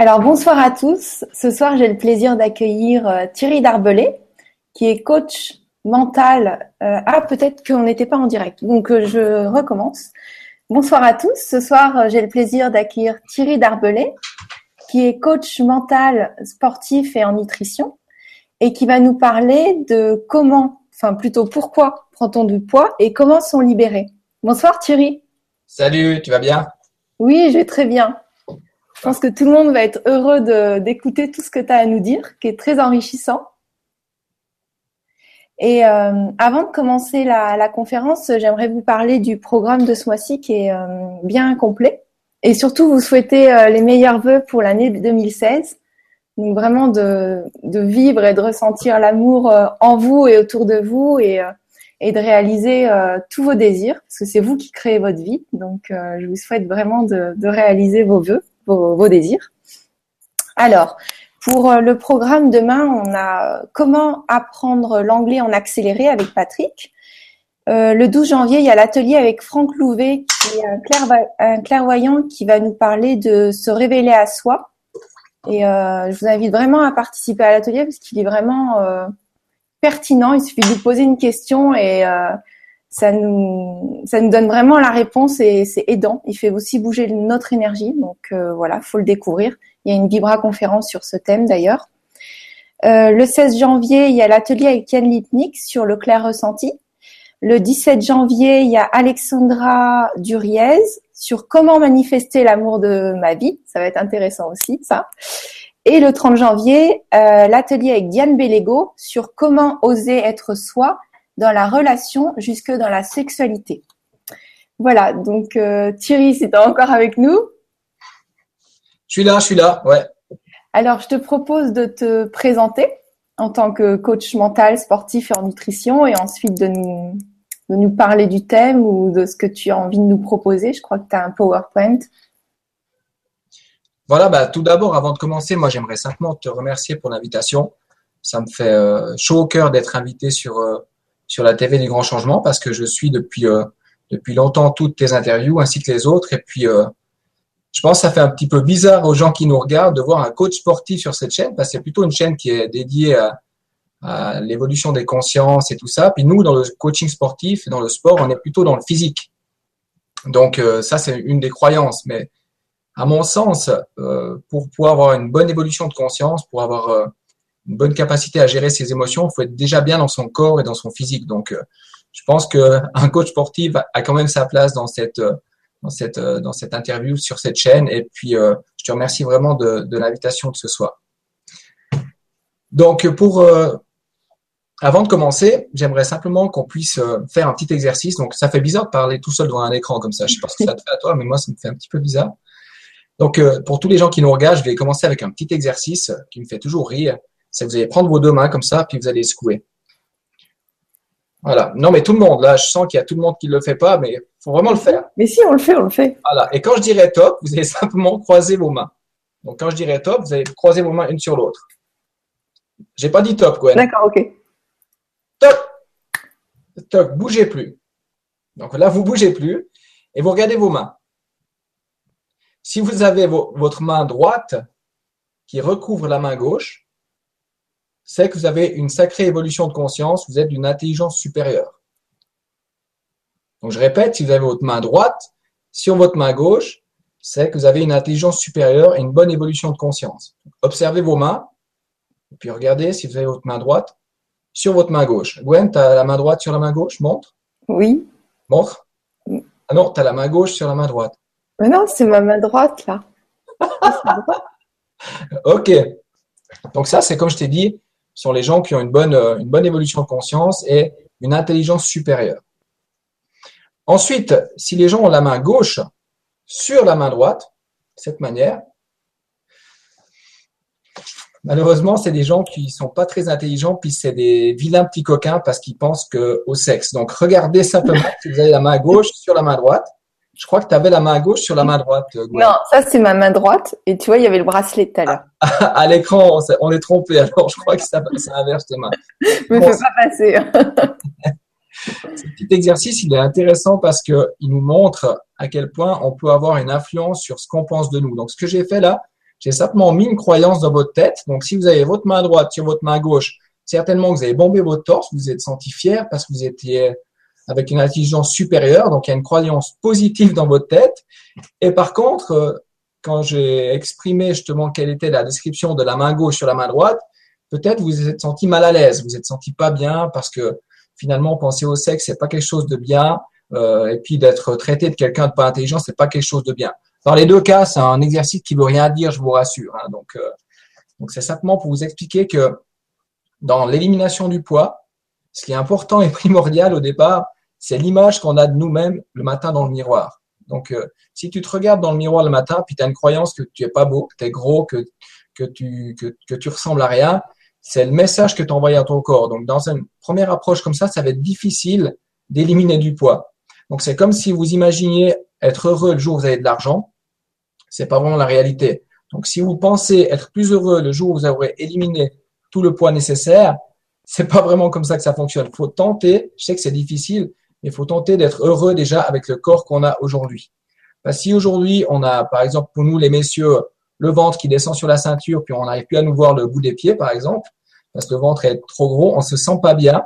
Alors bonsoir à tous. Ce soir, j'ai le plaisir d'accueillir euh, Thierry Darbelé, qui est coach mental. Euh, ah, peut-être qu'on n'était pas en direct, donc euh, je recommence. Bonsoir à tous. Ce soir, j'ai le plaisir d'accueillir Thierry Darbelé, qui est coach mental, sportif et en nutrition, et qui va nous parler de comment, enfin plutôt pourquoi prend-on du poids et comment s'en libérer. Bonsoir Thierry. Salut, tu vas bien? Oui, je vais très bien. Je pense que tout le monde va être heureux d'écouter tout ce que tu as à nous dire, qui est très enrichissant. Et euh, avant de commencer la, conférence, j'aimerais vous parler du programme de ce mois-ci qui est euh, bien complet. Et surtout, vous souhaiter euh, les meilleurs vœux pour l'année 2016. Donc vraiment de, de, vivre et de ressentir l'amour en vous et autour de vous et, et de réaliser tous vos désirs, parce que c'est vous qui créez votre vie. Donc je vous souhaite vraiment de, de réaliser vos vœux vos, désirs. Alors, pour euh, le programme demain, on a comment apprendre l'anglais en accéléré avec Patrick. Euh, le 12 janvier, il y a l'atelier avec Franck Louvet, qui est un, clairvoyant qui va nous parler de se révéler à soi. Et euh, je vous invite vraiment à participer à l'atelier parce qu'il est vraiment pertinent. Il suffit de vous poser une question et ça nous ça nous donne vraiment la réponse et c'est aidant. Il fait aussi bouger notre énergie, donc euh, voilà, faut le découvrir. Il y a une Vibra conférence sur ce thème d'ailleurs. Euh, le 16 janvier, il y a l'atelier avec Yann Lipnik sur le clair ressenti. Le 17 janvier, il y a Alexandra Duriez sur comment manifester l'amour de ma vie. Ça va être intéressant aussi, ça. Et le 30 janvier, euh, l'atelier avec Diane Bellego sur comment oser être soi dans la relation jusque dans la sexualité. Voilà, donc euh, Thierry, c'est encore avec nous Je suis là, je suis là, ouais. Alors, je te propose de te présenter en tant que coach mental, sportif et en nutrition, et ensuite de nous, de nous parler du thème ou de ce que tu as envie de nous proposer. Je crois que tu as un PowerPoint. Voilà, bah, tout d'abord, avant de commencer, moi j'aimerais simplement te remercier pour l'invitation. Ça me fait euh, chaud au cœur d'être invité sur, euh, sur la TV du Grand Changement parce que je suis depuis euh, depuis longtemps toutes tes interviews ainsi que les autres et puis euh, je pense que ça fait un petit peu bizarre aux gens qui nous regardent de voir un coach sportif sur cette chaîne parce que c'est plutôt une chaîne qui est dédiée à, à l'évolution des consciences et tout ça. Puis nous, dans le coaching sportif, dans le sport, on est plutôt dans le physique. Donc euh, ça, c'est une des croyances. Mais à mon sens, pour pouvoir avoir une bonne évolution de conscience, pour avoir une bonne capacité à gérer ses émotions, il faut être déjà bien dans son corps et dans son physique. Donc, euh, je pense que un coach sportif a quand même sa place dans cette euh, dans cette euh, dans cette interview sur cette chaîne. Et puis, je te remercie vraiment de, l'invitation de ce soir. Donc, pour avant de commencer, j'aimerais simplement qu'on puisse faire un petit exercice. Donc, ça fait bizarre de parler tout seul devant un écran comme ça. Je sais pas ce que ça te fait à toi, mais moi, ça me fait un petit peu bizarre. Donc, pour tous les gens qui nous regardent, je vais commencer avec un petit exercice qui me fait toujours rire c'est que vous allez prendre vos deux mains comme ça, puis vous allez secouer. Voilà. Non, mais tout le monde, là, je sens qu'il y a tout le monde qui ne le fait pas, mais il faut vraiment le faire. Mais si, on le fait, on le fait. Voilà. Et quand je dirai top, vous allez simplement croiser vos mains. Donc, quand je dirai top, vous allez croiser vos mains une sur l'autre. J'ai pas dit top, Gwen. D'accord, ok. Top. Top. Bougez plus. Donc là, vous bougez plus et vous regardez vos mains. Si vous avez votre main droite qui recouvre la main gauche, c'est que vous avez une sacrée évolution de conscience, vous êtes d'une intelligence supérieure. Donc je répète, si vous avez votre main droite sur votre main gauche, c'est que vous avez une intelligence supérieure et une bonne évolution de conscience. Observez vos mains, et puis regardez si vous avez votre main droite sur votre main gauche. Gwen, tu as la main droite sur la main gauche? Montre. Oui. Montre. Ah non, tu as la main gauche sur la main droite. Mais non, c'est ma main droite là. ok. Donc ça, c'est comme je t'ai dit, sont les gens qui ont une bonne, euh, une bonne évolution de conscience et une intelligence supérieure. Ensuite, si les gens ont la main gauche sur la main droite, de cette manière, malheureusement, c'est des gens qui sont pas très intelligents, puis c'est des vilains petits coquins parce qu'ils pensent que au sexe. Donc, regardez simplement si vous avez la main gauche sur la main droite je crois que tu avais la main gauche sur la main droite. Non, ça c'est ma main droite. Et tu vois, il y avait le bracelet tout à l'heure. à l'écran, on est trompé. Alors, je crois que ça, inverse tes mains. ne me fais pas passer. Ce petit exercice, il est intéressant parce que il nous montre à quel point on peut avoir une influence sur ce qu'on pense de nous. Donc, ce que j'ai fait là, j'ai simplement mis une croyance dans votre tête. Donc, si vous avez votre main droite sur votre main gauche, certainement que vous avez bombé votre torse, vous vous êtes senti fier parce que vous étiez avec une intelligence supérieure. Donc, il y a une croyance positive dans votre tête. Et par contre, euh, quand j'ai exprimé justement quelle était la description de la main gauche sur la main droite, peut-être vous vous êtes senti mal à l'aise, vous vous êtes senti pas bien parce que finalement penser au sexe c'est pas quelque chose de bien euh, et puis d'être traité de quelqu'un de pas intelligent c'est pas quelque chose de bien. Dans les deux cas, c'est un exercice qui veut rien dire, je vous rassure. Hein. donc, euh, donc c'est simplement pour vous expliquer que dans l'élimination du poids, ce qui est important et primordial au départ, c'est l'image qu'on a de nous-mêmes le matin dans le miroir. Donc, euh, si tu te regardes dans le miroir le matin, puis tu as une croyance que tu es pas beau, que tu es gros, que, que, tu, que, que tu ressembles à rien, c'est le message que tu envoies à ton corps. Donc, dans une première approche comme ça, ça va être difficile d'éliminer du poids. Donc, c'est comme si vous imaginiez être heureux le jour où vous avez de l'argent. C'est pas vraiment la réalité. Donc, si vous pensez être plus heureux le jour où vous aurez éliminé tout le poids nécessaire, c'est pas vraiment comme ça que ça fonctionne. Faut tenter, je sais que c'est difficile, il faut tenter d'être heureux déjà avec le corps qu'on a aujourd'hui. Parce que si aujourd'hui, on a, par exemple, pour nous, les messieurs, le ventre qui descend sur la ceinture, puis on n'arrive plus à nous voir le bout des pieds, par exemple, parce que le ventre est trop gros, on se sent pas bien.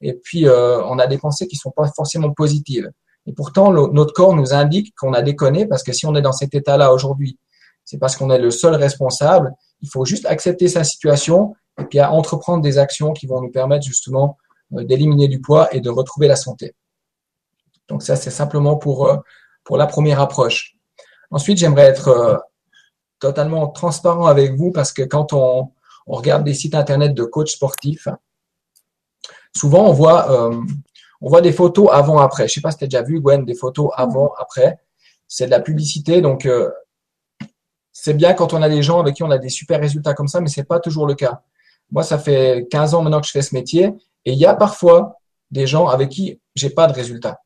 Et puis, euh, on a des pensées qui sont pas forcément positives. Et pourtant, notre corps nous indique qu'on a déconné, parce que si on est dans cet état-là aujourd'hui, c'est parce qu'on est le seul responsable. Il faut juste accepter sa situation et puis à entreprendre des actions qui vont nous permettre justement d'éliminer du poids et de retrouver la santé. Donc ça, c'est simplement pour, euh, pour la première approche. Ensuite, j'aimerais être euh, totalement transparent avec vous parce que quand on, on regarde des sites internet de coachs sportifs, souvent on voit, on voit des photos avant-après. Je sais pas si tu as déjà vu, Gwen, des photos avant-après. C'est de la publicité, donc c'est bien quand on a des gens avec qui on a des super résultats comme ça, mais c'est pas toujours le cas. Moi, ça fait 15 ans maintenant que je fais ce métier et il y a parfois des gens avec qui j'ai pas de résultats.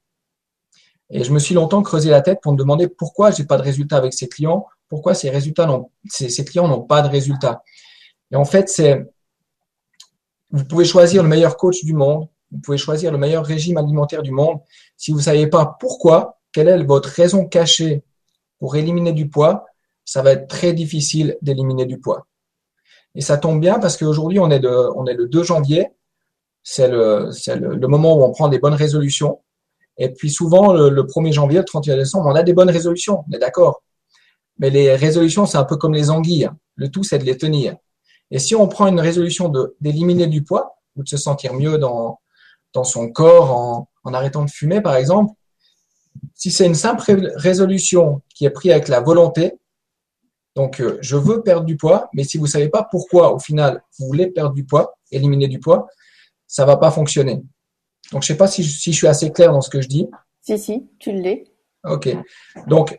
Et je me suis longtemps creusé la tête pour me demander pourquoi j'ai pas de résultats avec ces clients, pourquoi ces résultats n'ont, ces, clients n'ont pas de résultats. Et en fait, c'est, vous pouvez choisir le meilleur coach du monde, vous pouvez choisir le meilleur régime alimentaire du monde. Si vous savez pas pourquoi, quelle est votre raison cachée pour éliminer du poids, ça va être très difficile d'éliminer du poids. Et ça tombe bien parce qu'aujourd'hui, on est, on est le 2 janvier. C'est le, le, moment où on prend des bonnes résolutions. Et puis souvent, le, 1er janvier, le 31 décembre, on a des bonnes résolutions, on est d'accord. Mais les résolutions, c'est un peu comme les anguilles. Le tout, c'est de les tenir. Et si on prend une résolution d'éliminer du poids ou de se sentir mieux dans, dans son corps en, en arrêtant de fumer, par exemple, si c'est une simple résolution qui est prise avec la volonté, donc, euh, je veux perdre du poids, mais si vous ne savez pas pourquoi, au final, vous voulez perdre du poids, éliminer du poids, ça ne va pas fonctionner. Donc, je ne sais pas si je, si je suis assez clair dans ce que je dis. Si, si, tu l'es. OK. Donc,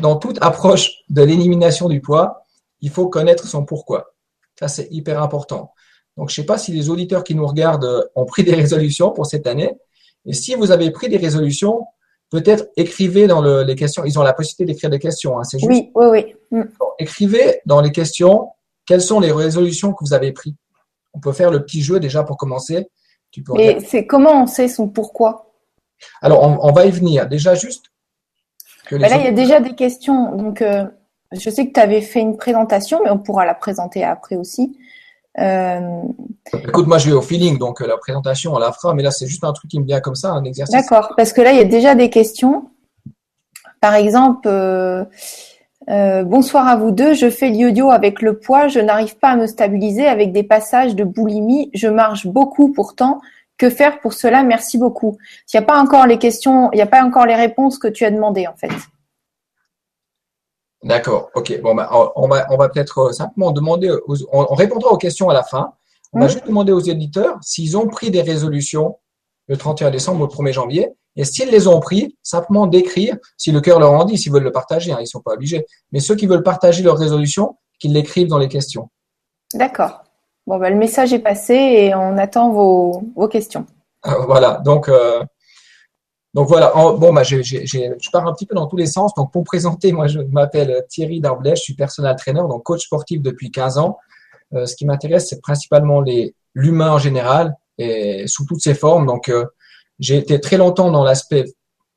dans toute approche de l'élimination du poids, il faut connaître son pourquoi. Ça, c'est hyper important. Donc, je ne sais pas si les auditeurs qui nous regardent ont pris des résolutions pour cette année. Et si vous avez pris des résolutions, peut-être écrivez dans les questions. Ils ont la possibilité d'écrire des questions, hein, c'est juste. Oui, oui, oui. Écrivez dans les questions quelles sont les résolutions que vous avez prises. On peut faire le petit jeu déjà pour commencer. Tu peux Et c'est comment on sait son pourquoi? Alors, on, va y venir. Déjà, juste. Que bah là, il y a déjà des questions. Donc, euh, je sais que tu avais fait une présentation, mais on pourra la présenter après aussi. Euh... Écoute, moi je vais au feeling, donc euh, la présentation on la fera, mais là c'est juste un truc qui me vient comme ça, un exercice. D'accord, parce que là il y a déjà des questions. Par exemple, euh, euh, bonsoir à vous deux, je fais l'yoyo avec le poids, je n'arrive pas à me stabiliser avec des passages de boulimie, je marche beaucoup pourtant. Que faire pour cela? Merci beaucoup. Il n'y a pas encore les questions, il n'y a pas encore les réponses que tu as demandées en fait. D'accord, ok. Bon, bah, on va, on va peut-être euh, simplement demander, on, répondra aux questions à la fin. On va juste demander aux éditeurs s'ils ont pris des résolutions le 31 décembre ou le 1er janvier. Et s'ils les ont pris, simplement d'écrire, si le cœur leur en dit, s'ils veulent le partager, hein, ils sont pas obligés. Mais ceux qui veulent partager leurs résolutions, qu'ils l'écrivent dans les questions. D'accord. Bon, bah, le message est passé et on attend vos, vos questions. voilà. Donc, euh, donc voilà, bon, bah, je, je, pars un petit peu dans tous les sens. Donc pour présenter, moi je m'appelle Thierry Darblèche, je suis personal trainer, donc coach sportif depuis 15 ans. Euh, ce qui m'intéresse, c'est principalement l'humain en général et sous toutes ses formes. Donc euh, j'ai été très longtemps dans l'aspect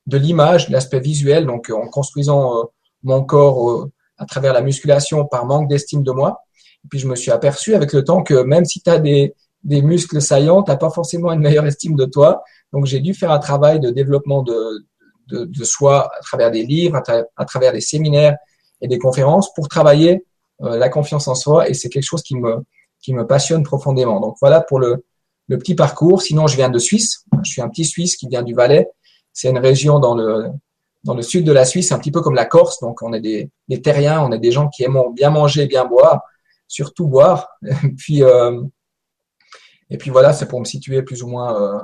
de l'image, l'aspect visuel, donc en construisant euh, mon corps à travers la musculation par manque d'estime de moi. Et puis je me suis aperçu avec le temps que même si tu as des, muscles saillants, tu pas forcément une meilleure estime de toi. Donc j'ai dû faire un travail de développement de, soi à travers des livres, à, travers des séminaires et des conférences pour travailler euh, la confiance en soi. Et c'est quelque chose qui me, passionne profondément. Donc voilà pour le petit parcours. Sinon, je viens de Suisse. Je suis un petit Suisse qui vient du Valais. C'est une région dans le, dans le sud de la Suisse, un petit peu comme la Corse. Donc, on est des, des terriens, on est des gens qui aiment bien manger, bien boire, surtout boire. Et puis, euh, et puis voilà, c'est pour me situer plus ou moins euh,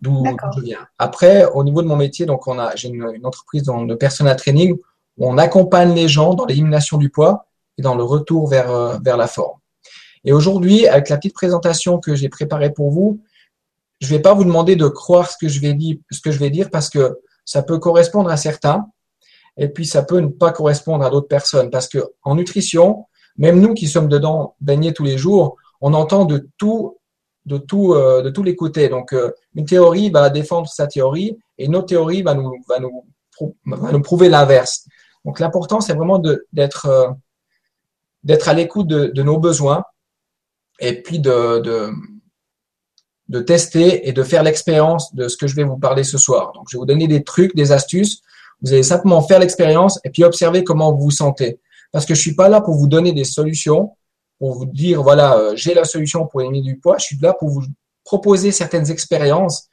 d'où je viens. Après, au niveau de mon métier, donc on a, j'ai une, une, entreprise dans le personal training où on accompagne les gens dans l'élimination du poids et dans le retour vers, euh, vers la forme. Et aujourd'hui, avec la petite présentation que j'ai préparée pour vous, je ne vais pas vous demander de croire ce que je vais dire, ce que je vais dire parce que ça peut correspondre à certains et puis ça peut ne pas correspondre à d'autres personnes parce que en nutrition, même nous qui sommes dedans baignés tous les jours, on entend de tout, de tout, euh, de tous les côtés. Donc euh, une théorie va défendre sa théorie et une autre théorie va nous, va nous, va nous prouver l'inverse. Donc l'important c'est vraiment d'être euh, d'être à l'écoute de, de nos besoins et puis de, de, de tester et de faire l'expérience de ce que je vais vous parler ce soir. Donc, je vais vous donner des trucs, des astuces. Vous allez simplement faire l'expérience et puis observer comment vous vous sentez. Parce que je suis pas là pour vous donner des solutions, pour vous dire, voilà, euh, j'ai la solution pour éliminer du poids. Je suis là pour vous proposer certaines expériences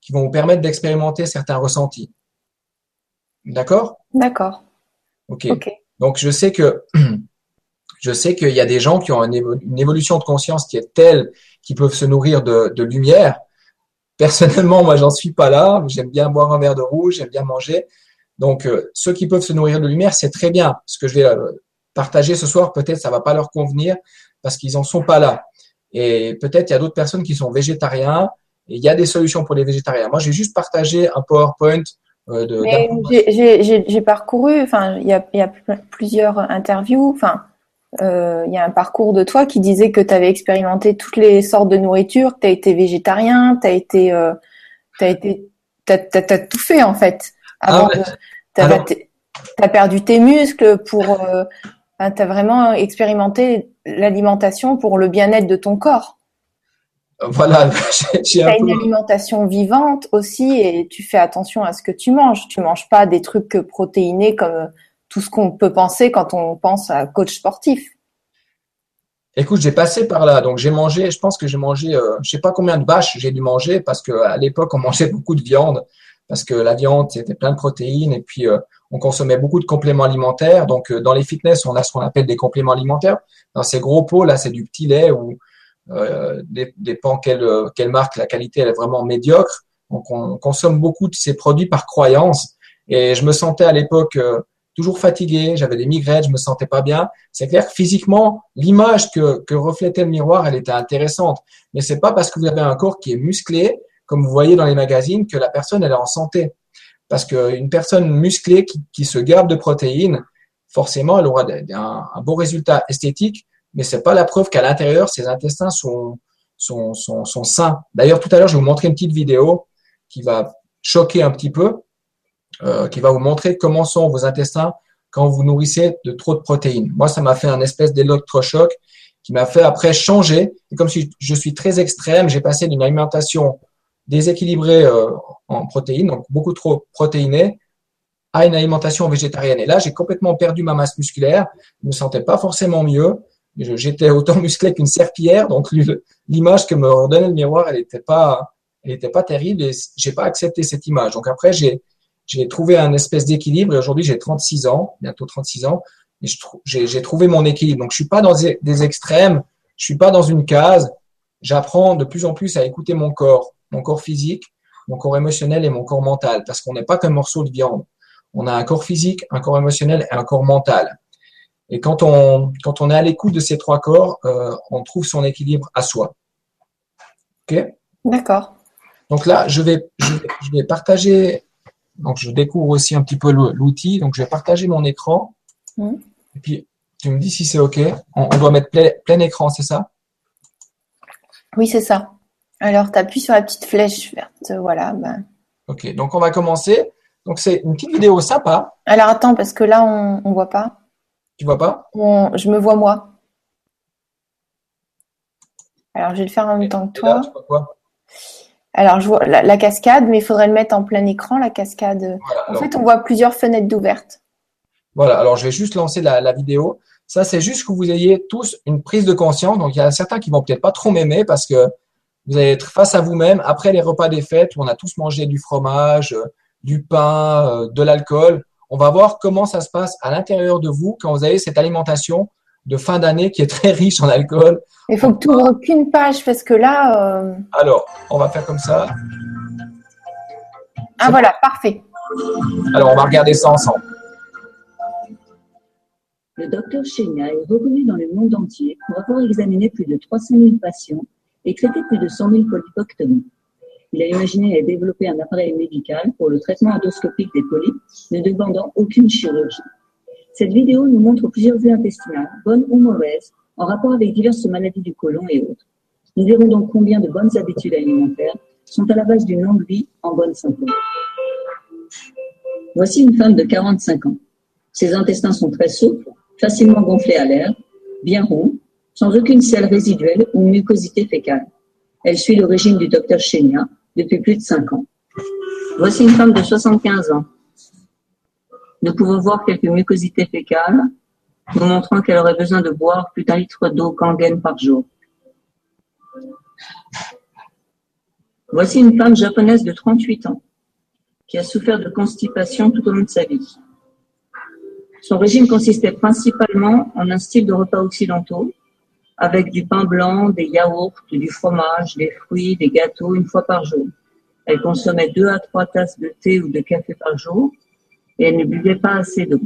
qui vont vous permettre d'expérimenter certains ressentis. D'accord? D'accord. ok. Donc, je sais que Je sais qu'il y a des gens qui ont une évolution de conscience qui est telle qu'ils peuvent se nourrir de, lumière. Personnellement, moi, j'en suis pas là. J'aime bien boire un verre de rouge, j'aime bien manger. Donc, euh, ceux qui peuvent se nourrir de lumière, c'est très bien. Ce que je vais euh, partager ce soir, peut-être ça va pas leur convenir parce qu'ils en sont pas là. Et peut-être il y a d'autres personnes qui sont végétariens et il y a des solutions pour les végétariens. Moi, j'ai juste partagé un PowerPoint euh, de. J'ai parcouru. Enfin, il y a, y a plusieurs interviews. Enfin, il y a un parcours de toi qui disait que tu avais expérimenté toutes les sortes de nourriture, que tu as été végétarien, tu as été, euh, t'as été, t'as, t'as, tout fait en fait. Avant ah t'as, perdu tes muscles pour, euh, t'as vraiment expérimenté l'alimentation pour le bien-être de ton corps. Voilà, j'ai, as une alimentation vivante aussi et tu fais attention à ce que tu manges. Tu manges pas des trucs protéinés comme tout ce qu'on peut penser quand on pense à coach sportif. Écoute, j'ai passé par là, donc j'ai mangé, je pense que j'ai mangé, euh, je sais pas combien de bâches j'ai dû manger parce que à l'époque on mangeait beaucoup de viande parce que la viande c'était plein de protéines et puis euh, on consommait beaucoup de compléments alimentaires. Donc euh, dans les fitness on a ce qu'on appelle des compléments alimentaires. Dans ces gros pots là c'est du petit lait ou euh, dépend quelle quelle marque, la qualité elle est vraiment médiocre. Donc on consomme beaucoup de ces produits par croyance et je me sentais à l'époque toujours fatigué, j'avais des migraines, je me sentais pas bien. C'est clair que physiquement, l'image que, que reflétait le miroir, elle était intéressante. Mais c'est pas parce que vous avez un corps qui est musclé, comme vous voyez dans les magazines, que la personne elle est en santé. Parce qu'une personne musclée qui, qui, se garde de protéines, forcément, elle aura un, un, résultat esthétique, mais c'est pas la preuve qu'à l'intérieur, ses intestins sont, sont, sont, sont sains. D'ailleurs, tout à l'heure, je vais vous montrer une petite vidéo qui va choquer un petit peu. Euh, qui va vous montrer comment sont vos intestins quand vous nourrissez de trop de protéines. Moi, ça m'a fait un espèce d'électrochoc qui m'a fait après changer. Et comme si je suis très extrême, j'ai passé d'une alimentation déséquilibrée euh, en protéines, donc beaucoup trop protéinée, à une alimentation végétarienne. Et là, j'ai complètement perdu ma masse musculaire. Je me sentais pas forcément mieux. J'étais autant musclé qu'une serpillière. Donc, l'image que me redonnait le miroir, elle n'était pas, elle pas terrible et j'ai pas accepté cette image. Donc après, j'ai, j'ai trouvé un espèce d'équilibre et aujourd'hui j'ai 36 ans, bientôt 36 ans, et j'ai trouvé mon équilibre. Donc je suis pas dans des extrêmes, je suis pas dans une case. J'apprends de plus en plus à écouter mon corps, mon corps physique, mon corps émotionnel et mon corps mental, parce qu'on n'est pas qu'un morceau de viande. On a un corps physique, un corps émotionnel et un corps mental. Et quand on quand on est à l'écoute de ces trois corps, euh, on trouve son équilibre à soi. Ok? D'accord. Donc là, je vais, je vais, je vais partager donc, je découvre aussi un petit peu l'outil. Donc, je vais partager mon écran. Mmh. Et puis, tu me dis si c'est OK. On, doit mettre plein, écran, c'est ça? Oui, c'est ça. Alors, tu appuies sur la petite flèche verte. Voilà. Ben. OK. Donc, on va commencer. Donc, c'est une petite vidéo sympa. Alors, attends, parce que là, on ne voit pas. Tu vois pas? Je me vois moi. Alors, je vais le faire en même temps que toi. Alors, je vois la, cascade, mais il faudrait le mettre en plein écran, la cascade. en fait, on voit plusieurs fenêtres d'ouvertes. Voilà, alors je vais juste lancer la, vidéo. Ça, c'est juste que vous ayez tous une prise de conscience. Donc, il y a certains qui vont peut-être pas trop m'aimer parce que vous allez être face à vous-même après les repas des fêtes où on a tous mangé du fromage, euh, du pain, euh, de l'alcool. On va voir comment ça se passe à l'intérieur de vous quand vous avez cette alimentation de fin d'année qui est très riche en alcool. Il faut que tu ouvres qu'une page parce que là. Euh, Alors, on va faire comme ça. Ah voilà, parfait. Alors, on va regarder ça ensemble. Le docteur Chenia est reconnu dans le monde entier pour avoir examiné plus de 300 000 patients et traité plus de 100 000 polypectomies. Il a imaginé et développé un appareil médical pour le traitement endoscopique des polypes, ne demandant aucune chirurgie. Cette vidéo nous montre plusieurs vues intestinales, bonnes ou mauvaises, en rapport avec diverses maladies du côlon et autres. Nous verrons donc combien de bonnes habitudes alimentaires sont à la base d'une longue vie en bonne santé. Voici une femme de 45 ans. Ses intestins sont très souples, facilement gonflés à l'air, bien ronds, sans aucune selle résiduelle ou mucosité fécale. Elle suit le régime du docteur Chenia depuis plus de 5 ans. Voici une femme de 75 ans. Nous pouvons voir quelques mucosités fécales, nous montrant qu'elle aurait besoin de boire plus d'un litre d'eau kangen par jour. Voici une femme japonaise de 38 ans qui a souffert de constipation tout au long de sa vie. Son régime consistait principalement en un style de repas occidentaux, avec du pain blanc, des yaourts, du fromage, des fruits, des gâteaux une fois par jour. Elle consommait deux à trois tasses de thé ou de café par jour et elle ne buvait pas assez d'eau.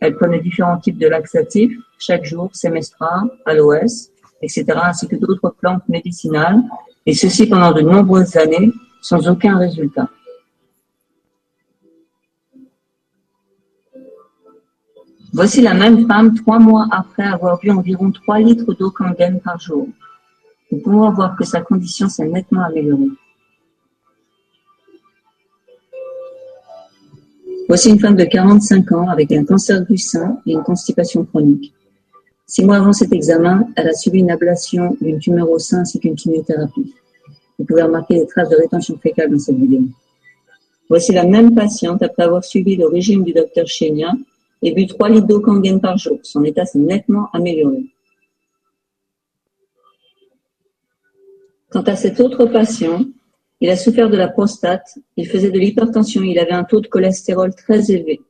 Elle prenait différents types de laxatifs chaque jour, Semestra, Aloès, etc., ainsi que d'autres plantes médicinales, et ceci pendant de nombreuses années sans aucun résultat. Voici la même femme trois mois après avoir bu environ 3 litres d'eau kangen par jour. Nous pouvons voir que sa condition s'est nettement améliorée. Voici une femme de 45 ans avec un cancer du sein et une constipation chronique. Six mois avant cet examen, elle a subi une ablation d'une tumeur au sein ainsi qu'une chimiothérapie. Vous pouvez remarquer les traces de rétention fécale dans cette vidéo. Voici la même patiente après avoir suivi le régime du docteur Chenia et bu 3 litres d'eau kangen par jour. Son état s'est nettement amélioré. Quant à cet autre patient, il a souffert de la prostate, il faisait de l'hypertension, il avait un taux de cholestérol très élevé.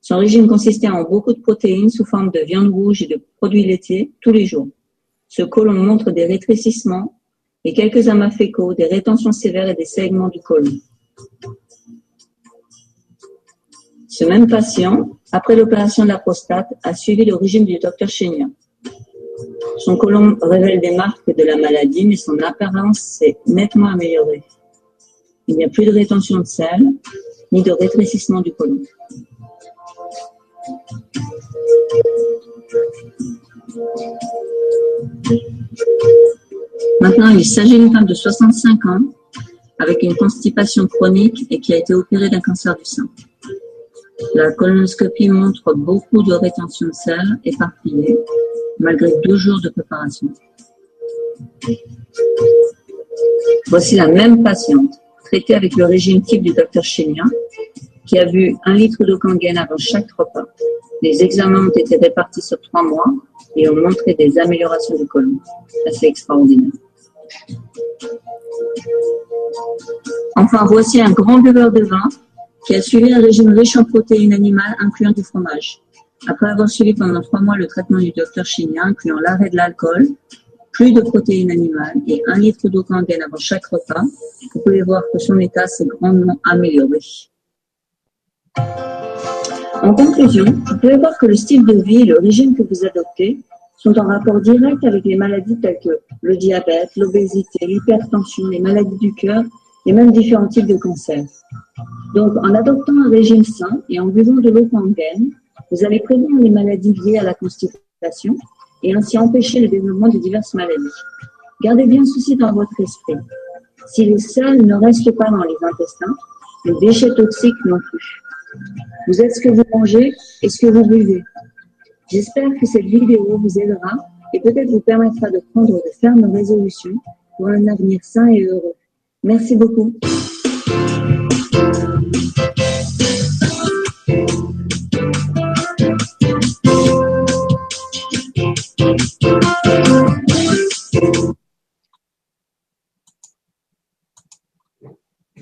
Son régime consistait en beaucoup de protéines sous forme de viande rouge et de produits laitiers tous les jours. Ce côlon montre des rétrécissements et quelques amas fécaux, des rétentions sévères et des segments du côlon. Ce même patient, après l'opération de la prostate, a suivi le régime du docteur Chenia. Son côlon révèle des marques de la maladie, mais son apparence s'est nettement améliorée. Il n'y a plus de rétention de sel, ni de rétrécissement du côlon. Maintenant, il s'agit d'une femme de 65 ans avec une constipation chronique et qui a été opérée d'un cancer du sein. La colonoscopie montre beaucoup de rétention de sel éparpillée malgré deux jours de préparation. Voici la même patiente traité avec le régime type du docteur Chenia, qui a vu un litre d'eau kangen avant chaque repas. Les examens ont été répartis sur trois mois et ont montré des améliorations du côlon. Assez extraordinaire. Enfin, voici un grand buveur de vin qui a suivi un régime riche en protéines animales, incluant du fromage. Après avoir suivi pendant trois mois le traitement du docteur Chenia, incluant l'arrêt de l'alcool, plus de protéines animales et un litre d'eau kangen avant chaque repas, vous pouvez voir que son état s'est grandement amélioré. En conclusion, vous pouvez voir que le style de vie et le régime que vous adoptez sont en rapport direct avec les maladies telles que le diabète, l'obésité, l'hypertension, les maladies du cœur et même différents types de cancers. Donc, en adoptant un régime sain et en buvant de l'eau kangen, vous allez prévenir les maladies liées à la constipation et ainsi empêcher le développement de diverses maladies. Gardez bien ceci dans votre esprit. Si les sels ne restent pas dans les intestins, les déchets toxiques non plus. Vous êtes ce que vous mangez et ce que vous buvez. J'espère que cette vidéo vous aidera et peut-être vous permettra de prendre de fermes résolutions pour un avenir sain et heureux. Merci beaucoup.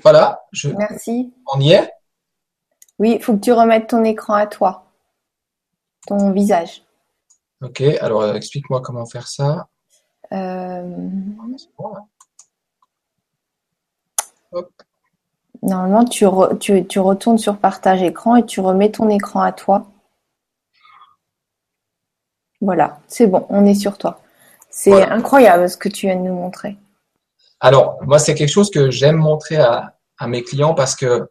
Voilà. Je... Merci. On y est? Oui, il faut que tu remettes ton écran à toi, ton visage. Ok, alors euh, explique-moi comment faire ça. Euh, là. normalement, tu, re- tu, tu retournes sur partage écran et tu remets ton écran à toi. Voilà, c'est bon, on est sur toi. C'est Voilà. incroyable ce que tu viens de nous montrer. Alors, moi, c'est quelque chose que j'aime montrer à, à mes clients parce que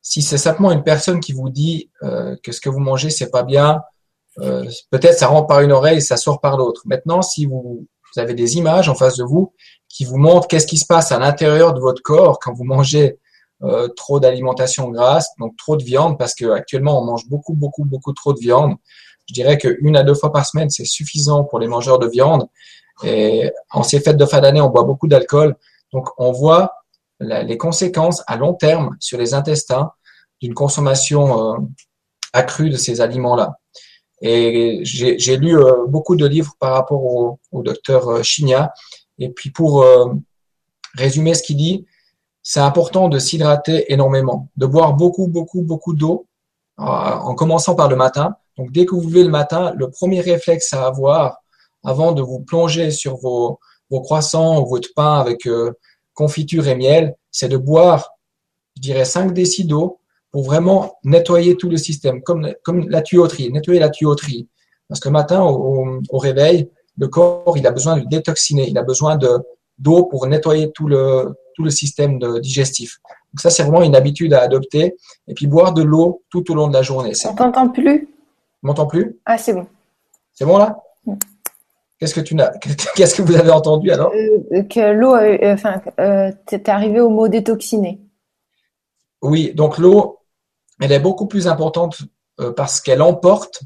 si c'est simplement une personne qui vous dit euh, que ce que vous mangez, c'est pas bien, euh, peut-être ça rentre par une oreille et ça sort par l'autre. Maintenant, si vous, vous avez des images en face de vous qui vous montrent qu'est-ce qui se passe à l'intérieur de votre corps quand vous mangez euh, trop d'alimentation grasse, donc trop de viande, parce que actuellement on mange beaucoup, beaucoup, beaucoup trop de viande. Je dirais que une à deux fois par semaine, c'est suffisant pour les mangeurs de viande. Et en ces fêtes de fin d'année, on boit beaucoup d'alcool. Donc, on voit les conséquences à long terme sur les intestins d'une consommation euh, accrue de ces aliments-là. Et j'ai lu euh, beaucoup de livres par rapport au, docteur euh, Chigna. Et puis, pour résumer ce qu'il dit, c'est important de s'hydrater énormément, de boire beaucoup, beaucoup, beaucoup d'eau, en commençant par le matin. Donc, dès que vous levez le matin, le premier réflexe à avoir avant de vous plonger sur vos, croissants ou votre pain avec euh, confiture et miel, c'est de boire, je dirais, 5 décis d'eau pour vraiment nettoyer tout le système, comme, la tuyauterie, nettoyer la tuyauterie. Parce que le matin, au, réveil, le corps, il a besoin de détoxiner, il a besoin de d'eau pour nettoyer tout le, tout le système digestif. Donc ça, c'est vraiment une habitude à adopter. Et puis boire de l'eau tout au long de la journée. On t'entend plus? M'entends plus? Ah, c'est bon. C'est bon là? Mm. Qu'est-ce que tu n'as Qu'est-ce que vous avez entendu alors? Euh, que l'eau, euh, euh, enfin, euh, t'es arrivé au mot détoxiner. Oui, donc l'eau, elle est beaucoup plus importante euh, parce qu'elle emporte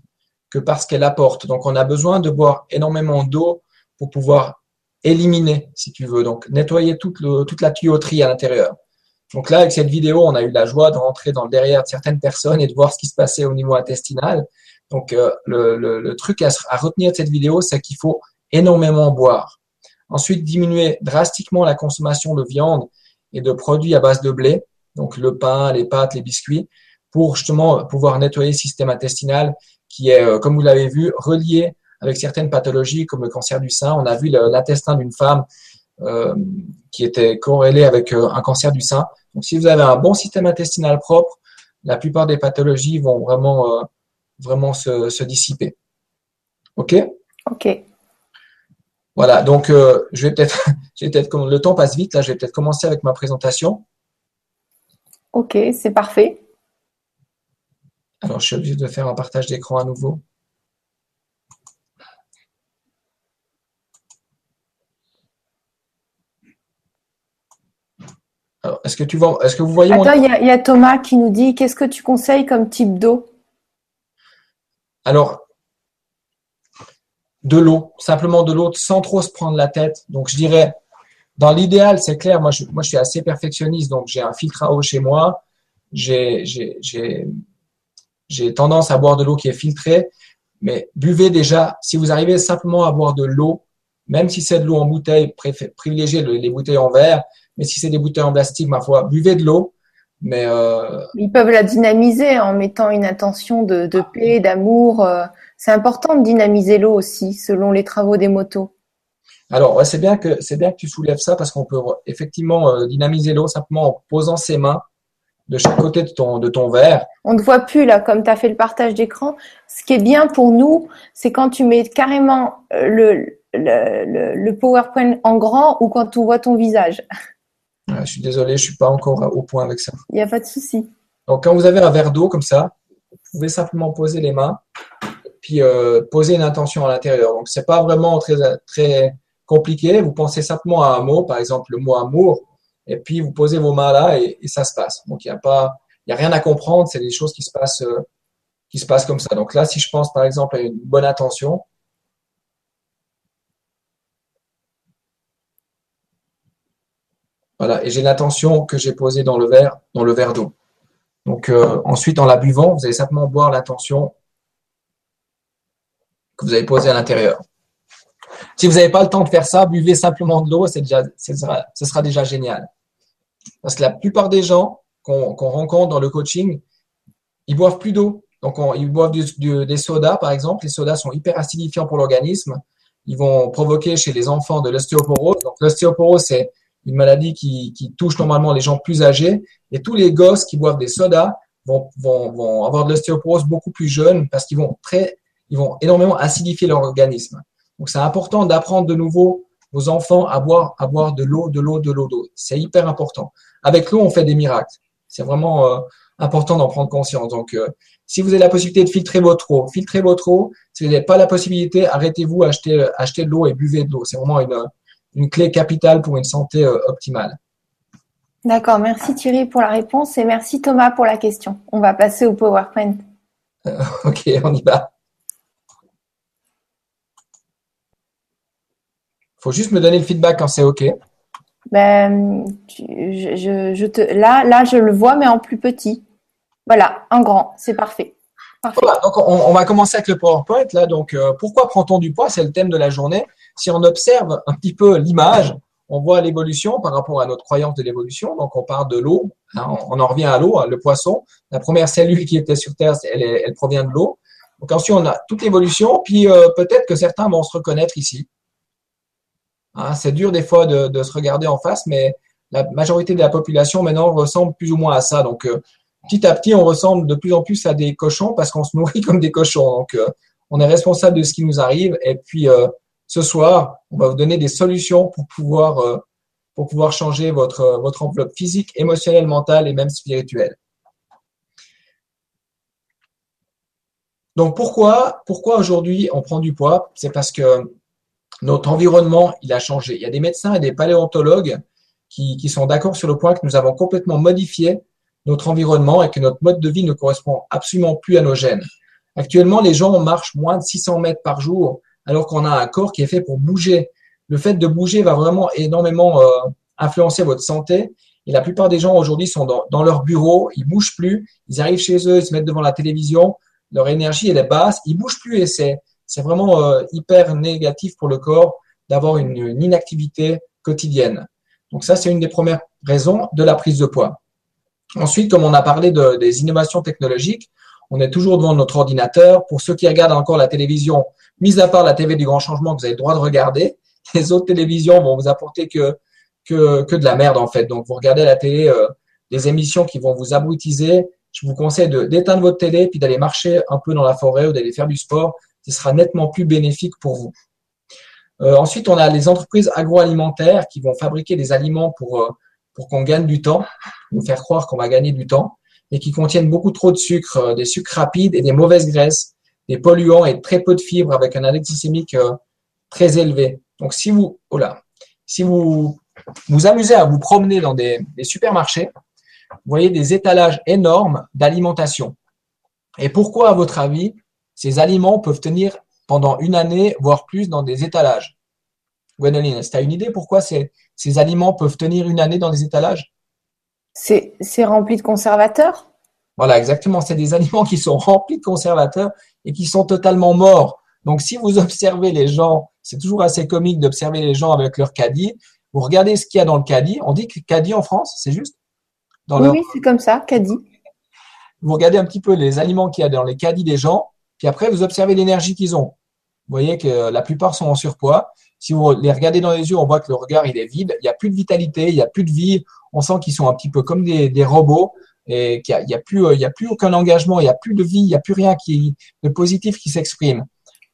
que parce qu'elle apporte. Donc on a besoin de boire énormément d'eau pour pouvoir éliminer, si tu veux, donc nettoyer toute, le- toute la tuyauterie à l'intérieur. Donc là, avec cette vidéo, on a eu la joie de rentrer dans le derrière de certaines personnes et de voir ce qui se passait au niveau intestinal. Donc euh, le, truc à, retenir de cette vidéo, c'est qu'il faut énormément boire. Ensuite, diminuer drastiquement la consommation de viande et de produits à base de blé, donc le pain, les pâtes, les biscuits, pour justement pouvoir nettoyer le système intestinal qui est, euh, comme vous l'avez vu, relié avec certaines pathologies comme le cancer du sein. On a vu l'intestin d'une femme euh, qui était corrélé avec un cancer du sein. Donc, si vous avez un bon système intestinal propre, la plupart des pathologies vont vraiment, vraiment se, se dissiper. OK? Ok. Voilà, donc euh, je vais peut-être, comme le temps passe vite, là, je vais peut-être commencer avec ma présentation. Ok, c'est parfait. Alors, je suis obligé de faire un partage d'écran à nouveau. Alors, est-ce que tu vois, est-ce que vous voyez mon Attends, il y a, il y a Thomas qui nous dit qu'est-ce que tu conseilles comme type d'eau? Alors, de l'eau, simplement de l'eau, sans trop se prendre la tête. Donc, je dirais, dans l'idéal, c'est clair, moi je, moi, je suis assez perfectionniste, donc j'ai un filtre à eau chez moi. J'ai, tendance à boire de l'eau qui est filtrée, mais buvez déjà, si vous arrivez simplement à boire de l'eau, même si c'est de l'eau en bouteille, privilégiez le- les bouteilles en verre, mais si c'est des bouteilles en plastique, ma foi, buvez de l'eau, mais euh, Ils peuvent la dynamiser en mettant une intention de, de paix, d'amour. euh. C'est important de dynamiser l'eau aussi, selon les travaux des motos. Alors, ouais, c'est bien que c'est bien que tu soulèves ça parce qu'on peut effectivement euh, dynamiser l'eau simplement en posant ses mains de chaque côté de ton de ton verre. On ne voit plus là, comme tu as fait le partage d'écran. Ce qui est bien pour nous, c'est quand tu mets carrément euh, le, le, le, le PowerPoint en grand ou quand on voit ton visage. Je suis désolé, je suis pas encore au point avec ça. Il n'y a pas de souci. Donc, quand vous avez un verre d'eau comme ça, vous pouvez simplement poser les mains, puis euh, poser une intention à l'intérieur. Donc, c'est pas vraiment très très compliqué. Vous pensez simplement à un mot, par exemple le mot amour, et puis vous posez vos mains là et, et ça se passe. Donc, il n'y a pas, il y a rien à comprendre. C'est des choses qui se passent, euh, qui se passe comme ça. Donc là, si je pense par exemple à une bonne intention, voilà, et j'ai l'intention que j'ai posée dans le verre, dans le verre d'eau. Donc euh, ensuite, en la buvant, vous allez simplement boire l'intention que vous avez posée à l'intérieur. Si vous n'avez pas le temps de faire ça, buvez simplement de l'eau, ce sera, déjà génial. Parce que la plupart des gens qu'on rencontre dans le coaching, ils boivent plus d'eau. Donc, ils boivent des sodas, par exemple. Les sodas sont hyper acidifiants pour l'organisme. Ils vont provoquer chez les enfants de l'ostéoporose. Donc, l'ostéoporose, c'est une maladie qui, touche normalement les gens plus âgés. Et tous les gosses qui boivent des sodas vont, avoir de l'ostéoporose beaucoup plus jeunes parce qu'ils vont très, ils vont énormément acidifier leur organisme. Donc, c'est important d'apprendre de nouveau aux enfants à boire, à boire de l'eau, de l'eau, de l'eau, d'eau. C'est hyper important. Avec l'eau, on fait des miracles. C'est vraiment euh, important d'en prendre conscience. Donc, euh, si vous avez la possibilité de filtrer votre eau, filtrez votre eau. Si vous n'avez pas la possibilité, arrêtez-vous, achetez, achetez de l'eau et buvez de l'eau. C'est vraiment une, une clé capitale pour une santé euh, optimale. D'accord, merci Thierry pour la réponse et merci Thomas pour la question. On va passer au PowerPoint. ok, on y va. faut juste me donner le feedback quand c'est OK. Ben, je, te, là, là, je le vois, mais en plus petit. Voilà, en grand, c'est parfait. Voilà, donc on, va commencer avec le PowerPoint. Là, donc, euh, pourquoi prend-on du poids? C'est le thème de la journée. Si on observe un petit peu l'image, on voit l'évolution par rapport à notre croyance de l'évolution. Donc, on part de l'eau, hein, on, en revient à l'eau, hein, le poisson. La première cellule qui était sur Terre, elle, provient de l'eau. Donc, ensuite, on a toute l'évolution. Puis, euh, peut-être que certains vont se reconnaître ici. Hein, c'est dur des fois de, se regarder en face, mais la majorité de la population maintenant ressemble plus ou moins à ça. Donc, euh, petit à petit, on ressemble de plus en plus à des cochons parce qu'on se nourrit comme des cochons. Donc, euh, on est responsable de ce qui nous arrive. Et puis, ce soir, on va vous donner des solutions pour pouvoir, pour pouvoir changer votre, votre enveloppe physique, émotionnelle, mentale et même spirituelle. Donc, pourquoi, pourquoi aujourd'hui on prend du poids? C'est parce que notre environnement, il a changé. Il y a des médecins et des paléontologues qui, qui sont d'accord sur le point que nous avons complètement modifié notre environnement et que notre mode de vie ne correspond absolument plus à nos gènes. Actuellement, les gens marchent moins de 600 mètres par jour alors qu'on a un corps qui est fait pour bouger. Le fait de bouger va vraiment énormément euh, influencer votre santé. Et la plupart des gens aujourd'hui sont dans, leur bureau, ils bougent plus, ils arrivent chez eux, ils se mettent devant la télévision, leur énergie est basse, ils bougent plus et c'est c'est vraiment euh, hyper négatif pour le corps d'avoir une, inactivité quotidienne. Donc ça, c'est une des premières raisons de la prise de poids. Ensuite, comme on a parlé de, des innovations technologiques, on est toujours devant notre ordinateur. Pour ceux qui regardent encore la télévision, mis à part la TV du grand changement que vous avez le droit de regarder, les autres télévisions vont vous apporter que, que, de la merde en fait. Donc vous regardez la télé, euh, des émissions qui vont vous abrutiser. Je vous conseille d'éteindre votre télé puis d'aller marcher un peu dans la forêt ou d'aller faire du sport qui sera nettement plus bénéfique pour vous. Euh, ensuite, on a les entreprises agroalimentaires qui vont fabriquer des aliments pour, euh, pour qu'on gagne du temps, nous faire croire qu'on va gagner du temps, et qui contiennent beaucoup trop de sucre, euh, des sucres rapides et des mauvaises graisses, des polluants et très peu de fibres avec un index glycémique très élevé. Donc, si vous, oh si vous vous amusez à vous promener dans des, supermarchés, vous voyez des étalages énormes d'alimentation. Et pourquoi, à votre avis, ces aliments peuvent tenir pendant une année, voire plus, dans des étalages? Gwendoline, est-ce que tu as une idée pourquoi ces aliments peuvent tenir une année dans des étalages? C'est rempli de conservateurs? Voilà, exactement. C'est des aliments qui sont remplis de conservateurs et qui sont totalement morts. Donc, si vous observez les gens, c'est toujours assez comique d'observer les gens avec leur caddie. Vous regardez ce qu'il y a dans le caddie. On dit que caddie en France, c'est juste? Oui, c'est comme ça, caddie. Vous regardez un petit peu les aliments qu'il y a dans les caddies des gens puis après, vous observez l'énergie qu'ils ont. Vous voyez que la plupart sont en surpoids. Si vous les regardez dans les yeux, on voit que le regard il est vide. Il n'y a plus de vitalité, il n'y a plus de vie. On sent qu'ils sont un petit peu comme des, robots et qu'il n'y a, plus, aucun engagement, il n'y a plus de vie, il n'y a plus rien qui, de positif qui s'exprime.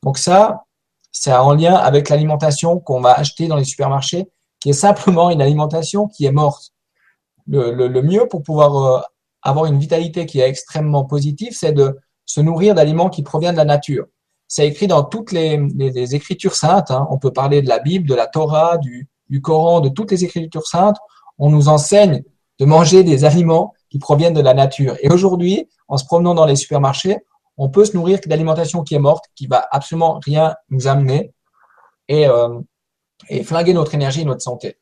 Donc ça, c'est en lien avec l'alimentation qu'on va acheter dans les supermarchés, qui est simplement une alimentation qui est morte. Le, mieux pour pouvoir euh, avoir une vitalité qui est extrêmement positive, c'est de se nourrir d'aliments qui proviennent de la nature. C'est écrit dans toutes les, écritures saintes. Hein. On peut parler de la Bible, de la Torah, du Coran, de toutes les écritures saintes. On nous enseigne de manger des aliments qui proviennent de la nature. Et aujourd'hui, en se promenant dans les supermarchés, on peut se nourrir d'alimentation qui est morte, qui va absolument rien nous amener et, euh, flinguer notre énergie et notre santé.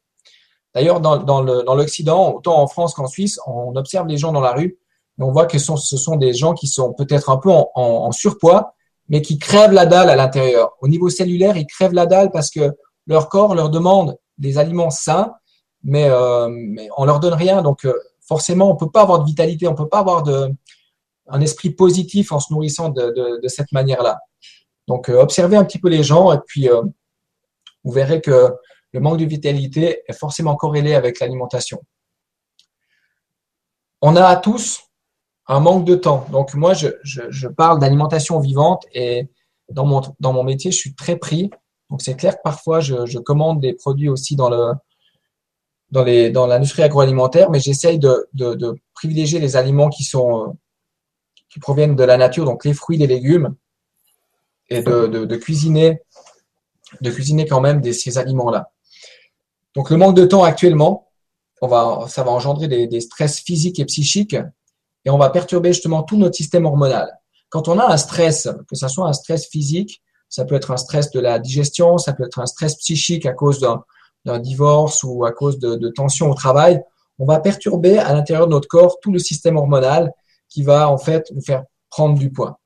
D'ailleurs, dans, l'Occident, autant en France qu'en Suisse, on observe les gens dans la rue et on voit que ce sont, des gens qui sont peut-être un peu en, surpoids, mais qui crèvent la dalle à l'intérieur. Au niveau cellulaire, ils crèvent la dalle parce que leur corps leur demande des aliments sains, mais, euh, mais on leur donne rien. Donc, euh, forcément, on peut pas avoir de vitalité, on peut pas avoir de, un esprit positif en se nourrissant de, cette manière-là. Donc, euh, observez un petit peu les gens et puis euh, vous verrez que le manque de vitalité est forcément corrélé avec l'alimentation. On a tous un manque de temps. Donc moi, je, parle d'alimentation vivante et dans mon, dans mon métier, je suis très pris. Donc c'est clair que parfois, je, commande des produits aussi dans le dans les dans l'industrie agroalimentaire, mais j'essaye de, de, de, privilégier les aliments qui sont qui proviennent de la nature, donc les fruits, les légumes, et de, de, de cuisiner de cuisiner quand même des, ces aliments-là. Donc le manque de temps actuellement, on va, ça va engendrer des, des, stress physiques et psychiques et on va perturber justement tout notre système hormonal. Quand on a un stress, que ce soit un stress physique, ça peut être un stress de la digestion, ça peut être un stress psychique à cause d'un divorce ou à cause de, tensions au travail, on va perturber à l'intérieur de notre corps tout le système hormonal qui va en fait nous faire prendre du poids.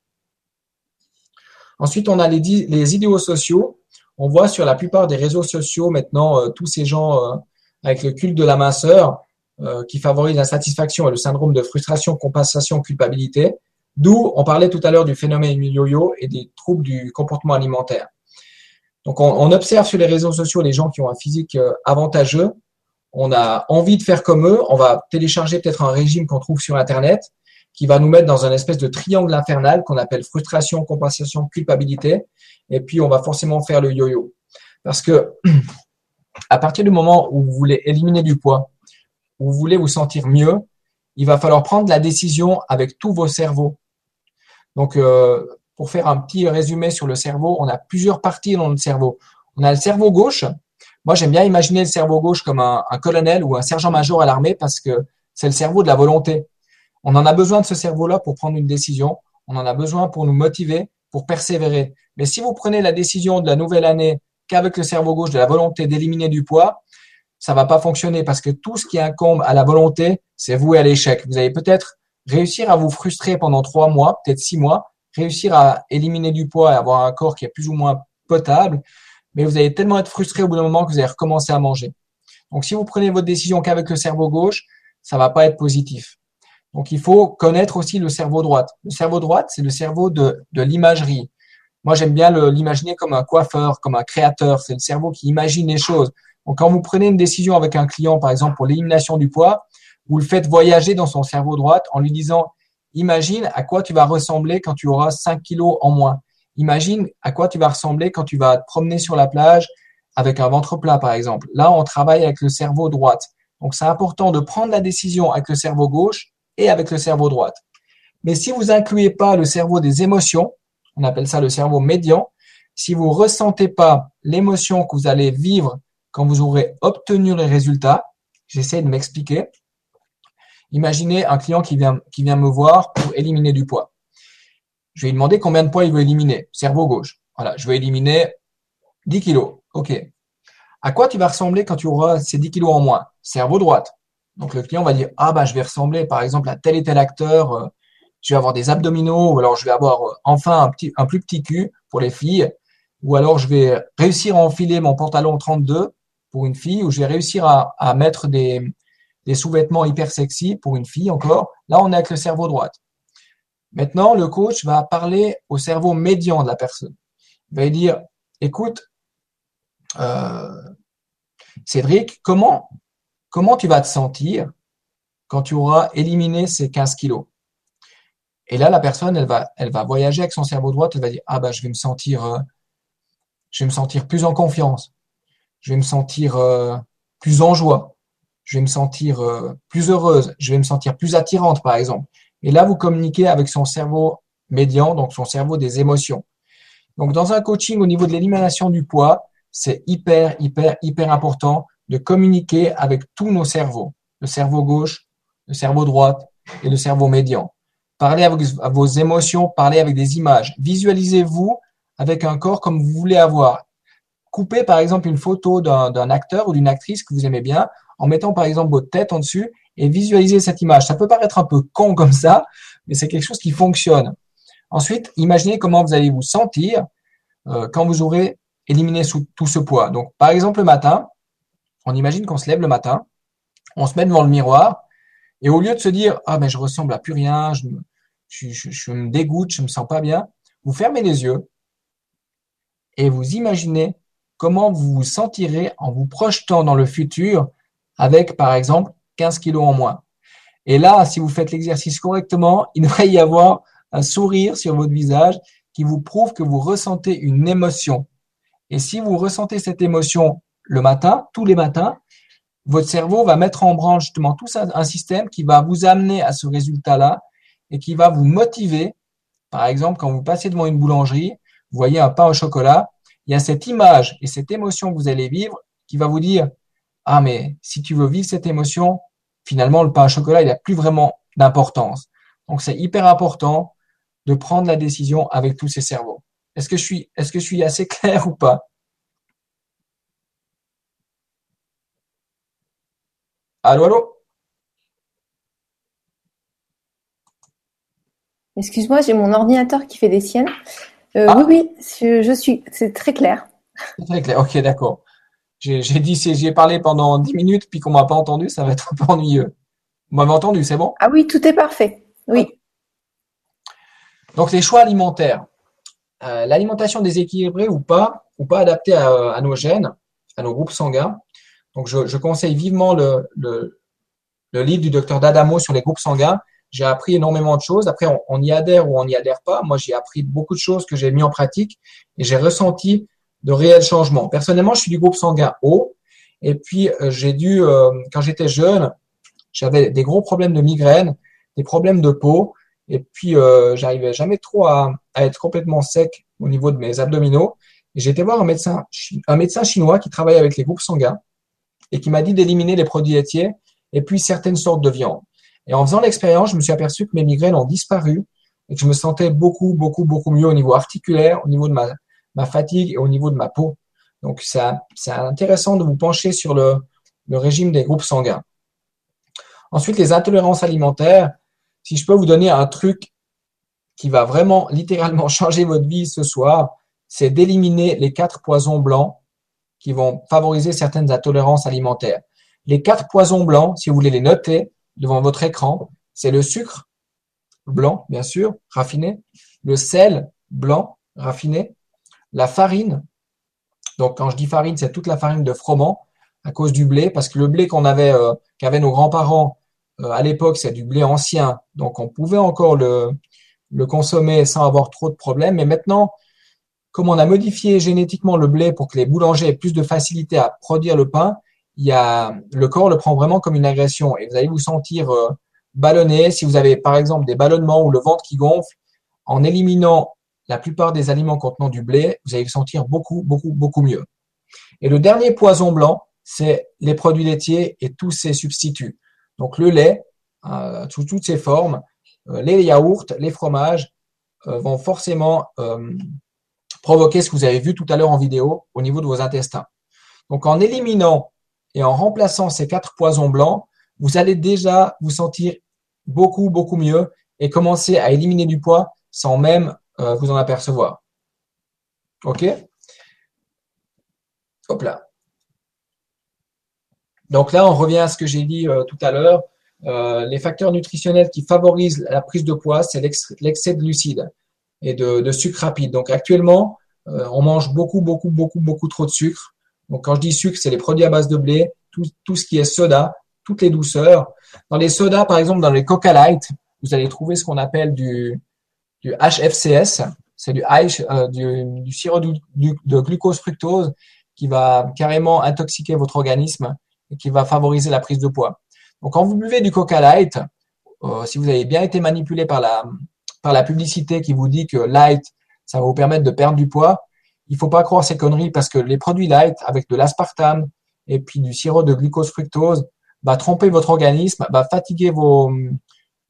Ensuite, on a les, idéaux sociaux on voit sur la plupart des réseaux sociaux maintenant euh, tous ces gens euh, avec le culte de la minceur euh, qui favorisent l'insatisfaction et le syndrome de frustration, compensation, culpabilité. D'où on parlait tout à l'heure du phénomène yo-yo et des troubles du comportement alimentaire. Donc on, observe sur les réseaux sociaux les gens qui ont un physique avantageux. On a envie de faire comme eux. On va télécharger peut-être un régime qu'on trouve sur Internet qui va nous mettre dans un espèce de triangle infernal qu'on appelle frustration, compensation, culpabilité. Et puis, on va forcément faire le yo-yo. Parce que, à partir du moment où vous voulez éliminer du poids, où vous voulez vous sentir mieux, il va falloir prendre la décision avec tous vos cerveaux. Donc, euh, pour faire un petit résumé sur le cerveau, on a plusieurs parties dans le cerveau. On a le cerveau gauche. Moi, j'aime bien imaginer le cerveau gauche comme un, colonel ou un sergent-major à l'armée parce que c'est le cerveau de la volonté. On en a besoin de ce cerveau-là pour prendre une décision. On en a besoin pour nous motiver, pour persévérer. Mais si vous prenez la décision de la nouvelle année qu'avec le cerveau gauche de la volonté d'éliminer du poids, ça va pas fonctionner parce que tout ce qui incombe à la volonté, c'est voué à l'échec. Vous allez peut-être réussir à vous frustrer pendant trois mois, peut-être six mois, réussir à éliminer du poids et avoir un corps qui est plus ou moins potable, mais vous allez tellement être frustré au bout d'un moment que vous allez recommencer à manger. Donc, si vous prenez votre décision qu'avec le cerveau gauche, ça va pas être positif. Donc, il faut connaître aussi le cerveau droit. Le cerveau droit, c'est le cerveau de, de l'imagerie. Moi, j'aime bien l'imaginer comme un coiffeur, comme un créateur. C'est le cerveau qui imagine les choses. Donc, quand vous prenez une décision avec un client, par exemple, pour l'élimination du poids, vous le faites voyager dans son cerveau droit en lui disant, imagine à quoi tu vas ressembler quand tu auras 5 kilos en moins. Imagine à quoi tu vas ressembler quand tu vas te promener sur la plage avec un ventre plat, par exemple. Là, on travaille avec le cerveau droit. Donc, c'est important de prendre la décision avec le cerveau gauche et avec le cerveau droit. Mais si vous incluez pas le cerveau des émotions, on appelle ça le cerveau médian, si vous ressentez pas l'émotion que vous allez vivre quand vous aurez obtenu les résultats, j'essaie de m'expliquer. Imaginez un client qui vient, me voir pour éliminer du poids. Je vais lui demander combien de poids il veut éliminer. Cerveau gauche. Voilà, je vais éliminer 10 kilos. OK. À quoi tu vas ressembler quand tu auras ces 10 kilos en moins? Cerveau droite. Donc le client va dire ah bah je vais ressembler par exemple à tel et tel acteur, euh, je vais avoir des abdominaux ou alors je vais avoir euh, enfin un plus petit cul pour les filles ou alors je vais réussir à enfiler mon pantalon 32 pour une fille ou je vais réussir à mettre des des sous-vêtements hyper sexy pour une fille encore. Là on est avec le cerveau droit. Maintenant le coach va parler au cerveau médian de la personne. Il va lui dire écoute euh, Cédric, comment comment tu vas te sentir quand tu auras éliminé ces 15 kilos? Et là, la personne, elle va, elle va voyager avec son cerveau droit, elle va dire, ah bah, je vais me sentir, euh, je vais me sentir plus en confiance, je vais me sentir euh, plus en joie, je vais me sentir euh, plus heureuse, je vais me sentir plus attirante, par exemple. Et là, vous communiquez avec son cerveau médian, donc son cerveau des émotions. Donc, dans un coaching au niveau de l'élimination du poids, c'est hyper, hyper, hyper important de communiquer avec tous nos cerveaux, le cerveau gauche, le cerveau droit et le cerveau médian. parlez avec vos émotions, parlez avec des images. Visualisez-vous avec un corps comme vous voulez avoir. Coupez par exemple une photo d'un acteur ou d'une actrice que vous aimez bien en mettant par exemple votre tête en dessus et visualisez cette image. Ça peut paraître un peu con comme ça, mais c'est quelque chose qui fonctionne. Ensuite, imaginez comment vous allez vous sentir euh, quand vous aurez éliminé tout ce poids. Donc, par exemple, le matin, on imagine qu'on se lève le matin, on se met devant le miroir, et au lieu de se dire ah mais je ressemble à plus rien, je me, je, me dégoûte, je me sens pas bien, vous fermez les yeux et vous imaginez comment vous vous sentirez en vous projetant dans le futur avec par exemple 15 kilos en moins. Et là, si vous faites l'exercice correctement, il devrait y avoir un sourire sur votre visage qui vous prouve que vous ressentez une émotion. Et si vous ressentez cette émotion le matin, tous les matins, votre cerveau va mettre en branle justement tout un système qui va vous amener à ce résultat-là et qui va vous motiver. Par exemple, quand vous passez devant une boulangerie, vous voyez un pain au chocolat, il y a cette image et cette émotion que vous allez vivre qui va vous dire, ah, mais si tu veux vivre cette émotion, finalement, le pain au chocolat, il n'a plus vraiment d'importance. Donc, c'est hyper important de prendre la décision avec tous ces cerveaux. Est-ce que je suis, est-ce que je suis assez clair ou pas? Allô, allô? Excuse-moi, j'ai mon ordinateur qui fait des siennes. Euh, ah. Oui, oui, je, suis. C'est très clair. Très clair. Ok, d'accord. J'ai dit, j'ai parlé pendant 10 minutes, puis qu'on m'a pas entendu, ça va être un peu ennuyeux. Vous m'avez entendu, c'est bon? Ah oui, tout est parfait. Oui. Donc les choix alimentaires. Euh, l'alimentation déséquilibrée ou pas, ou pas adaptée à nos gènes, à nos groupes sanguins, donc, je, conseille vivement le, livre du docteur D'Adamo sur les groupes sanguins. J'ai appris énormément de choses. Après, on, y adhère ou on n'y adhère pas. Moi, j'ai appris beaucoup de choses que j'ai mis en pratique et j'ai ressenti de réels changements. Personnellement, je suis du groupe sanguin O. Et puis, euh, j'ai dû, euh, quand j'étais jeune, j'avais des gros problèmes de migraine, des problèmes de peau. Et puis, euh, j'arrivais jamais trop à, être complètement sec au niveau de mes abdominaux. J'ai été voir un médecin, un médecin chinois qui travaille avec les groupes sanguins et qui m'a dit d'éliminer les produits laitiers et puis certaines sortes de viande. Et en faisant l'expérience, je me suis aperçu que mes migraines ont disparu et que je me sentais beaucoup, beaucoup, beaucoup mieux au niveau articulaire, au niveau de ma, ma fatigue et au niveau de ma peau. Donc, c'est intéressant de vous pencher sur le, le régime des groupes sanguins. Ensuite, les intolérances alimentaires. Si je peux vous donner un truc qui va vraiment littéralement changer votre vie ce soir, c'est d'éliminer les quatre poisons blancs qui vont favoriser certaines intolérances alimentaires. Les quatre poisons blancs, si vous voulez les noter devant votre écran, c'est le sucre blanc, bien sûr, raffiné, le sel blanc, raffiné, la farine. Donc, quand je dis farine, c'est toute la farine de froment à cause du blé, parce que le blé qu'on avait, euh, qu'avaient nos grands-parents euh, à l'époque, c'est du blé ancien, donc on pouvait encore le, consommer sans avoir trop de problèmes. Mais maintenant, comme on a modifié génétiquement le blé pour que les boulangers aient plus de facilité à produire le pain, il y a, le corps le prend vraiment comme une agression et vous allez vous sentir euh, ballonné. Si vous avez par exemple des ballonnements ou le ventre qui gonfle, en éliminant la plupart des aliments contenant du blé, vous allez vous sentir beaucoup, beaucoup, beaucoup mieux. Et le dernier poison blanc, c'est les produits laitiers et tous ces substituts. Donc le lait, euh, sous toutes ses formes, euh, les yaourts, les fromages vont forcément provoquer ce que vous avez vu tout à l'heure en vidéo au niveau de vos intestins. Donc en éliminant et en remplaçant ces quatre poisons blancs, vous allez déjà vous sentir beaucoup, beaucoup mieux et commencer à éliminer du poids sans même euh, vous en apercevoir. OK? Hop là. Donc là, on revient à ce que j'ai dit euh, tout à l'heure. Euh, les facteurs nutritionnels qui favorisent la prise de poids, c'est l'excès de glucides et de, sucre rapide. Donc actuellement, on mange beaucoup, beaucoup, beaucoup, beaucoup trop de sucre. Donc quand je dis sucre, c'est les produits à base de blé, tout, tout ce qui est soda, toutes les douceurs. Dans les sodas, par exemple, dans les Coca Light, vous allez trouver ce qu'on appelle du, du HFCS, c'est du, euh, sirop de, glucose fructose qui va carrément intoxiquer votre organisme et qui va favoriser la prise de poids. Donc quand vous buvez du Coca Light, euh, si vous avez bien été manipulé par la, par la publicité qui vous dit que light, ça va vous permettre de perdre du poids, il faut pas croire ces conneries parce que les produits light avec de l'aspartame et puis du sirop de glucose fructose va tromper votre organisme, va fatiguer vos,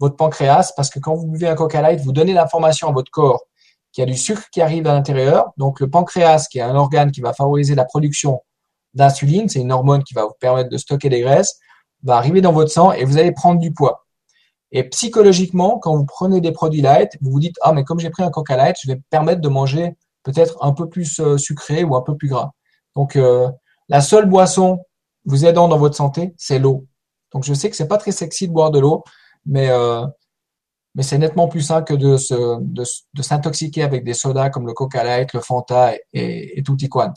votre pancréas parce que quand vous buvez un Coca Light, vous donnez l'information à votre corps qu'il y a du sucre qui arrive à l'intérieur. Donc le pancréas, qui est un organe qui va favoriser la production d'insuline, c'est une hormone qui va vous permettre de stocker des graisses, va arriver dans votre sang et vous allez prendre du poids. Et psychologiquement, quand vous prenez des produits light, vous vous dites, ah, mais comme j'ai pris un Coca Light, je vais me permettre de manger peut-être un peu plus euh, sucré ou un peu plus gras. Donc, euh, la seule boisson vous aidant dans votre santé, c'est l'eau. Donc, je sais que c'est pas très sexy de boire de l'eau, mais euh, mais c'est nettement plus sain que de se de, s'intoxiquer avec des sodas comme le Coca Light, le Fanta et, et tutti quant.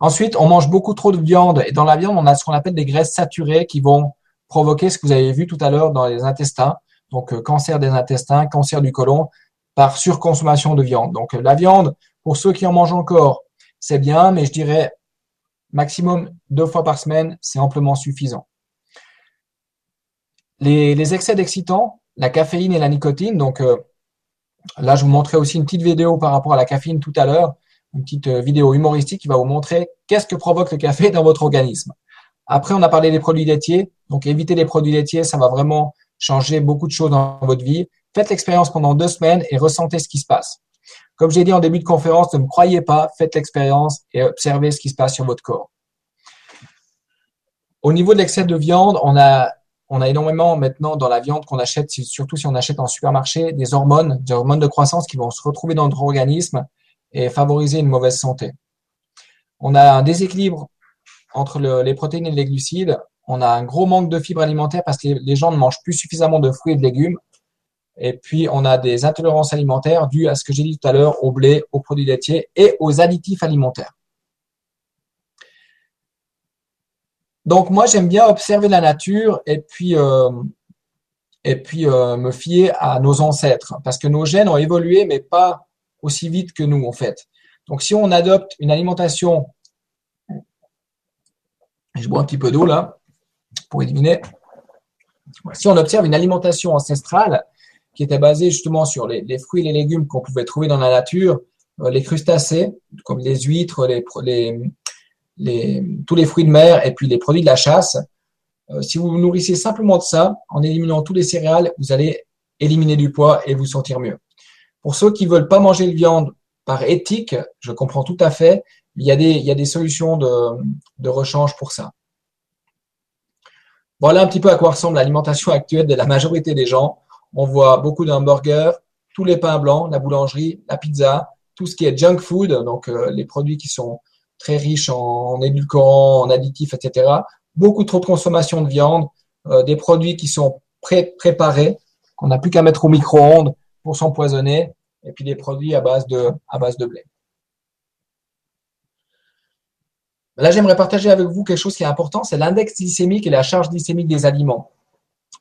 Ensuite, on mange beaucoup trop de viande et dans la viande, on a ce qu'on appelle des graisses saturées qui vont provoquer ce que vous avez vu tout à l'heure dans les intestins, donc cancer des intestins, cancer du côlon, par surconsommation de viande. Donc la viande, pour ceux qui en mangent encore, c'est bien, mais je dirais maximum deux fois par semaine, c'est amplement suffisant. Les, excès d'excitants, la caféine et la nicotine, donc euh, là je vous montrais aussi une petite vidéo par rapport à la caféine tout à l'heure, une petite euh, vidéo humoristique qui va vous montrer qu'est-ce que provoque le café dans votre organisme. Après, on a parlé des produits laitiers, donc éviter les produits laitiers, ça va vraiment changer beaucoup de choses dans votre vie. Faites l'expérience pendant deux semaines et ressentez ce qui se passe. Comme j'ai dit en début de conférence, ne me croyez pas, faites l'expérience et observez ce qui se passe sur votre corps. Au niveau de l'excès de viande, on a, on a énormément maintenant dans la viande qu'on achète, surtout si on achète en supermarché, des hormones, des hormones de croissance qui vont se retrouver dans notre organisme et favoriser une mauvaise santé. On a un déséquilibre entre les protéines et les glucides. On a un gros manque de fibres alimentaires parce que les gens ne mangent plus suffisamment de fruits et de légumes. Et puis, on a des intolérances alimentaires dues à ce que j'ai dit tout à l'heure, au blé, aux produits laitiers et aux additifs alimentaires. Donc, moi, j'aime bien observer la nature et puis, euh, et puis euh, me fier à nos ancêtres parce que nos gènes ont évolué, mais pas aussi vite que nous, en fait. Donc, si on adopte une alimentation, je bois un petit peu d'eau là pour éliminer. Si on observe une alimentation ancestrale, qui était basé justement sur les, fruits et les légumes qu'on pouvait trouver dans la nature, euh, les crustacés, comme les huîtres, les, les, tous les fruits de mer et puis les produits de la chasse. Euh, si vous vous nourrissez simplement de ça, en éliminant tous les céréales, vous allez éliminer du poids et vous sentir mieux. Pour ceux qui veulent pas manger de viande par éthique, je comprends tout à fait, il y a des, il y a des solutions de, de rechange pour ça. Voilà un petit peu à quoi ressemble l'alimentation actuelle de la majorité des gens on voit beaucoup d'hamburgers, tous les pains blancs, la boulangerie, la pizza, tout ce qui est junk food, donc euh, les produits qui sont très riches en, édulcorants, en additifs, etc. Beaucoup trop de consommation de viande, euh, des produits qui sont pré préparés, qu'on n'a plus qu'à mettre au micro-ondes pour s'empoisonner, et puis des produits à base de, à de blé. Là, j'aimerais partager avec vous quelque chose qui est important, c'est l'index glycémique et la charge glycémique des aliments.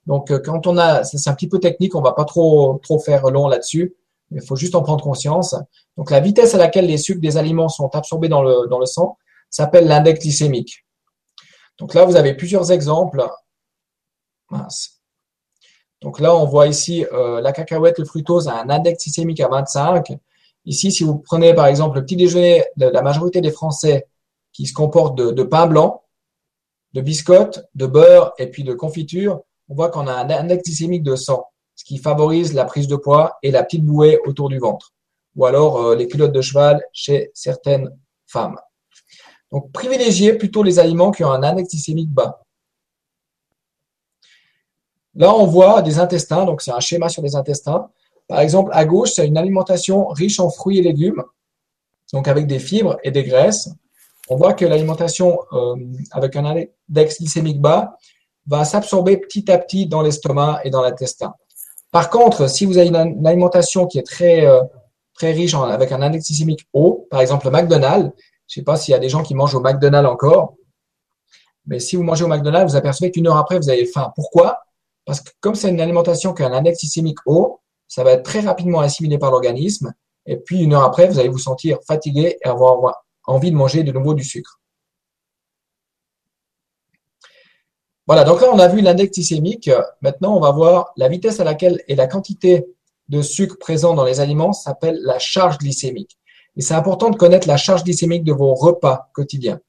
Donc, euh, quand on a, c'est un petit peu technique, on va pas trop, trop faire long là-dessus, il faut juste en prendre conscience. Donc, la vitesse à laquelle les sucres des aliments sont absorbés dans le, sang s'appelle l'index glycémique. Donc là, vous avez plusieurs exemples. Mince. Donc là, on voit ici euh, la cacahuète, le fructose a un index glycémique à 25. Ici, si vous prenez par exemple le petit déjeuner de la majorité des Français qui se comporte de, pain blanc, de biscottes, de beurre et puis de confiture, on voit qu'on a un index glycémique de 100, ce qui favorise la prise de poids et la petite bouée autour du ventre, ou alors euh, les culottes de cheval chez certaines femmes. Donc, privilégiez plutôt les aliments qui ont un index glycémique bas. Là, on voit des intestins, donc c'est un schéma sur des intestins. Par exemple, à gauche, c'est une alimentation riche en fruits et légumes, donc avec des fibres et des graisses. On voit que l'alimentation euh, avec un index glycémique bas va s'absorber petit à petit dans l'estomac et dans l'intestin. Par contre, si vous avez une, alimentation qui est très, euh, très riche avec un index glycémique haut, par exemple le McDonald's, je ne sais pas s'il y a des gens qui mangent au McDonald's encore, mais si vous mangez au McDonald's, vous apercevez qu'une heure après, vous avez faim. Pourquoi? Parce que comme c'est une alimentation qui a un index glycémique haut, ça va être très rapidement assimilé par l'organisme, et puis une heure après, vous allez vous sentir fatigué et avoir envie de manger de nouveau du sucre. Voilà, donc là, on a vu l'index glycémique. Maintenant, on va voir la vitesse à laquelle et la quantité de sucre présent dans les aliments s'appelle la charge glycémique. Et c'est important de connaître la charge glycémique de vos repas quotidiens.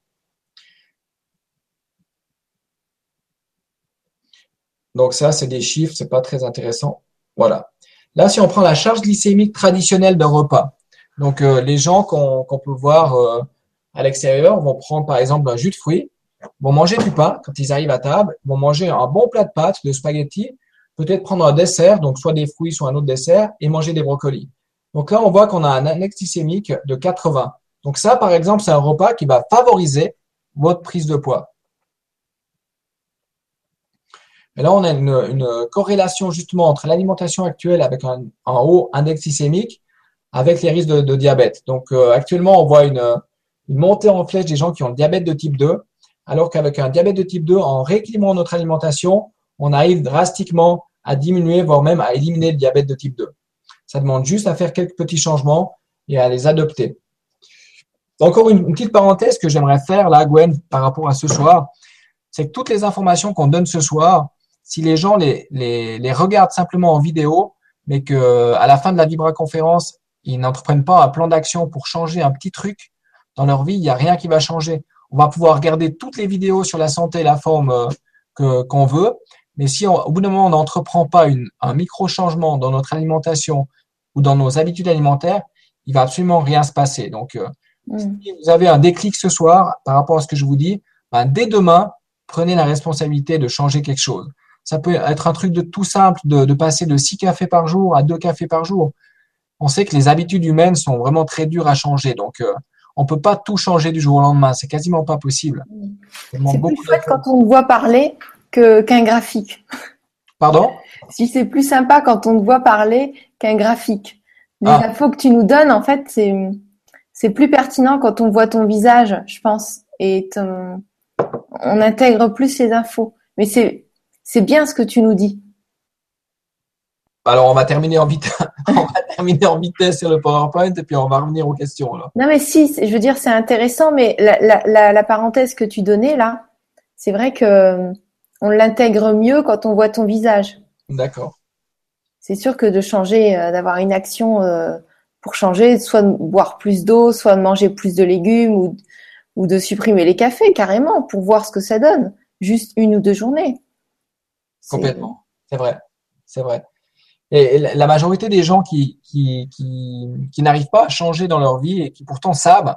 Donc ça, c'est des chiffres, c'est pas très intéressant. Voilà. Là, si on prend la charge glycémique traditionnelle d'un repas, donc euh, les gens qu'on peut voir euh, à l'extérieur vont prendre par exemple un jus de fruits, vont manger du pain quand ils arrivent à table, vont manger un bon plat de pâtes, de spaghettis, peut-être prendre un dessert, donc soit des fruits, soit un autre dessert, et manger des brocolis. Donc là, on voit qu'on a un index glycémique de 80. Donc ça, par exemple, c'est un repas qui va favoriser votre prise de poids. Et là, on a une, corrélation justement entre l'alimentation actuelle avec un, haut index glycémique avec les risques de, diabète. Donc euh, actuellement, on voit une, montée en flèche des gens qui ont le diabète de type 2, alors qu'avec un diabète de type 2, en rééquilibrant notre alimentation, on arrive drastiquement à diminuer, voire même à éliminer le diabète de type 2. Ça demande juste à faire quelques petits changements et à les adopter. Encore une, petite parenthèse que j'aimerais faire là, Gwen, par rapport à ce soir, c'est que toutes les informations qu'on donne ce soir, si les gens les, les, regardent simplement en vidéo, mais que à la fin de la Vibra conférence, ils n'entreprennent pas un plan d'action pour changer un petit truc dans leur vie, il n'y a rien qui va changer. On va pouvoir regarder toutes les vidéos sur la santé et la forme euh, que qu'on veut, mais si au bout d'un moment on n'entreprend pas une, un micro changement dans notre alimentation ou dans nos habitudes alimentaires, il va absolument rien se passer. Donc, euh, mm. si vous avez un déclic ce soir par rapport à ce que je vous dis, ben, dès demain, prenez la responsabilité de changer quelque chose. Ça peut être un truc de tout simple, de, de passer de 6 cafés par jour à 2 cafés par jour. On sait que les habitudes humaines sont vraiment très dures à changer. Donc, euh, on peut pas tout changer du jour au lendemain. C'est quasiment pas possible. C'est plus chouette quand on te voit parler que qu'un graphique. Pardon? Si c'est plus sympa quand on te voit parler qu'un graphique. Les ah. infos que tu nous donnes, en fait, c'est c'est plus pertinent quand on voit ton visage, je pense, et on intègre plus les infos. Mais c'est c'est bien ce que tu nous dis. Alors, on va terminer en vitesse, on va terminer en vitesse sur le PowerPoint et puis on va revenir aux questions. Là. Non, mais si, je veux dire, c'est intéressant, mais la, la, la, parenthèse que tu donnais là, c'est vrai que on l'intègre mieux quand on voit ton visage. D'accord. C'est sûr que de changer, euh, d'avoir une action euh, pour changer, soit de boire plus d'eau, soit de manger plus de légumes ou, ou de supprimer les cafés carrément pour voir ce que ça donne. Juste une ou deux journées. Complètement. C'est vrai. C'est vrai. Et la majorité des gens qui, qui, qui, qui n'arrivent pas à changer dans leur vie et qui pourtant savent,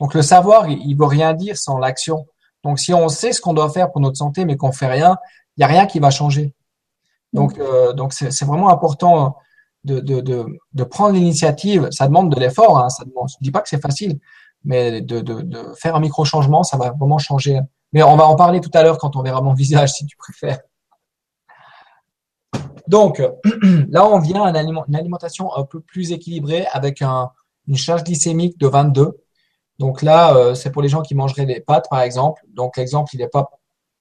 donc le savoir, il ne veut rien dire sans l'action. Donc si on sait ce qu'on doit faire pour notre santé mais qu'on fait rien, il n'y a rien qui va changer. Donc euh, donc c'est vraiment important de, de, de, de prendre l'initiative. Ça demande de l'effort. Hein, ça demande, je dis pas que c'est facile, mais de, de, de faire un micro changement, ça va vraiment changer. Mais on va en parler tout à l'heure quand on verra mon visage, si tu préfères. Donc, là, on vient à une alimentation un peu plus équilibrée avec un, une charge glycémique de 22. Donc là, euh, c'est pour les gens qui mangeraient des pâtes, par exemple. Donc l'exemple, il n'est pas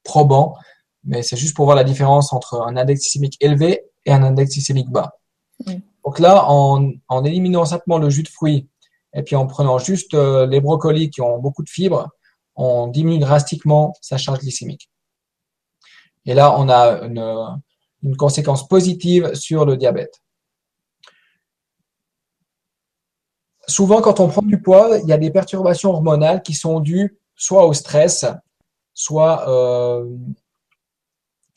probant, mais c'est juste pour voir la différence entre un index glycémique élevé et un index glycémique bas. Donc là, en, en, éliminant simplement le jus de fruits et puis en prenant juste euh, les brocolis qui ont beaucoup de fibres, on diminue drastiquement sa charge glycémique. Et là, on a une, une conséquence positive sur le diabète. Souvent, quand on prend du poids, il y a des perturbations hormonales qui sont dues soit au stress, soit euh,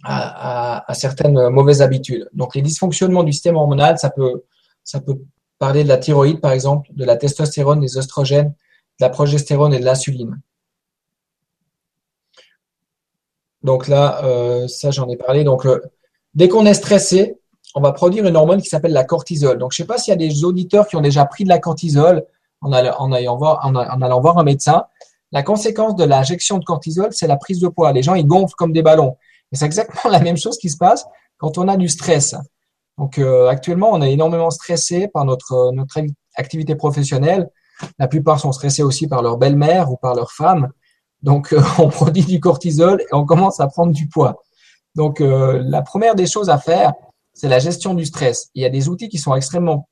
à, certaines mauvaises habitudes. Donc, les dysfonctionnements du système hormonal, ça peut, ça peut parler de la thyroïde, par exemple, de la testostérone, des oestrogènes, de la progestérone et de l'insuline. Donc là, euh, ça j'en ai parlé. Donc Dès qu'on est stressé, on va produire une hormone qui s'appelle la cortisol. Donc, je ne sais pas s'il y a des auditeurs qui ont déjà pris de la cortisol en allant, voir, un médecin. La conséquence de l'injection de cortisol, c'est la prise de poids. Les gens, ils gonflent comme des ballons. Et c'est exactement la même chose qui se passe quand on a du stress. Donc, euh, actuellement, on est énormément stressé par notre, notre activité professionnelle. La plupart sont stressés aussi par leur belle-mère ou par leur femme. Donc, euh, on produit du cortisol et on commence à prendre du poids. Donc, euh, la première des choses à faire, c'est la gestion du stress. Il y a des outils qui sont extrêmement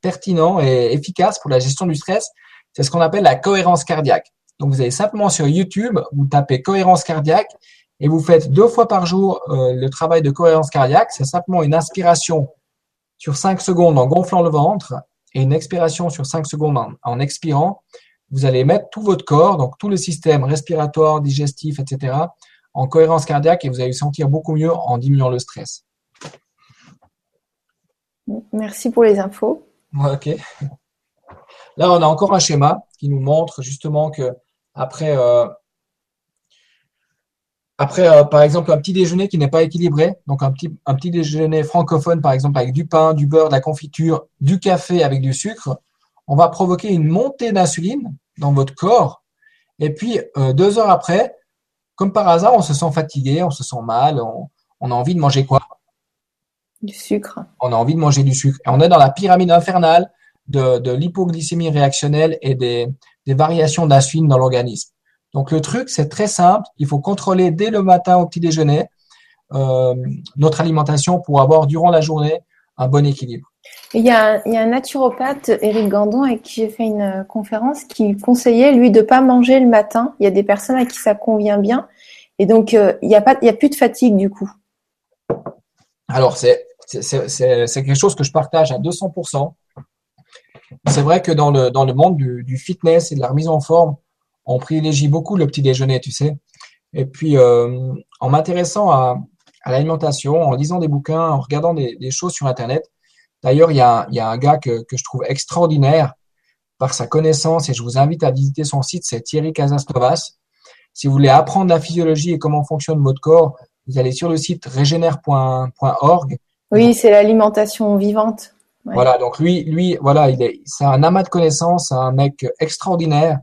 pertinents et efficaces pour la gestion du stress. C'est ce qu'on appelle la cohérence cardiaque. Donc, vous allez simplement sur YouTube, vous tapez cohérence cardiaque et vous faites deux fois par jour euh, le travail de cohérence cardiaque. C'est simplement une inspiration sur 5 secondes en gonflant le ventre et une expiration sur 5 secondes en, en expirant. Vous allez mettre tout votre corps, donc tout le système respiratoire, digestif, etc., en cohérence cardiaque et vous allez vous sentir beaucoup mieux en diminuant le stress. Merci pour les infos. Ok. Là, on a encore un schéma qui nous montre justement que après, euh, après euh, par exemple, un petit déjeuner qui n'est pas équilibré, donc un petit, un petit déjeuner francophone, par exemple, avec du pain, du beurre, de la confiture, du café avec du sucre, on va provoquer une montée d'insuline dans votre corps. Et puis, euh, deux heures après, comme par hasard, on se sent fatigué, on se sent mal, on, a envie de manger quoi? Du sucre. On a envie de manger du sucre. Et on est dans la pyramide infernale de, l'hypoglycémie réactionnelle et des, variations d'insuline dans l'organisme. Donc le truc, c'est très simple. Il faut contrôler dès le matin au petit déjeuner euh, notre alimentation pour avoir durant la journée un bon équilibre. Il y, a, un naturopathe, Eric Gandon, avec qui j'ai fait une euh, conférence, qui conseillait, lui, de pas manger le matin. Il y a des personnes à qui ça convient bien. Et donc, euh, il n'y a, a plus de fatigue, du coup. Alors, c'est, c'est, quelque chose que je partage à 200%. C'est vrai que dans le, dans le monde du, fitness et de la remise en forme, on privilégie beaucoup le petit déjeuner, tu sais. Et puis, euh, en m'intéressant à, l'alimentation, en lisant des bouquins, en regardant des, choses sur Internet, d'ailleurs, il y a, y a, un gars que, que je trouve extraordinaire par sa connaissance et je vous invite à visiter son site, c'est Thierry Casastovas. Si vous voulez apprendre la physiologie et comment fonctionne votre corps, vous allez sur le site régénère.org. Oui, c'est l'alimentation vivante. Voilà, donc lui, lui, voilà, il est, c'est un amas de connaissances, un mec extraordinaire.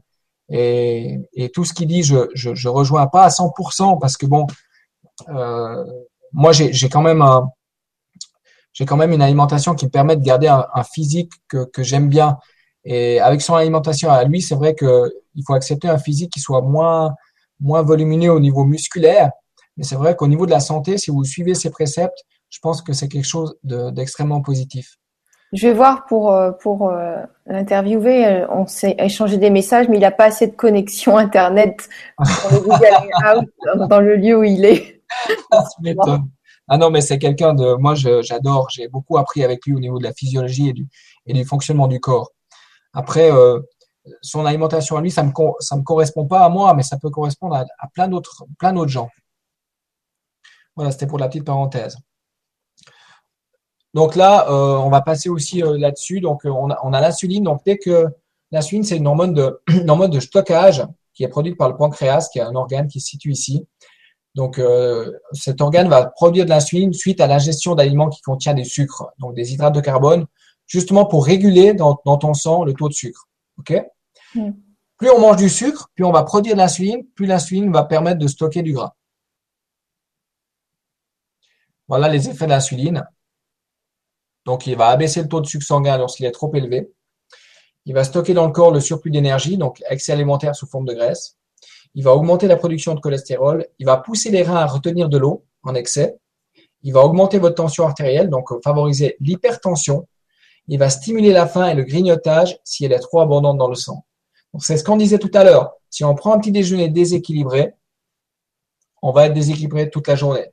Et, et tout ce qu'il dit, je, je, je, rejoins pas à 100% parce que bon, euh, moi j'ai, j'ai quand même un, j'ai quand même une alimentation qui me permet de garder un, un physique que, que j'aime bien. Et avec son alimentation à lui, c'est vrai que il faut accepter un physique qui soit moins, moins volumineux au niveau musculaire. Mais c'est vrai qu'au niveau de la santé, si vous suivez ces préceptes, je pense que c'est quelque chose de, d'extrêmement positif. Je vais voir pour euh, pour euh, l'interviewer. Euh, on s'est échangé des messages, mais il n'a pas assez de connexion internet dans le lieu où il est. ah non, mais c'est quelqu'un de. Moi, j'adore. J'ai beaucoup appris avec lui au niveau de la physiologie et du et du fonctionnement du corps. Après, son alimentation à lui, ça me ça me correspond pas à moi, mais ça peut correspondre à, plein d'autres plein d'autres gens. Voilà, c'était pour la petite parenthèse. Donc là, euh, on va passer aussi euh, là-dessus. Donc euh, on a, l'insuline. Donc dès que l'insuline, c'est une hormone de, hormone de stockage qui est produite par le pancréas, qui est un organe qui se situe ici. Donc cet organe va produire de l'insuline suite à l'ingestion d'aliments qui contiennent des sucres, donc des hydrates de carbone, justement pour réguler dans, ton sang le taux de sucre. Ok? Mm. Plus on mange du sucre, plus on va produire de l'insuline, plus l'insuline va permettre de stocker du gras. Voilà les effets de l'insuline. Donc, il va abaisser le taux de sucre sanguin lorsqu'il est trop élevé. Il va stocker dans le corps le surplus d'énergie, donc excès alimentaire sous forme de graisse. Il va augmenter la production de cholestérol. Il va pousser les reins à retenir de l'eau en excès. Il va augmenter votre tension artérielle, donc favoriser l'hypertension. Il va stimuler la faim et le grignotage si elle est trop abondante dans le sang. C'est ce qu'on disait tout à l'heure. Si on prend un petit déjeuner déséquilibré, on va être déséquilibré toute la journée.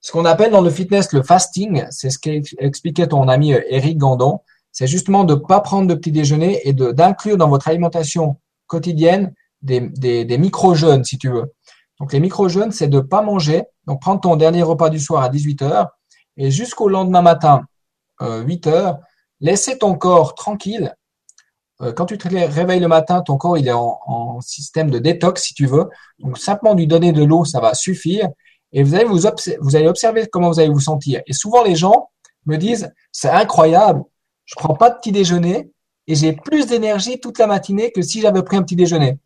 Ce qu'on appelle dans le fitness le fasting, c'est ce qu'expliquait ton ami euh, Eric Gandon, c'est justement de ne pas prendre de petit déjeuner et d'inclure dans votre alimentation quotidienne des, des, micro-jeûnes, si tu veux. Donc les micro-jeûnes, c'est de ne pas manger, donc prendre ton dernier repas du soir à 18 heures et jusqu'au lendemain matin, 8 euh, heures, laisser ton corps tranquille. Euh, quand tu te réveilles le matin, ton corps il est en, en système de détox, si tu veux. Donc simplement lui donner de l'eau, ça va suffire et vous allez vous, vous allez observer comment vous allez vous sentir. Et souvent les gens me disent c'est incroyable, je prends pas de petit déjeuner et j'ai plus d'énergie toute la matinée que si j'avais pris un petit déjeuner.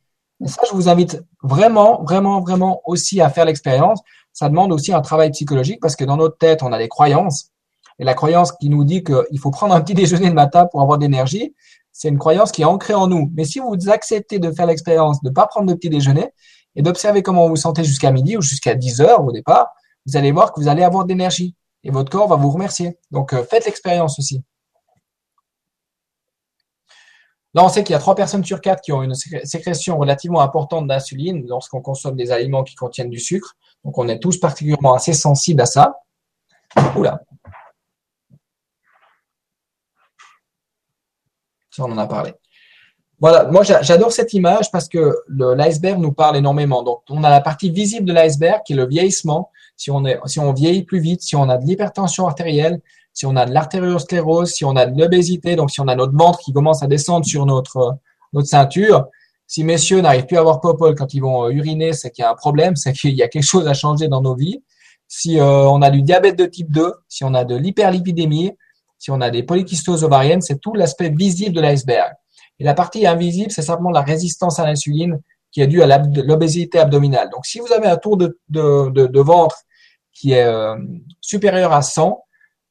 Ça, je vous invite vraiment, vraiment, vraiment aussi à faire l'expérience. Ça demande aussi un travail psychologique parce que dans notre tête, on a des croyances. Et la croyance qui nous dit qu'il faut prendre un petit déjeuner le matin pour avoir de l'énergie, c'est une croyance qui est ancrée en nous. Mais si vous acceptez de faire l'expérience de ne pas prendre de petit déjeuner, et d'observer comment vous vous sentez jusqu'à midi ou jusqu'à 10 heures au départ, vous allez voir que vous allez avoir de l'énergie et votre corps va vous remercier. Donc euh, faites l'expérience aussi. Là, on sait qu'il y a trois personnes sur quatre qui ont une sécrétion relativement importante d'insuline lorsqu'on consomme des aliments qui contiennent du sucre. Donc, on est tous particulièrement assez sensibles à ça. Oula. Ça, on en a parlé. Voilà, moi j'adore cette image parce que l'iceberg nous parle énormément. Donc on a la partie visible de l'iceberg qui est le vieillissement. Si on est, si on vieillit plus vite, si on a de l'hypertension artérielle, si on a de l'artériosclérose, si on a de l'obésité, donc si on a notre ventre qui commence à descendre sur notre notre ceinture, si messieurs n'arrivent plus à avoir popole quand ils vont euh, uriner, c'est qu'il y a un problème, c'est qu'il y a quelque chose à changer dans nos vies. Si euh, on a du diabète de type 2, si on a de l'hyperlipidémie, si on a des polykystoses ovariennes, c'est tout l'aspect visible de l'iceberg. Et la partie invisible, c'est simplement la résistance à l'insuline qui est due à l'obésité abdominale. Donc, si vous avez un tour de, de, ventre qui est euh, supérieur à 100,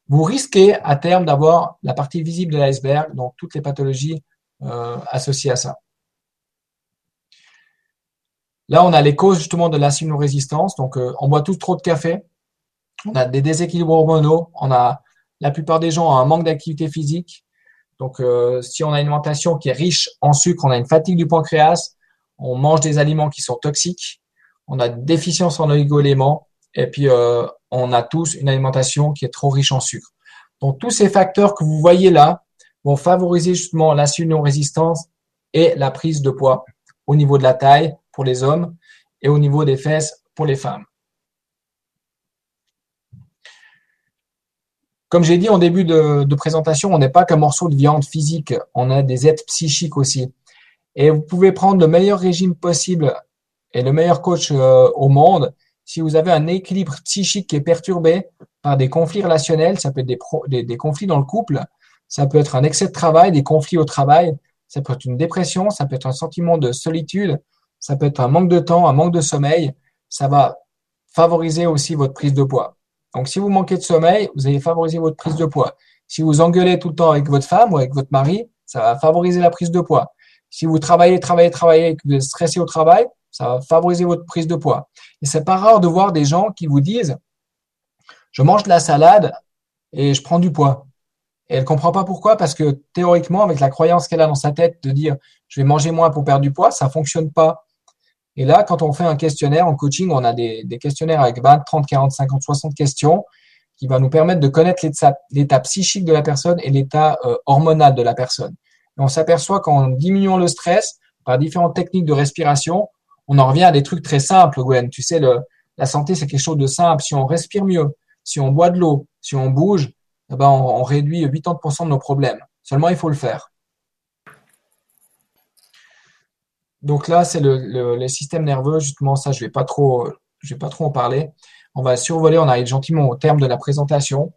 vous risquez à terme d'avoir la partie visible de l'iceberg, donc toutes les pathologies euh, associées à ça. Là, on a les causes justement de l'insulino-résistance. Donc, euh, on boit tous trop de café, on a des déséquilibres hormonaux, on a la plupart des gens ont un manque d'activité physique, donc, euh, si on a une alimentation qui est riche en sucre, on a une fatigue du pancréas, on mange des aliments qui sont toxiques, on a une déficience en oligo-éléments, et puis on a tous une alimentation qui est trop riche en sucre. Donc, tous ces facteurs que vous voyez là vont favoriser justement l'insulino-résistance et la prise de poids au niveau de la taille pour les hommes et au niveau des fesses pour les femmes. Comme j'ai dit en début de, présentation, on n'est pas qu'un morceau de viande physique, on a des êtres psychiques aussi. Et vous pouvez prendre le meilleur régime possible et le meilleur coach euh, au monde. Si vous avez un équilibre psychique qui est perturbé par des conflits relationnels, ça peut être des, conflits dans le couple, ça peut être un excès de travail, des conflits au travail, ça peut être une dépression, ça peut être un sentiment de solitude, ça peut être un manque de temps, un manque de sommeil. Ça va favoriser aussi votre prise de poids. Donc, si vous manquez de sommeil, vous allez favoriser votre prise de poids. Si vous engueulez tout le temps avec votre femme ou avec votre mari, ça va favoriser la prise de poids. Si vous travaillez, travaillez, travaillez et que vous êtes stressé au travail, ça va favoriser votre prise de poids. Et c'est pas rare de voir des gens qui vous disent, je mange de la salade et je prends du poids. Et elle comprend pas pourquoi, parce que théoriquement, avec la croyance qu'elle a dans sa tête de dire, je vais manger moins pour perdre du poids, ça fonctionne pas. Et là, quand on fait un questionnaire en coaching, on a des, questionnaires avec 20, 30, 40, 50, 60 questions qui va nous permettre de connaître l'état psychique de la personne et l'état euh, hormonal de la personne. Et on s'aperçoit qu'en diminuant le stress par différentes techniques de respiration, on en revient à des trucs très simples, Gwen. Tu sais, la santé, c'est quelque chose de simple. Si on respire mieux, si on boit de l'eau, si on bouge, eh ben on, réduit 80% de nos problèmes. Seulement, il faut le faire. Donc là, c'est le, systèmes nerveux. Justement, ça, je je vais pas trop en parler. On va survoler. On arrive gentiment au terme de la présentation.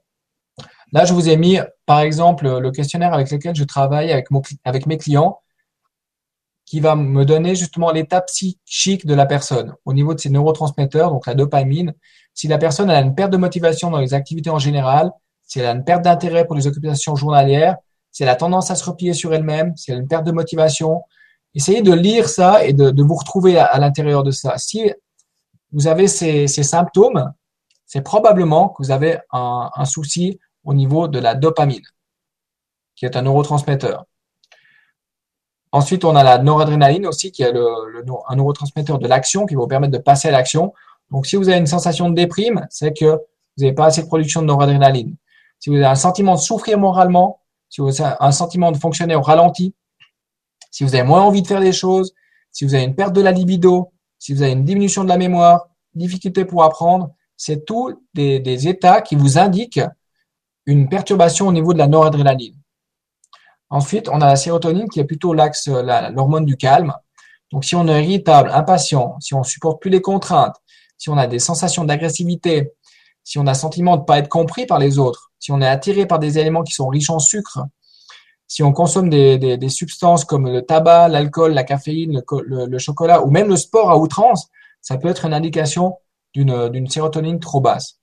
Là, je vous ai mis, par exemple, le questionnaire avec lequel je travaille avec mes clients, qui va me donner justement l'état psychique de la personne au niveau de ses neurotransmetteurs, donc la dopamine. Si la personne a une perte de motivation dans les activités en général, si elle a une perte d'intérêt pour les occupations journalières, si elle a tendance à se replier sur elle-même, si elle a une perte de motivation, essayez de lire ça et de, vous retrouver à, l'intérieur de ça. Si vous avez ces, symptômes, c'est probablement que vous avez un, souci au niveau de la dopamine, qui est un neurotransmetteur. Ensuite, on a la noradrénaline aussi, qui est le, un neurotransmetteur de l'action, qui va vous permettre de passer à l'action. Donc, si vous avez une sensation de déprime, c'est que vous n'avez pas assez de production de noradrénaline. Si vous avez un sentiment de souffrir moralement, si vous avez un sentiment de fonctionner au ralenti, si vous avez moins envie de faire des choses, si vous avez une perte de la libido, si vous avez une diminution de la mémoire, difficulté pour apprendre, c'est tous des, états qui vous indiquent une perturbation au niveau de la noradrénaline. Ensuite, on a la sérotonine qui est plutôt l'axe, l'hormone du calme. Donc, si on est irritable, impatient, si on supporte plus les contraintes, si on a des sensations d'agressivité, si on a le sentiment de ne pas être compris par les autres, si on est attiré par des éléments qui sont riches en sucre, si on consomme des, substances comme le tabac, l'alcool, la caféine, le, chocolat ou même le sport à outrance, ça peut être une indication d'une sérotonine trop basse.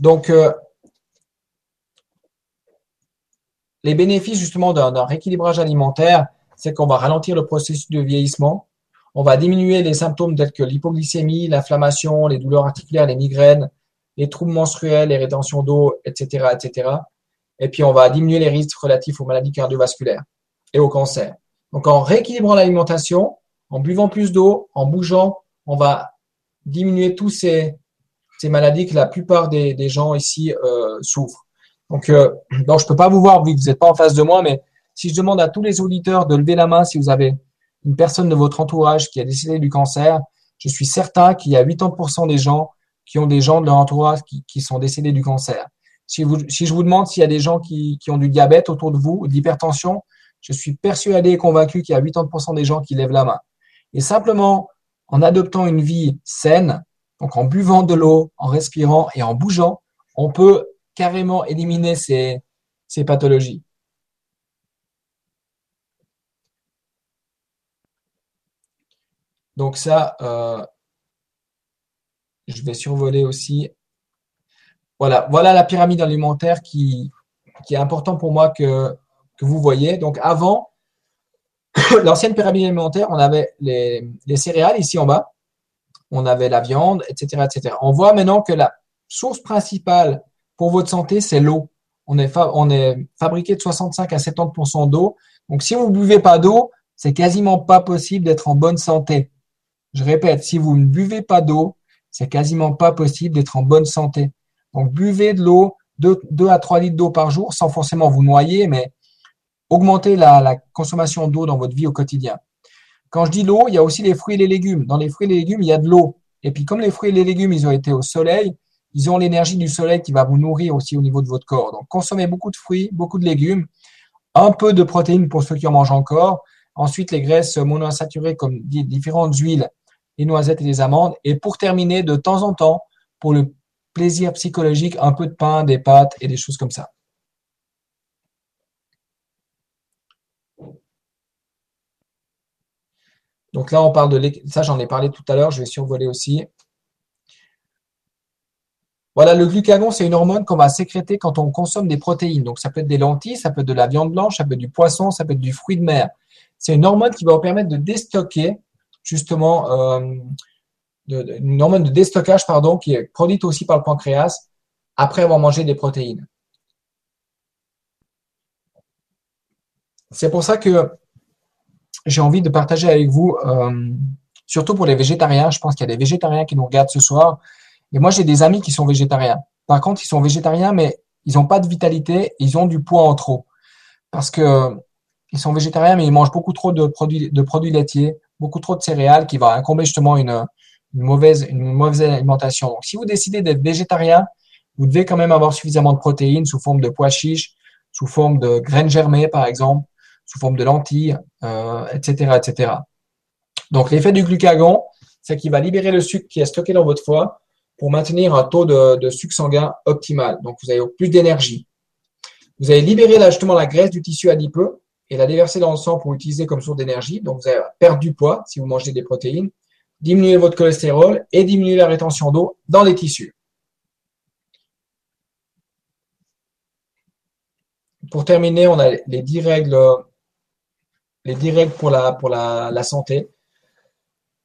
Donc, euh, les bénéfices justement d'un rééquilibrage alimentaire, c'est qu'on va ralentir le processus de vieillissement, on va diminuer les symptômes tels que l'hypoglycémie, l'inflammation, les douleurs articulaires, les migraines, les troubles menstruels, les rétentions d'eau, etc., etc. Et puis, on va diminuer les risques relatifs aux maladies cardiovasculaires et au cancer. Donc, en rééquilibrant l'alimentation, en buvant plus d'eau, en bougeant, on va diminuer tous ces, ces maladies que la plupart des, gens ici euh, souffrent. Donc, euh, donc je peux pas vous voir vu que vous n'êtes pas en face de moi, mais si je demande à tous les auditeurs de lever la main si vous avez une personne de votre entourage qui a décédé du cancer, je suis certain qu'il y a 80% des gens qui ont des gens de leur entourage qui, qui sont décédés du cancer. Si, vous, si je vous demande s'il y a des gens qui, qui ont du diabète autour de vous ou de l'hypertension, je suis persuadé et convaincu qu'il y a 80% des gens qui lèvent la main. Et simplement, en adoptant une vie saine, donc en buvant de l'eau, en respirant et en bougeant, on peut carrément éliminer ces, pathologies. Donc ça, euh, je vais survoler aussi. Voilà, voilà la pyramide alimentaire qui, est important pour moi que, que vous voyez. Donc avant, l'ancienne pyramide alimentaire, on avait les, céréales ici en bas, on avait la viande, etc., etc. On voit maintenant que la source principale pour votre santé, c'est l'eau. On est, fabriqué de 65 à 70% d'eau. Donc si vous ne buvez pas d'eau, c'est quasiment pas possible d'être en bonne santé. Je répète, si vous ne buvez pas d'eau, c'est quasiment pas possible d'être en bonne santé. Donc, buvez de l'eau, 2, à 3 litres d'eau par jour, sans forcément vous noyer, mais augmentez la consommation d'eau dans votre vie au quotidien. Quand je dis l'eau, il y a aussi les fruits et les légumes. Dans les fruits et les légumes, il y a de l'eau. Et puis, comme les fruits et les légumes, ils ont été au soleil, ils ont l'énergie du soleil qui va vous nourrir aussi au niveau de votre corps. Donc, consommez beaucoup de fruits, beaucoup de légumes, un peu de protéines pour ceux qui en mangent encore. Ensuite, les graisses monoinsaturées comme différentes huiles les noisettes et les amandes. Et pour terminer, de temps en temps, pour le plaisir psychologique, un peu de pain, des pâtes et des choses comme ça. Donc là, on parle de ça, j'en ai parlé tout à l'heure, je vais survoler aussi. Voilà, le glucagon, c'est une hormone qu'on va sécréter quand on consomme des protéines. Donc, ça peut être des lentilles, ça peut être de la viande blanche, ça peut être du poisson, ça peut être du fruit de mer. C'est une hormone qui va vous permettre de déstocker justement euh, une hormone de déstockage pardon, qui est produite aussi par le pancréas après avoir mangé des protéines. C'est pour ça que j'ai envie de partager avec vous, euh, surtout pour les végétariens. Je pense qu'il y a des végétariens qui nous regardent ce soir. Et moi, j'ai des amis qui sont végétariens. Par contre, ils sont végétariens, mais ils n'ont pas de vitalité, ils ont du poids en trop. Parce que ils sont végétariens, mais ils mangent beaucoup trop de produits, de produits laitiers, beaucoup trop de céréales qui va incomber justement une, mauvaise, une mauvaise alimentation. Donc, si vous décidez d'être végétarien, vous devez quand même avoir suffisamment de protéines sous forme de pois chiches, sous forme de graines germées, par exemple, sous forme de lentilles, euh, etc., etc. Donc, l'effet du glucagon, c'est qu'il va libérer le sucre qui est stocké dans votre foie pour maintenir un taux de, sucre sanguin optimal. Donc, vous avez plus d'énergie. Vous allez libérer justement la graisse du tissu adipeux et la déverser dans le sang pour utiliser comme source d'énergie. Donc, vous allez perdre du poids si vous mangez des protéines, diminuer votre cholestérol et diminuer la rétention d'eau dans les tissus. Pour terminer, on a les 10 règles, les 10 règles pour, la, pour la santé.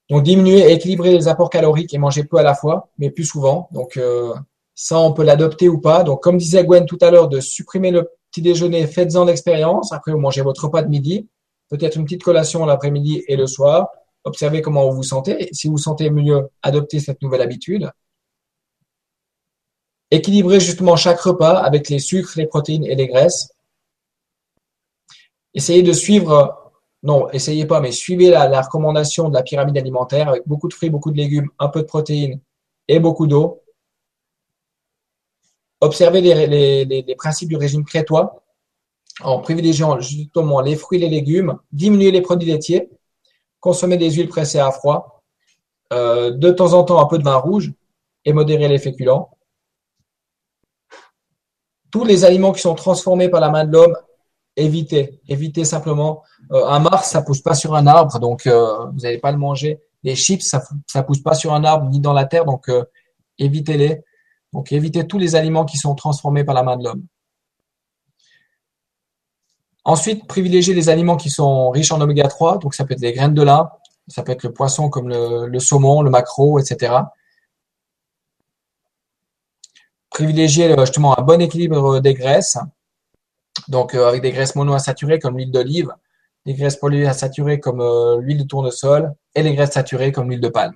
Donc, diminuer et équilibrer les apports caloriques et manger peu à la fois, mais plus souvent. Donc, euh, ça, on peut l'adopter ou pas. Donc, comme disait Gwen tout à l'heure, de supprimer le petit déjeuner, faites-en l'expérience. Après, vous mangez votre repas de midi, peut-être une petite collation l'après-midi et le soir. Observez comment vous vous sentez. Si vous vous sentez mieux, adoptez cette nouvelle habitude. Équilibrez justement chaque repas avec les sucres, les protéines et les graisses. Essayez de suivre, non, essayez pas, mais suivez la, recommandation de la pyramide alimentaire avec beaucoup de fruits, beaucoup de légumes, un peu de protéines et beaucoup d'eau. Observez les, principes du régime crétois en privilégiant justement les fruits et les légumes, diminuer les produits laitiers, consommer des huiles pressées à froid, euh, de temps en temps un peu de vin rouge et modérer les féculents. Tous les aliments qui sont transformés par la main de l'homme, évitez. Évitez simplement. Euh, un mars, ça pousse pas sur un arbre, donc euh, vous n'allez pas le manger. Les chips, ça ne pousse pas sur un arbre ni dans la terre, donc évitez-les. Donc, évitez tous les aliments qui sont transformés par la main de l'homme. Ensuite, privilégiez les aliments qui sont riches en oméga 3. Donc, ça peut être les graines de lin, ça peut être le poisson comme le, saumon, le maquereau, etc. Privilégiez euh, justement un bon équilibre des graisses. Donc, euh, avec des graisses monoinsaturées comme l'huile d'olive, des graisses polyinsaturées comme euh, l'huile de tournesol et les graisses saturées comme l'huile de palme.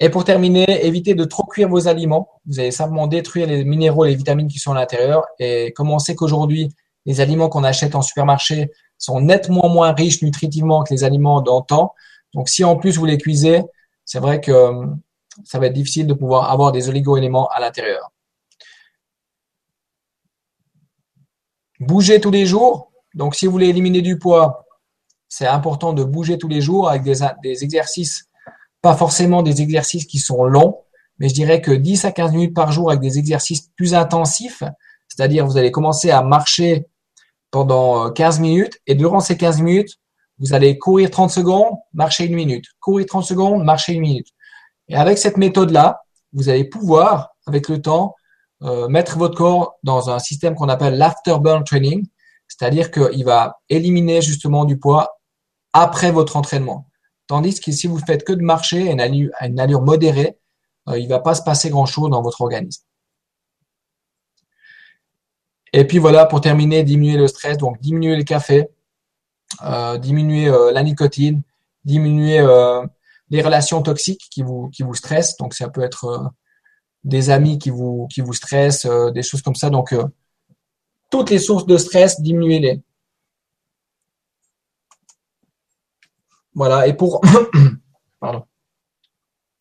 Et pour terminer, évitez de trop cuire vos aliments. Vous allez simplement détruire les minéraux et les vitamines qui sont à l'intérieur. Et comme on sait qu'aujourd'hui, les aliments qu'on achète en supermarché sont nettement moins riches nutritivement que les aliments d'antan. Donc, si en plus vous les cuisez, c'est vrai que euh, ça va être difficile de pouvoir avoir des oligo-éléments à l'intérieur. Bougez tous les jours. Donc, si vous voulez éliminer du poids, c'est important de bouger tous les jours avec des, des, exercices, pas forcément des exercices qui sont longs, mais je dirais que 10 à 15 minutes par jour avec des exercices plus intensifs, c'est-à-dire vous allez commencer à marcher pendant 15 euh, minutes et durant ces 15 minutes, vous allez courir 30 secondes, marcher une minute, courir 30 secondes, marcher une minute. Et avec cette méthode-là, vous allez pouvoir, avec le temps, euh, mettre votre corps dans un système qu'on appelle l'afterburn training, c'est-à-dire qu'il va éliminer justement du poids après votre entraînement. Tandis que si vous faites que de marcher à une allure, modérée, euh, il ne va pas se passer grand-chose dans votre organisme. Et puis voilà, pour terminer, diminuer le stress, donc diminuer le café, euh, diminuer la nicotine, diminuer les relations toxiques qui vous stressent. Donc ça peut être des amis qui vous qui vous stressent, des choses comme ça. Donc toutes les sources de stress, diminuez-les. Voilà. Et pour pardon.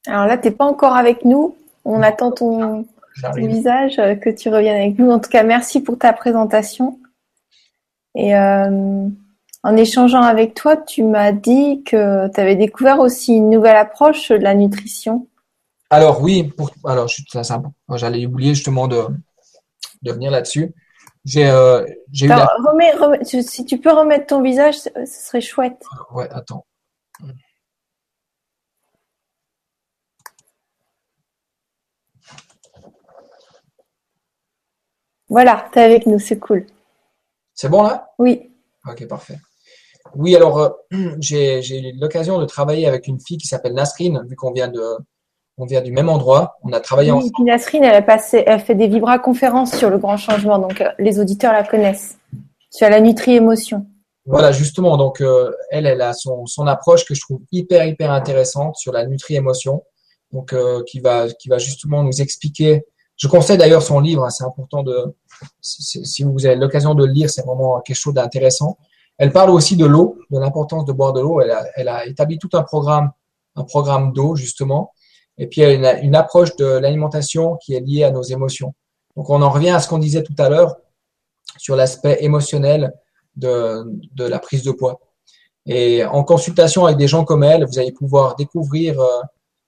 Alors là, t'es pas encore avec nous. On attend ton visage, euh, que tu reviennes avec nous. En tout cas, merci pour ta présentation. Et euh, en échangeant avec toi, tu m'as dit que tu avais découvert aussi une nouvelle approche de la nutrition. Alors oui, pour, alors ça, ça, j'allais oublier justement de, de venir là-dessus. J'ai euh, si tu peux remettre ton visage, ce serait chouette. Ouais, attends. Voilà, tu es avec nous, c'est cool. C'est bon là? Oui. Ok, parfait. Oui, alors euh, j'ai eu l'occasion de travailler avec une fille qui s'appelle Nasrine, vu qu'on vient de on vient du même endroit. On a travaillé oui, ensemble. Nasrine, elle a passé, elle fait des Vibra conférences sur le grand changement, donc euh, les auditeurs la connaissent. Sur la nutri-émotion. Voilà, justement. Donc euh, elle, elle a son, son approche que je trouve hyper hyper intéressante sur la nutri-émotion, donc qui va qui va justement nous expliquer. Je conseille d'ailleurs son livre. Hein, c'est important de si vous avez l'occasion de le lire, c'est vraiment quelque chose d'intéressant. Elle parle aussi de l'eau, de l'importance de boire de l'eau. Elle a, établi tout un programme, un programme d'eau justement. Et puis elle a une, approche de l'alimentation qui est liée à nos émotions. Donc on en revient à ce qu'on disait tout à l'heure sur l'aspect émotionnel de, de la prise de poids. Et en consultation avec des gens comme elle, vous allez pouvoir découvrir euh,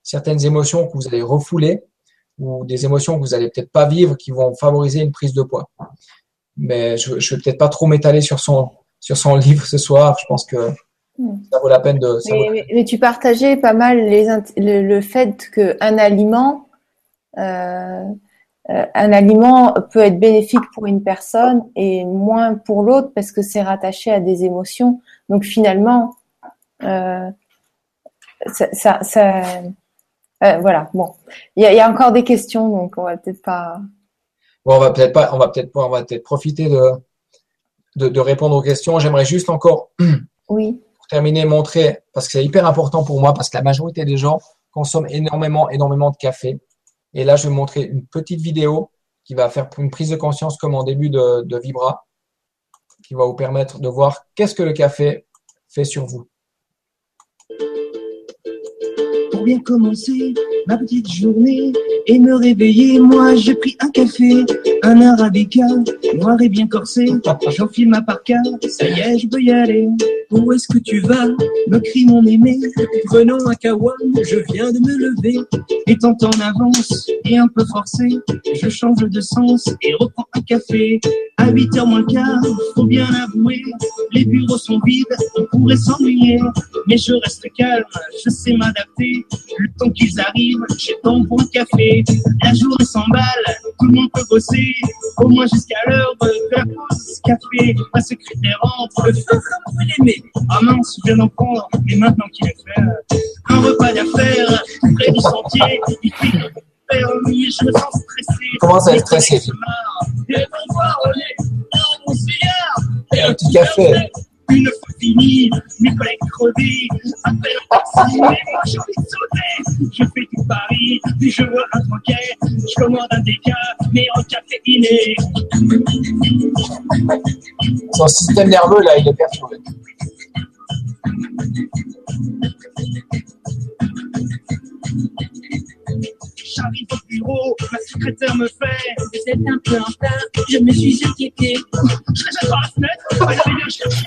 certaines émotions que vous allez refouler ou des émotions que vous allez peut-être pas vivre qui vont favoriser une prise de poids. Mais je, je vais peut-être pas trop m'étaler sur son sur son livre ce soir. Je pense que. Ça vaut la peine de. Mais, mais, tu partageais pas mal les, le, le fait qu'un aliment, euh, euh, un aliment peut être bénéfique pour une personne et moins pour l'autre parce que c'est rattaché à des émotions. Donc finalement, euh, ça, ça, ça euh, voilà, bon, il y, a, encore des questions, donc on va peut-être pas. Bon, on va peut-être pas, on va peut-être pas, on va peut-être profiter de, de, répondre aux questions. J'aimerais juste encore, oui. Terminer, montrer parce que c'est hyper important pour moi parce que la majorité des gens consomment énormément, énormément de café. Et là, je vais montrer une petite vidéo qui va faire une prise de conscience comme en début de, de Vibra, qui va vous permettre de voir qu'est-ce que le café fait sur vous bien commencer ma petite journée et me réveiller. Moi, j'ai pris un café, un arabica, noir et bien corsé. J'enfile ma parka, ça y est, je peux y aller. Où est-ce que tu vas? Me crie mon aimé. Prenons un kawa, je viens de me lever. Étant en avance et un peu forcé, je change de sens et reprends un café. À 8h moins le quart, faut bien avouer, les bureaux sont vides, on pourrait s'ennuyer. Mais je reste calme, je sais m'adapter. Le temps qu'ils arrivent, j'ai pour le café. La journée s'emballe, tout le monde peut bosser, au moins jusqu'à l'heure de la pause café. Un secrétaire entre, le feu comme vous l'aimez. Ah mince, je viens d'en prendre, mais maintenant qu'il est fait, un repas d'affaires, près du sentier, il fait je me sens stressé. Comment ça, stressé Et voir les mon cigare, et un petit café. Une fois fini, mes collègues crevés un taxi, mais moi j'ai envie de sauter. Je fais tout Paris puis je vois un troquet, je commande un déca, mais en caféiné. Son système nerveux, là, il est perturbé. J'arrive au bureau, ma secrétaire me fait Vous êtes un peu en retard, je me suis inquiété. Je reste par la fenêtre, elle avait bien cherché.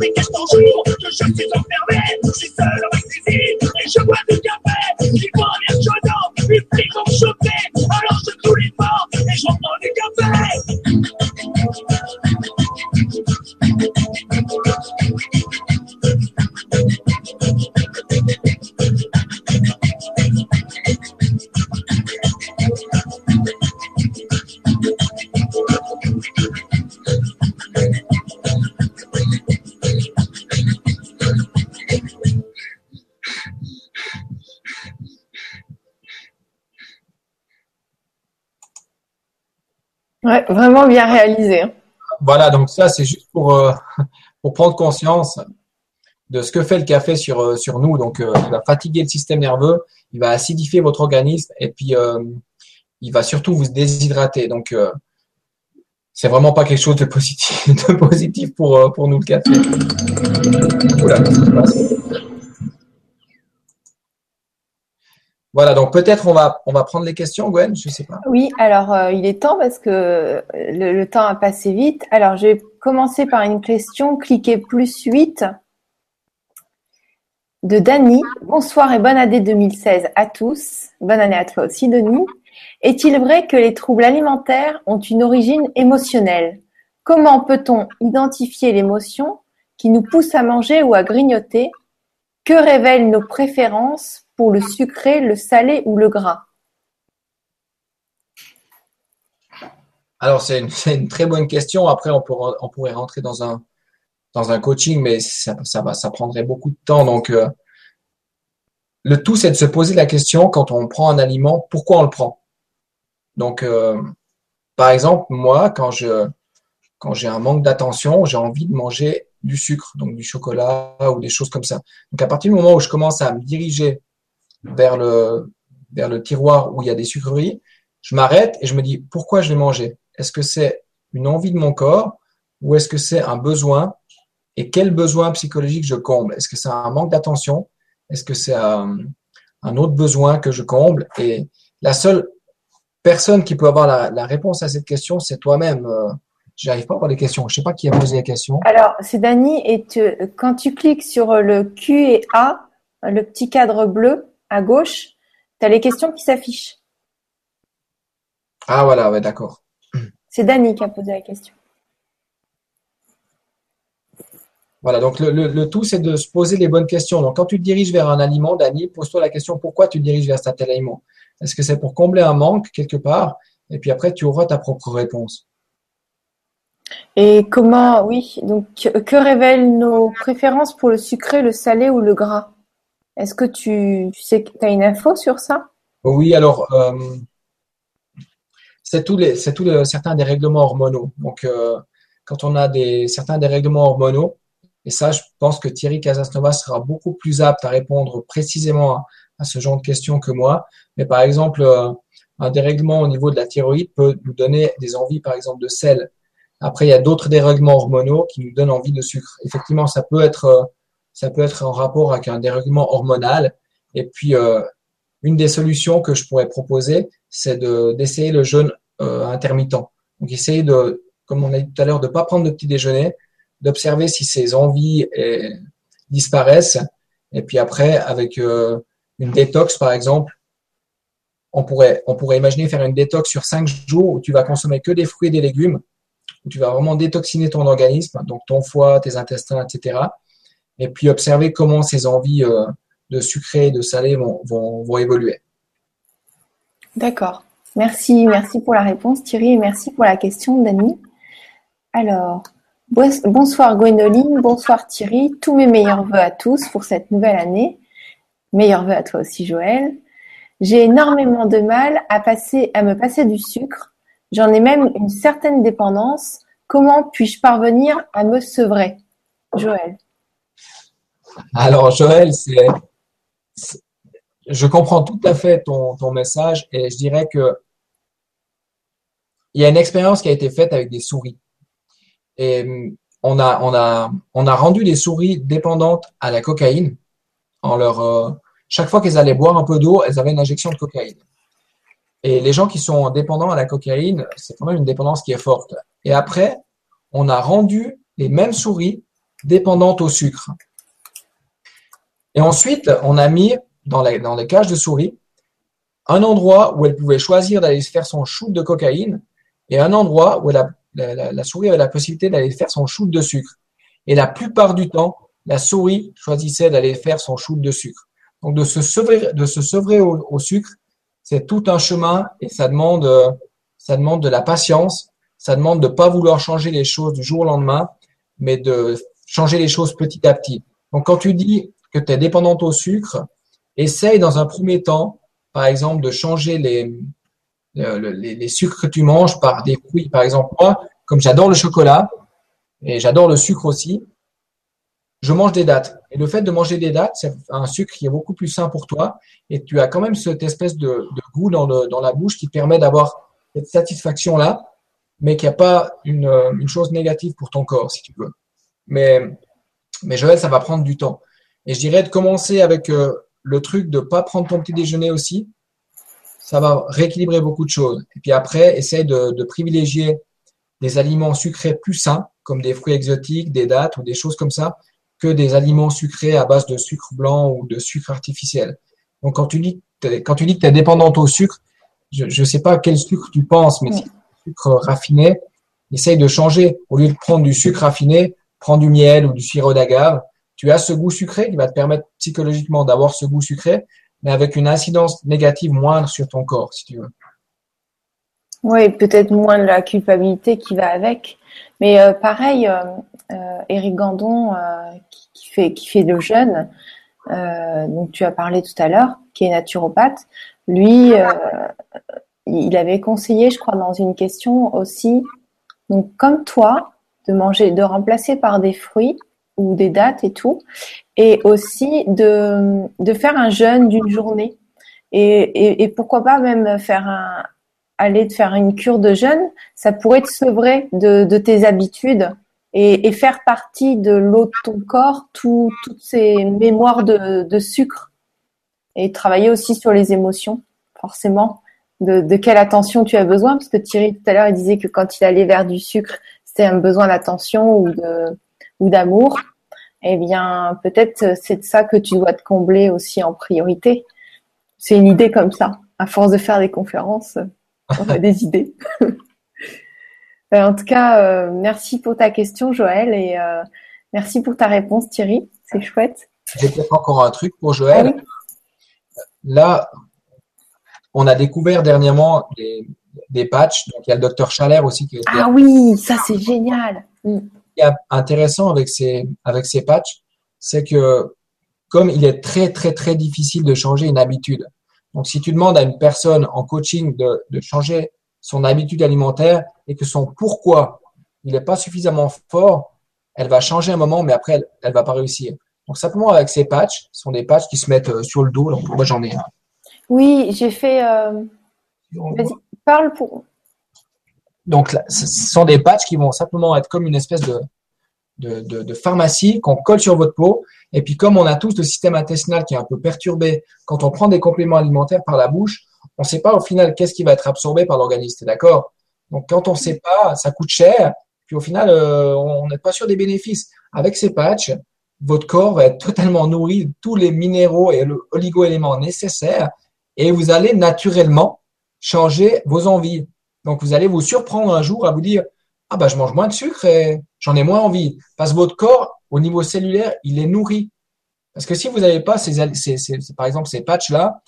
Ça fait 14 jours que je suis enfermé. Je suis seul dans la cuisine et je bois du café. Il faut un air chaudant, une prise en chauffé. Alors je cloue les portes et je reprends du café. Ouais, vraiment bien réalisé. hein. Voilà, donc ça, c'est juste pour, euh, pour prendre conscience de ce que fait le café sur, euh, sur nous. Donc, euh, il va fatiguer le système nerveux, il va acidifier votre organisme et puis euh, il va surtout vous déshydrater. Donc, euh, c'est vraiment pas quelque chose de positif, de positif pour, euh, pour nous, le café. Oula, qu'est-ce qui se passe Voilà, donc peut-être on va, prendre les questions, Gwen, je sais pas. Oui, alors euh, il est temps parce que le, le temps a passé vite. Alors je vais commencer par une question. Cliquez plus 8 de Dany. Bonsoir et bonne année 2016 à tous. Bonne année à toi aussi, Denis. Est-il vrai que les troubles alimentaires ont une origine émotionnelle? Comment peut-on identifier l'émotion qui nous pousse à manger ou à grignoter? Que révèlent nos préférences pour le sucré, le salé ou le gras Alors, c'est une, très bonne question. Après, on pourra, on pourrait rentrer dans un, coaching, mais ça, prendrait beaucoup de temps. Donc, euh, le tout, c'est de se poser la question quand on prend un aliment, pourquoi on le prend? Donc, euh, par exemple, moi, quand quand j'ai un manque d'attention, j'ai envie de manger du sucre, donc du chocolat ou des choses comme ça. Donc, à partir du moment où je commence à me diriger vers le, vers le tiroir où il y a des sucreries, je m'arrête et je me dis pourquoi je vais manger? Est-ce que c'est une envie de mon corps ou est-ce que c'est un besoin? Et quel besoin psychologique je comble? Est-ce que c'est un manque d'attention? Est-ce que c'est un, autre besoin que je comble? Et la seule personne qui peut avoir la, réponse à cette question, c'est toi-même. Euh, J'arrive pas à avoir les questions. Je sais pas qui a posé la question. Alors, c'est Dany, et tu- quand tu cliques sur le Q et A, le petit cadre bleu à gauche, tu as les questions qui s'affichent. Ah voilà, ouais, d'accord. C'est Dany qui a posé la question. Voilà, donc le, le, le tout, c'est de se poser les bonnes questions. Donc, quand tu te diriges vers un aliment, Dani, pose-toi la question pourquoi tu te diriges vers cet aliment? Est-ce que c'est pour combler un manque quelque part? Et puis après, tu auras ta propre réponse. Et comment, oui, donc que révèlent nos préférences pour le sucré, le salé ou le gras? Est-ce que tu, sais que tu as une info sur ça? Oui, alors, euh, c'est tous certains dérèglements hormonaux. Donc, euh, quand on a des, certains dérèglements hormonaux, et ça, je pense que Thierry Casasnova sera beaucoup plus apte à répondre précisément à, ce genre de questions que moi. Mais par exemple, euh, un dérèglement au niveau de la thyroïde peut nous donner des envies, par exemple, de sel. Après, il y a d'autres dérèglements hormonaux qui nous donnent envie de sucre. Effectivement, ça peut être, ça peut être en rapport avec un dérèglement hormonal. Et puis, euh, une des solutions que je pourrais proposer, c'est de, d'essayer le jeûne euh, intermittent. Donc, essayer de, comme on a dit tout à l'heure, de pas prendre de petit déjeuner, d'observer si ces envies eh, disparaissent. Et puis après, avec euh, une détox, par exemple, on pourrait, on pourrait imaginer faire une détox sur cinq jours où tu vas consommer que des fruits et des légumes, où tu vas vraiment détoxiner ton organisme, donc ton foie, tes intestins, etc. Et puis observer comment ces envies euh, de sucré et de salé vont, vont, évoluer. D'accord. Merci, merci pour la réponse Thierry et merci pour la question Dany. Alors, bonsoir Gwénoline, bonsoir Thierry, tous mes meilleurs voeux à tous pour cette nouvelle année. Meilleurs voeux à toi aussi Joël. J'ai énormément de mal à passer, à me passer du sucre. J'en ai même une certaine dépendance. Comment puis-je parvenir à me sevrer? Joël. Alors Joël, je comprends tout à fait ton, message et je dirais que il y a une expérience qui a été faite avec des souris. On a rendu les souris dépendantes à la cocaïne en leur, euh, chaque fois qu'elles allaient boire un peu d'eau, elles avaient une injection de cocaïne. Et les gens qui sont dépendants à la cocaïne, c'est quand même une dépendance qui est forte. Et après, on a rendu les mêmes souris dépendantes au sucre. Et ensuite, on a mis dans les, dans les cages de souris un endroit où elles pouvaient choisir d'aller se faire son shoot de cocaïne et un endroit où la, la, souris avait la possibilité d'aller faire son shoot de sucre. Et la plupart du temps, la souris choisissait d'aller faire son shoot de sucre. Donc de se sevrer, de se sevrer au, sucre, c'est tout un chemin et ça demande, ça demande de la patience, ça demande de pas vouloir changer les choses du jour au lendemain, mais de changer les choses petit à petit. Donc quand tu dis que tu es dépendante au sucre, essaye dans un premier temps, par exemple, de changer les, les, sucres que tu manges par des fruits. Par exemple, moi, comme j'adore le chocolat et j'adore le sucre aussi, je mange des dattes. Et le fait de manger des dattes, c'est un sucre qui est beaucoup plus sain pour toi et tu as quand même cette espèce de, goût dans, la bouche qui permet d'avoir cette satisfaction-là, mais qui a pas une, une chose négative pour ton corps, si tu veux. Mais, mais Joël, ça va prendre du temps. Et je dirais de commencer avec euh, le truc de pas prendre ton petit déjeuner aussi, ça va rééquilibrer beaucoup de choses. Et puis après, essaye de, privilégier des aliments sucrés plus sains, comme des fruits exotiques, des dattes ou des choses comme ça, que des aliments sucrés à base de sucre blanc ou de sucre artificiel. Donc quand tu dis, quand tu dis que tu es dépendante au sucre, je ne sais pas quel sucre tu penses, mais si sucre raffiné, essaye de changer. Au lieu de prendre du sucre raffiné, prends du miel ou du sirop d'agave. Tu as ce goût sucré qui va te permettre psychologiquement d'avoir ce goût sucré, mais avec une incidence négative moindre sur ton corps, si tu veux. Oui, peut-être moins de la culpabilité qui va avec. Mais euh, pareil, euh, euh, Gandon, qui, fait, qui fait le jeûne, dont tu as parlé tout à l'heure, qui est naturopathe, lui, il avait conseillé, je crois, dans une question aussi, donc comme toi, de manger, de remplacer par des fruits ou des dates et tout, et aussi de, faire un jeûne d'une journée. Et, pourquoi pas même faire un, aller te faire une cure de jeûne, ça pourrait te sevrer de, tes habitudes et, faire partie de l'eau de ton corps, tout, toutes ces mémoires de, de, sucre. Et travailler aussi sur les émotions, forcément. De, de quelle attention tu as besoin, parce que Thierry tout à l'heure il disait que quand il allait vers du sucre, c'était un besoin d'attention ou de ou d'amour eh bien, peut-être c'est de ça que tu dois te combler aussi en priorité. C'est une idée comme ça. À force de faire des conférences, on a des idées. Ben, en tout cas, euh, merci pour ta question, Joël, et euh, merci pour ta réponse, Thierry. C'est chouette. J'ai peut-être encore un truc pour Joël. Là, on a découvert dernièrement des, des patchs. Donc, il y a le docteur Chalère aussi qui Ah oui, ça c'est génial. Mm intéressant avec ces, avec ces patchs, c'est que comme il est très, très, très difficile de changer une habitude. Donc, si tu demandes à une personne en coaching de, de changer son habitude alimentaire et que son pourquoi, il n'est pas suffisamment fort, elle va changer un moment, mais après, elle, elle va pas réussir. Donc, simplement avec ces patchs, ce sont des patchs qui se mettent euh, sur le dos. Donc, moi, j'en ai un. Oui, j'ai fait. Euh... Vas-y, parle pour. Donc, ce sont des patchs qui vont simplement être comme une espèce de, de, de, pharmacie qu'on colle sur votre peau. Et puis, comme on a tous le système intestinal qui est un peu perturbé, quand on prend des compléments alimentaires par la bouche, on ne sait pas au final qu'est-ce qui va être absorbé par l'organisme. D'accord? Donc, quand on ne sait pas, ça coûte cher. Puis au final, euh, on n'est pas sûr des bénéfices. Avec ces patchs, votre corps va être totalement nourri de tous les minéraux et oligo-éléments nécessaires et vous allez naturellement changer vos envies. Donc, vous allez vous surprendre un jour à vous dire, ah bah, je mange moins de sucre et j'en ai moins envie. Parce que votre corps, au niveau cellulaire, il est nourri. Parce que si vous n'avez pas ces, par exemple, ces patchs-là,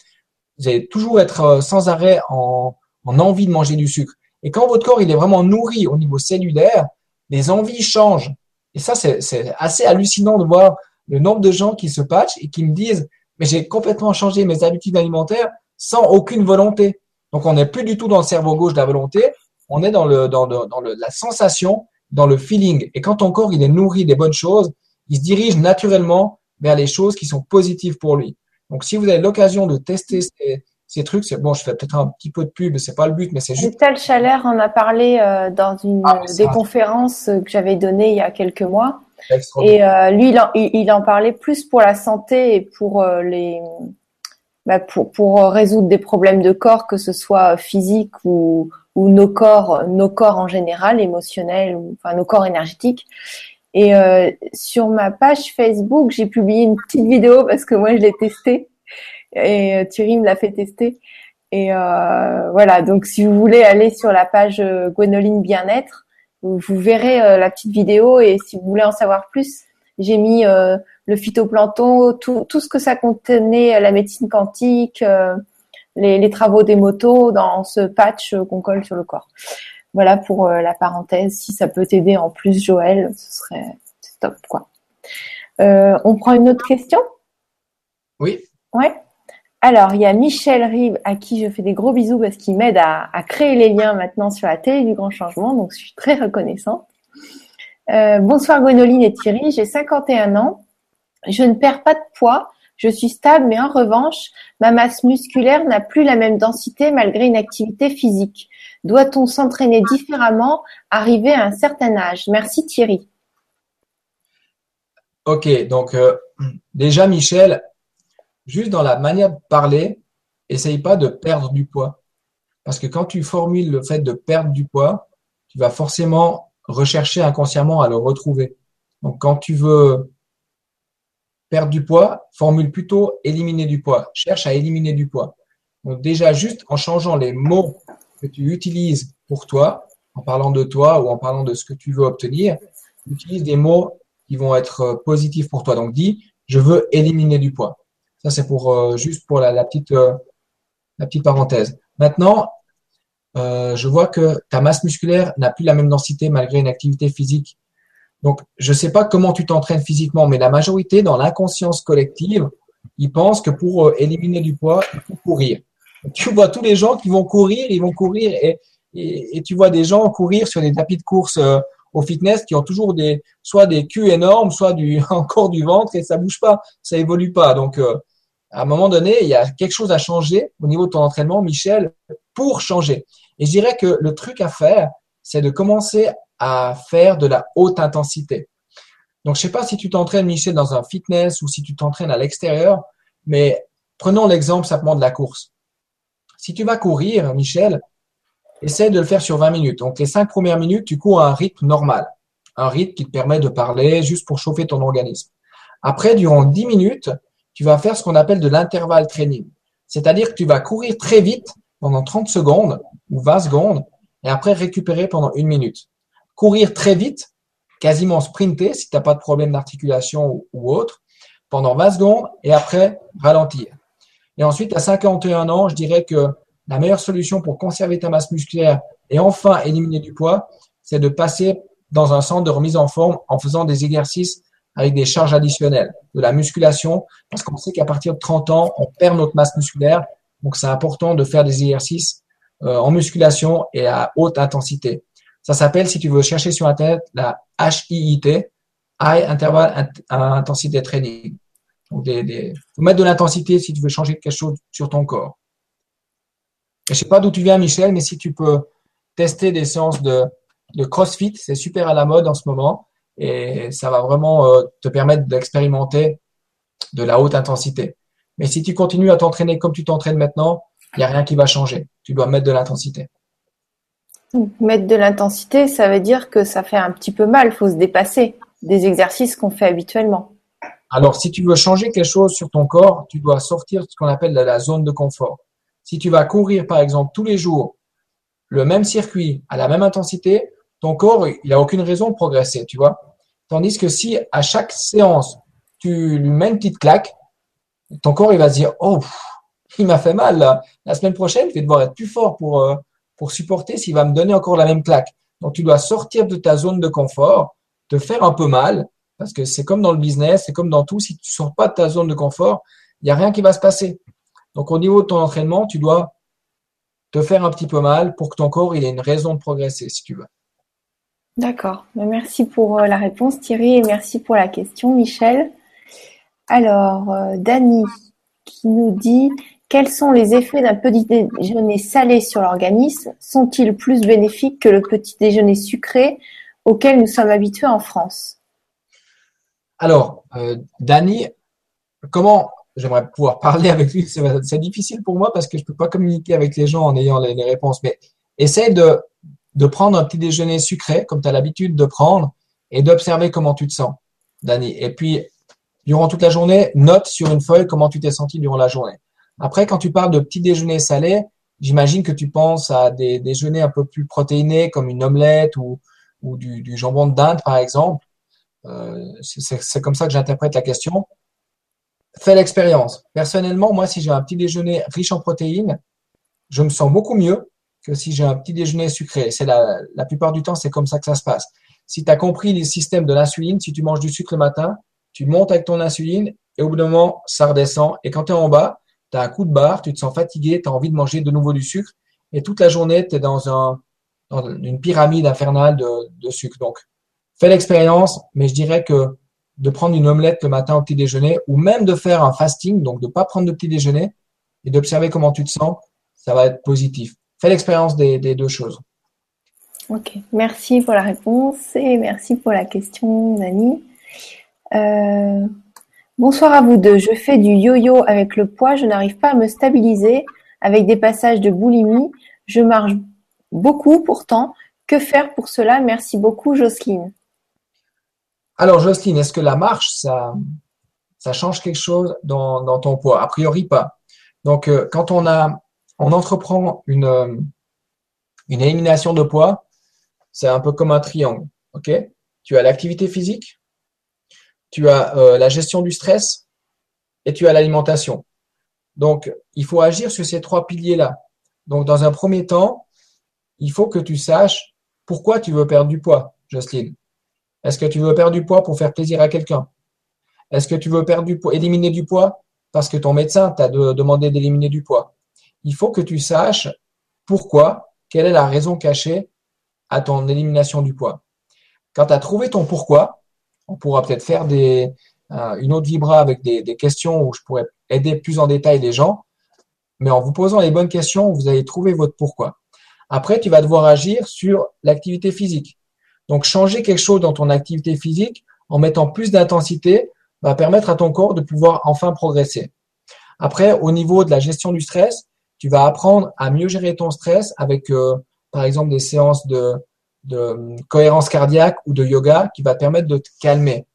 vous allez toujours être euh, sans arrêt en, en envie de manger du sucre. Et quand votre corps, il est vraiment nourri au niveau cellulaire, les envies changent. Et ça, c'est assez hallucinant de voir le nombre de gens qui se patchent et qui me disent, mais j'ai complètement changé mes habitudes alimentaires sans aucune volonté. Donc, on n'est plus du tout dans le cerveau gauche de la volonté, on est dans, le, dans, le, dans le, la sensation, dans le feeling. Et quand ton corps il est nourri des bonnes choses, il se dirige naturellement vers les choses qui sont positives pour lui. Donc, si vous avez l'occasion de tester ces, ces trucs, c'est bon, je fais peut-être un petit peu de pub, c'est pas le but, mais c'est juste. Vital Chalère en a parlé euh, dans une ah, des conférences que j'avais données il y a quelques mois. Et euh, lui, il en, il en, parlait plus pour la santé et pour euh, les bah, pour, pour résoudre des problèmes de corps, que ce soit physique ou, ou nos corps, nos corps en général, émotionnels, ou enfin nos corps énergétiques. Et euh, sur ma page Facebook, j'ai publié une petite vidéo parce que moi je l'ai testé et euh, Thierry me l'a fait tester. Et euh, voilà, donc si vous voulez aller sur la page euh, Gwenoline Bien-être, vous, verrez la petite vidéo et si vous voulez en savoir plus, j'ai mis le phytoplancton, tout, tout ce que ça contenait, la médecine quantique, les, les, travaux des motos dans ce patch qu'on colle sur le corps. Voilà pour la parenthèse. Si ça peut t'aider en plus, Joël, ce serait top quoi. on prend une autre question? Oui. Ouais. Alors, il y a Michel Rive à qui je fais des gros bisous parce qu'il m'aide à, créer les liens maintenant sur la télé du grand changement, donc je suis très reconnaissante. Euh, bonsoir Gwénoline et Thierry, j'ai 51 ans, je ne perds pas de poids, je suis stable, mais en revanche, ma masse musculaire n'a plus la même densité malgré une activité physique. Doit-on s'entraîner différemment, arriver à un certain âge? Merci Thierry. Ok, donc euh, déjà Michel, juste dans la manière de parler, essaye pas de perdre du poids. Parce que quand tu formules le fait de perdre du poids, tu vas forcément rechercher inconsciemment à le retrouver. Donc quand tu veux perdre du poids, formule plutôt éliminer du poids. Cherche à éliminer du poids. Donc déjà juste en changeant les mots que tu utilises pour toi, en parlant de toi ou en parlant de ce que tu veux obtenir, utilise des mots qui vont être positifs pour toi. Donc dis, je veux éliminer du poids. Ça, c'est pour euh, juste pour la, petite euh, la petite parenthèse. Maintenant, euh, je vois que ta masse musculaire n'a plus la même densité malgré une activité physique. Donc, je ne sais pas comment tu t'entraînes physiquement, mais la majorité, dans l'inconscience collective, ils pensent que pour éliminer du poids, il faut courir. Tu vois tous les gens qui vont courir, ils vont courir et, tu vois des gens courir sur des tapis de course au fitness qui ont toujours des soit des culs énormes, soit du encore du ventre et ça bouge pas, ça évolue pas. Donc à un moment donné, il y a quelque chose à changer au niveau de ton entraînement, Michel, pour changer. Et je dirais que le truc à faire, c'est de commencer à faire de la haute intensité. Donc, je sais pas si tu t'entraînes, Michel, dans un fitness ou si tu t'entraînes à l'extérieur, mais prenons l'exemple simplement de la course. Si tu vas courir, Michel, essaie de le faire sur 20 minutes. Donc, les cinq premières minutes, tu cours à un rythme normal. Un rythme qui te permet de parler juste pour chauffer ton organisme. Après, durant 10 minutes, tu vas faire ce qu'on appelle de l'intervalle training. C'est-à-dire que tu vas courir très vite pendant 30 secondes ou 20 secondes et après récupérer pendant une minute. Courir très vite, quasiment sprinter si tu n'as pas de problème d'articulation ou, autre, pendant 20 secondes et après ralentir. Et ensuite, à 51 ans, je dirais que la meilleure solution pour conserver ta masse musculaire et enfin éliminer du poids, c'est de passer dans un centre de remise en forme en faisant des exercices avec des charges additionnelles, de la musculation, parce qu'on sait qu'à partir de 30 ans, on perd notre masse musculaire. Donc, c'est important de faire des exercices euh, en musculation et à haute intensité. Ça s'appelle, si tu veux chercher sur Internet, la HIIT, High Interval Intensity Training. Donc, des, des, mettre de l'intensité si tu veux changer quelque chose sur ton corps. Je sais pas d'où tu viens, Michel, mais si tu peux tester des séances de, de CrossFit, c'est super à la mode en ce moment et ça va vraiment euh, te permettre d'expérimenter de la haute intensité. Mais si tu continues à t'entraîner comme tu t'entraînes maintenant, il n'y a rien qui va changer. Tu dois mettre de l'intensité. Mettre de l'intensité, ça veut dire que ça fait un petit peu mal, faut se dépasser des exercices qu'on fait habituellement. Alors, si tu veux changer quelque chose sur ton corps, tu dois sortir de ce qu'on appelle la zone de confort. Si tu vas courir, par exemple, tous les jours, le même circuit, à la même intensité, ton corps, il n'a aucune raison de progresser, tu vois. Tandis que si à chaque séance, tu lui mets une petite claque, ton corps, il va se dire, oh, il m'a fait mal. La semaine prochaine, je vais devoir être plus fort pour, euh, pour supporter s'il va me donner encore la même claque. Donc, tu dois sortir de ta zone de confort, te faire un peu mal, parce que c'est comme dans le business, c'est comme dans tout. Si tu sors pas de ta zone de confort, il n'y a rien qui va se passer. Donc, au niveau de ton entraînement, tu dois te faire un petit peu mal pour que ton corps il ait une raison de progresser, si tu veux. D'accord. Ben, merci pour euh, la réponse, Thierry, et merci pour la question, Michel. Alors, euh, Dani qui nous dit quels sont les effets d'un petit déjeuner salé sur l'organisme? Sont-ils plus bénéfiques que le petit déjeuner sucré auquel nous sommes habitués en France? Alors, euh, Dani, comment j'aimerais pouvoir parler avec lui? C'est difficile pour moi parce que je ne peux pas communiquer avec les gens en ayant les, réponses, mais essaie de de prendre un petit déjeuner sucré, comme tu as l'habitude de prendre, et d'observer comment tu te sens, Dani. Et puis, durant toute la journée, note sur une feuille comment tu t'es senti durant la journée. Après, quand tu parles de petit déjeuner salé, j'imagine que tu penses à des déjeuners un peu plus protéinés, comme une omelette ou, du jambon de dinde, par exemple. Euh, c'est comme ça que j'interprète la question. Fais l'expérience. Personnellement, moi, si j'ai un petit déjeuner riche en protéines, je me sens beaucoup mieux que si j'ai un petit déjeuner sucré. C'est la, la plupart du temps, c'est comme ça que ça se passe. Si tu as compris les systèmes de l'insuline, si tu manges du sucre le matin, tu montes avec ton insuline et au bout d'un moment, ça redescend. Et quand tu es en bas, tu as un coup de barre, tu te sens fatigué, tu as envie de manger de nouveau du sucre et toute la journée, tu es dans, un, dans une pyramide infernale de, sucre. Donc, fais l'expérience, mais je dirais que de prendre une omelette le matin au petit déjeuner ou même de faire un fasting, donc de pas prendre de petit déjeuner et d'observer comment tu te sens, ça va être positif fais l'expérience des, deux choses. Ok, merci pour la réponse et merci pour la question, Nani. Euh, bonsoir à vous deux. Je fais du yo-yo avec le poids. Je n'arrive pas à me stabiliser avec des passages de boulimie. Je marche beaucoup pourtant. Que faire pour cela? Merci beaucoup, Jocelyne. Alors, Jocelyne, est-ce que la marche, ça, ça change quelque chose dans, ton poids? A priori, pas. Donc, euh, quand on a on entreprend une, une élimination de poids, c'est un peu comme un triangle. ok? Tu as l'activité physique, tu as euh, la gestion du stress et tu as l'alimentation. Donc, il faut agir sur ces trois piliers-là. Donc, dans un premier temps, il faut que tu saches pourquoi tu veux perdre du poids, Jocelyne. Est-ce que tu veux perdre du poids pour faire plaisir à quelqu'un? Est-ce que tu veux perdre du poids, éliminer du poids? Parce que ton médecin t'a demandé d'éliminer du poids il faut que tu saches pourquoi, quelle est la raison cachée à ton élimination du poids. Quand tu as trouvé ton pourquoi, on pourra peut-être faire euh, une autre vibra avec des, des, questions où je pourrais aider plus en détail les gens, mais en vous posant les bonnes questions, vous allez trouver votre pourquoi. Après, tu vas devoir agir sur l'activité physique. Donc, changer quelque chose dans ton activité physique en mettant plus d'intensité va permettre à ton corps de pouvoir enfin progresser. Après, au niveau de la gestion du stress, tu vas apprendre à mieux gérer ton stress avec, euh, par exemple, des séances de, de cohérence cardiaque ou de yoga qui va permettre de te calmer.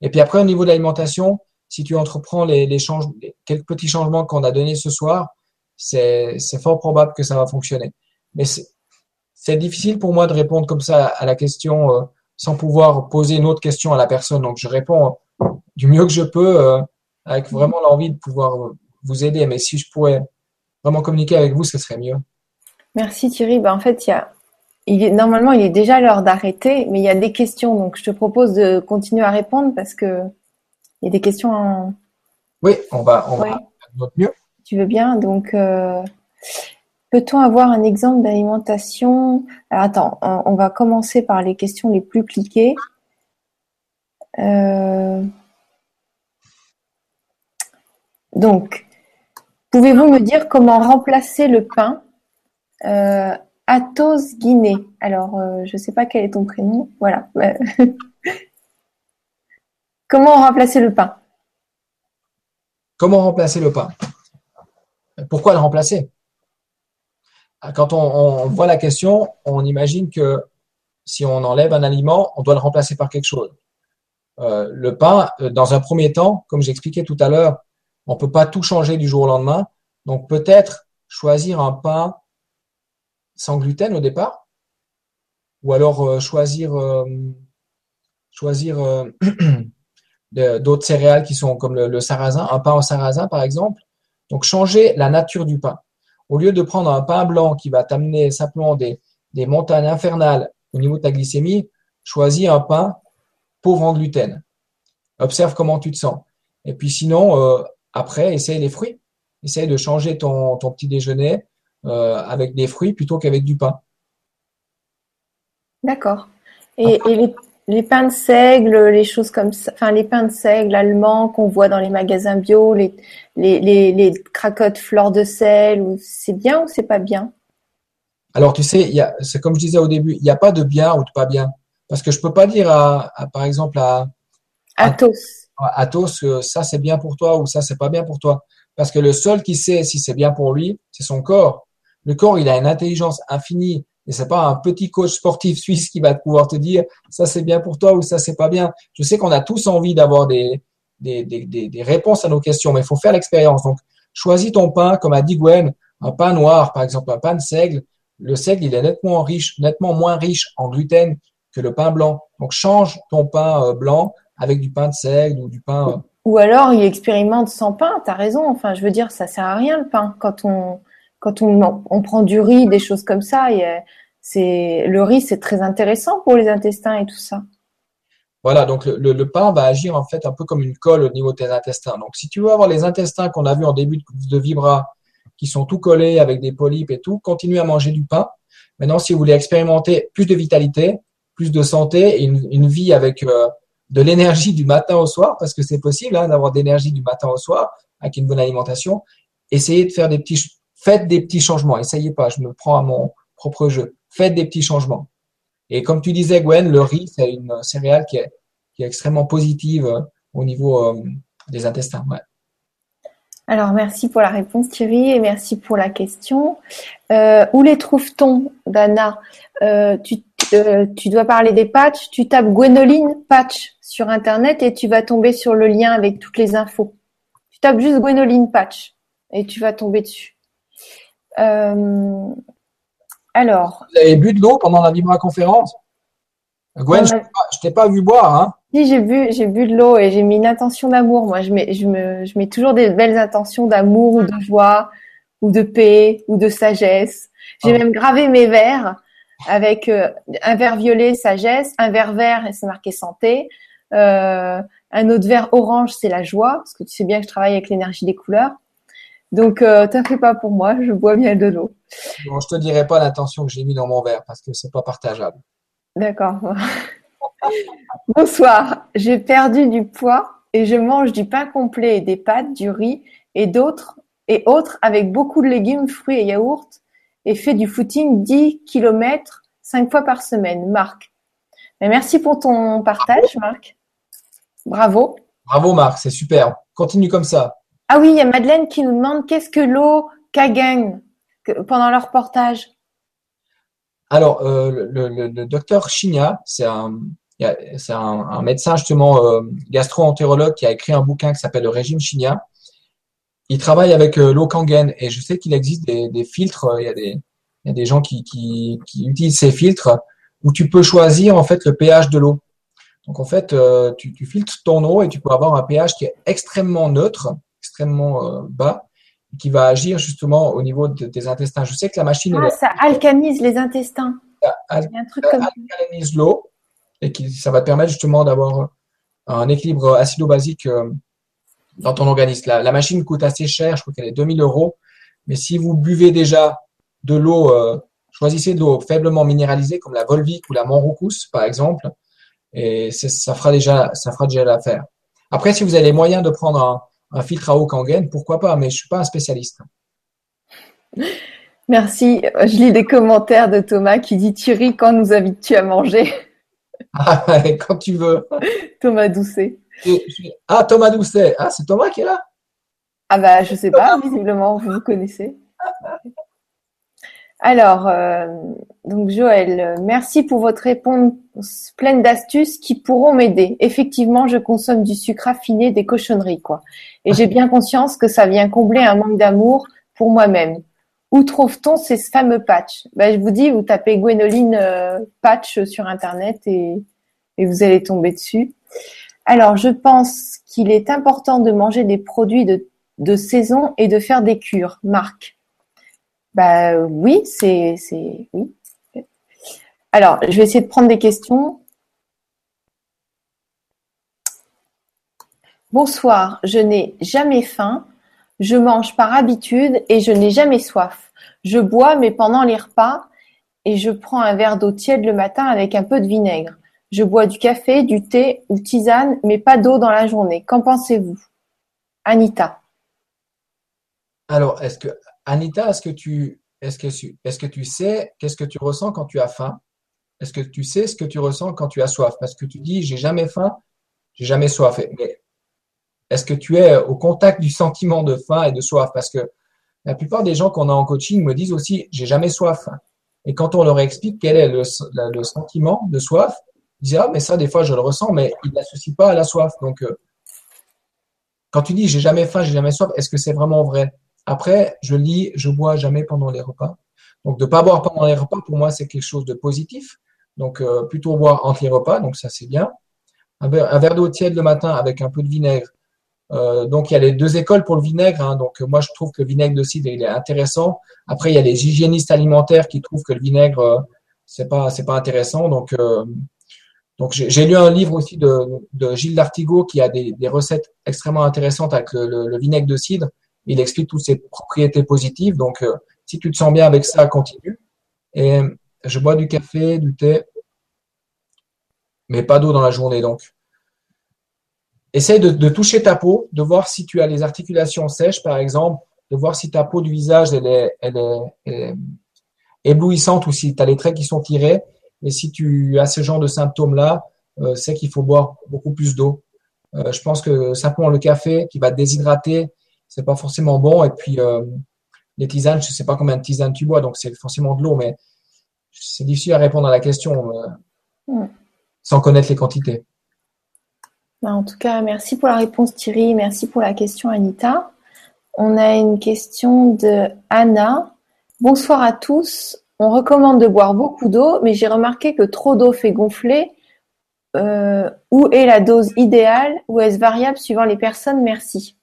Et puis après, au niveau de l'alimentation, si tu entreprends les, les, quelques petits changements qu'on a donnés ce soir, c'est fort probable que ça va fonctionner. Mais c'est difficile pour moi de répondre comme ça à la question euh, sans pouvoir poser une autre question à la personne. Donc, je réponds du mieux que je peux euh, avec vraiment l'envie de pouvoir vous aider. Mais si je pourrais vraiment communiquer avec vous, ce serait mieux. Merci Thierry. Ben, en fait, il y a, il est, normalement, il est déjà l'heure d'arrêter, mais il y a des questions. Donc, je te propose de continuer à répondre parce que il y a des questions. En... Oui, on va, on va notre mieux. Tu veux bien? Donc, euh, peut-on avoir un exemple d'alimentation? Alors, attends, on, va commencer par les questions les plus cliquées. Euh... Donc, Pouvez-vous me dire comment remplacer le pain euh, Athos Guinée. Alors, euh, je ne sais pas quel est ton prénom. Voilà. comment remplacer le pain? Comment remplacer le pain? Pourquoi le remplacer? Quand on, voit la question, on imagine que si on enlève un aliment, on doit le remplacer par quelque chose. Euh, le pain, euh, dans un premier temps, comme j'expliquais tout à l'heure, on peut pas tout changer du jour au lendemain. Donc peut-être choisir un pain sans gluten au départ, ou alors euh, choisir euh, choisir euh, d'autres céréales qui sont comme le, sarrasin, un pain au sarrasin par exemple. Donc changer la nature du pain. Au lieu de prendre un pain blanc qui va t'amener simplement des, montagnes infernales au niveau de ta glycémie, choisis un pain pauvre en gluten. Observe comment tu te sens. Et puis sinon, après, essaye les fruits. Essaye de changer ton petit déjeuner euh, avec des fruits plutôt qu'avec du pain. D'accord. Et, et les, les pains de seigle, les choses comme ça, enfin les pains de seigle allemands qu'on voit dans les magasins bio, les, les, les, les cracottes fleurs de sel, c'est bien ou c'est pas bien? Alors tu sais, c'est comme je disais au début, il n'y a pas de bien ou de pas bien. Parce que je peux pas dire à, à par exemple à, Athos. à Athos que ça c'est bien pour toi ou ça c'est pas bien pour toi. Parce que le seul qui sait si c'est bien pour lui, c'est son corps. Le corps, il a une intelligence infinie. Et c'est pas un petit coach sportif suisse qui va pouvoir te dire ça c'est bien pour toi ou ça c'est pas bien. Je sais qu'on a tous envie d'avoir des, des, des, des, réponses à nos questions, mais il faut faire l'expérience. Donc, choisis ton pain, comme a dit Gwen, un pain noir, par exemple, un pain de seigle. Le seigle, il est nettement riche, nettement moins riche en gluten que le pain blanc. Donc, change ton pain euh, blanc avec du pain de seigle ou du pain. euh, Ou alors il expérimente sans pain, t'as raison. Enfin, je veux dire, ça sert à rien le pain. Quand on quand on, on prend du riz, des choses comme ça, euh, c'est le riz, c'est très intéressant pour les intestins et tout ça. Voilà, donc le, le, pain va agir en fait un peu comme une colle au niveau de tes intestins. Donc si tu veux avoir les intestins qu'on a vu en début de, de Vibra, qui sont tout collés avec des polypes et tout, continue à manger du pain. Maintenant, si vous voulez expérimenter plus de vitalité, plus de santé et une, vie avec euh, de l'énergie du matin au soir, parce que c'est possible hein, d'avoir de l'énergie du matin au soir avec une bonne alimentation, essayez de faire des petits, faites des petits changements. Essayez pas, je me prends à mon propre jeu. Faites des petits changements. Et comme tu disais, Gwen, le riz, c'est une céréale qui est, extrêmement positive euh, au niveau euh, des intestins. Alors merci pour la réponse Thierry et merci pour la question. Euh, où les trouve-t-on, Dana? Tu, tu dois parler des patchs. Tu tapes Gwénoline patch sur internet et tu vas tomber sur le lien avec toutes les infos. Tu tapes juste Gwénoline patch et tu vas tomber dessus. Euh, alors, Vous avez bu de l'eau pendant la Vibra conférence Gwen, je a- t'ai pas- je t'ai pas vu boire. Hein si j'ai bu, j'ai bu de l'eau et j'ai mis une intention d'amour. Moi, je mets, je me, je mets toujours des belles intentions d'amour ou de joie ou de paix ou de sagesse. J'ai Ah. même gravé mes verres avec euh, un verre violet sagesse, un verre vert et c'est marqué santé, euh, un autre verre orange c'est la joie parce que tu sais bien que je travaille avec l'énergie des couleurs. Donc, euh, t'en fais pas pour moi, je bois bien de l'eau. Bon, je te dirai pas l'intention que j'ai mis dans mon verre parce que c'est pas partageable. D'accord. Bonsoir. J'ai perdu du poids et je mange du pain complet et des pâtes, du riz et d'autres et autres avec beaucoup de légumes, fruits et yaourts et fais du footing 10 km 5 fois par semaine. Marc. Mais merci pour ton partage, Marc. Bravo. Bravo Marc, c'est super. Continue comme ça. Ah oui, il y a Madeleine qui nous demande qu'est-ce que l'eau Kagan pendant leur reportage. Alors, euh, le, docteur Chigna, c'est un, médecin justement euh, gastro-entérologue qui a écrit un bouquin qui s'appelle Le régime Chigna. Il travaille avec euh, l'eau Kangen et je sais qu'il existe des, filtres. Il y a des, gens qui, utilisent ces filtres où tu peux choisir en fait le pH de l'eau. Donc en fait, tu filtres ton eau et tu peux avoir un pH qui est extrêmement neutre, extrêmement euh, bas, qui va agir justement au niveau de tes intestins. Je sais que la machine Ah, ça alcanise les intestins. al- Il y a un truc comme ça. alcalinise l'eau et qui, ça va te permettre justement d'avoir un équilibre acido-basique euh, dans ton organisme. La, la machine coûte assez cher, je crois qu'elle est 2000 euros, mais si vous buvez déjà de l'eau, euh, choisissez de l'eau faiblement minéralisée comme la Volvic ou la Monroucous par exemple, et ça fera déjà, ça fera déjà l'affaire. Après, si vous avez les moyens de prendre un, un filtre à eau Kangen, pourquoi pas, mais je suis pas un spécialiste. Merci. Je lis des commentaires de Thomas qui dit Thierry, quand nous invites-tu à manger? Quand tu veux. Thomas Doucet. Ah, Thomas Doucet. Ah, c'est Thomas qui est là? Ah bah je sais pas, visiblement vous vous connaissez. Alors, euh, donc Joël, merci pour votre réponse pleine d'astuces qui pourront m'aider. Effectivement, je consomme du sucre raffiné, des cochonneries, quoi. Et j'ai bien conscience que ça vient combler un manque d'amour pour moi-même. Où trouve-t-on ces fameux patchs? Ben, Je vous dis, vous tapez Gwénoline euh, patch sur Internet et, et vous allez tomber dessus. Alors, je pense qu'il est important de manger des produits de, de saison et de faire des cures. Marc Bah oui, c'est. Alors, je vais essayer de prendre des questions. Bonsoir, je n'ai jamais faim, je mange par habitude et je n'ai jamais soif. Je bois mais pendant les repas et je prends un verre d'eau tiède le matin avec un peu de vinaigre. Je bois du café, du thé ou tisane mais pas d'eau dans la journée. Qu'en pensez-vous? Anita. Alors, est-ce que Anita, est-ce que tu sais qu'est-ce que tu ressens quand tu as faim? Est-ce que tu sais ce que tu ressens quand tu as soif? Parce que tu dis j'ai jamais faim, j'ai jamais soif. Mais est-ce que tu es au contact du sentiment de faim et de soif? Parce que la plupart des gens qu'on a en coaching me disent aussi j'ai jamais soif. Et quand on leur explique quel est le, sentiment de soif, ils disent ah mais ça des fois je le ressens, mais ils l'associent pas à la soif. Donc euh, quand tu dis j'ai jamais faim, j'ai jamais soif, est-ce que c'est vraiment vrai? Après, je lis, je bois jamais pendant les repas. Donc, de pas boire pendant les repas, pour moi, c'est quelque chose de positif. Donc, euh, plutôt boire entre les repas, donc ça, c'est bien. Un verre, d'eau tiède le matin avec un peu de vinaigre. Euh, donc, il y a les deux écoles pour le vinaigre. Hein. Donc, moi, je trouve que le vinaigre de cidre, il est intéressant. Après, il y a les hygiénistes alimentaires qui trouvent que le vinaigre, euh, c'est pas, c'est pas intéressant. Donc, donc j'ai lu un livre aussi de, de Gilles Lartigot qui a des recettes extrêmement intéressantes avec le vinaigre de cidre il explique toutes ses propriétés positives. Donc, euh, si tu te sens bien avec ça, continue. Et je bois du café, du thé, mais pas d'eau dans la journée. Donc, essaye de, toucher ta peau, de voir si tu as les articulations sèches, par exemple, de voir si ta peau du visage elle est, éblouissante ou si tu as les traits qui sont tirés. Et si tu as ce genre de symptômes-là, euh, c'est qu'il faut boire beaucoup plus d'eau. Euh, je pense que simplement le café qui va déshydrater, c'est pas forcément bon. Et puis, euh, les tisanes, je sais pas combien de tisanes tu bois, donc c'est forcément de l'eau, mais c'est difficile à répondre à la question euh, sans connaître les quantités. Bah, en tout cas, merci pour la réponse Thierry, merci pour la question Anita. On a une question de Anna. Bonsoir à tous. On recommande de boire beaucoup d'eau, mais j'ai remarqué que trop d'eau fait gonfler. Euh, où est la dose idéale? Ou est-ce variable suivant les personnes? Merci.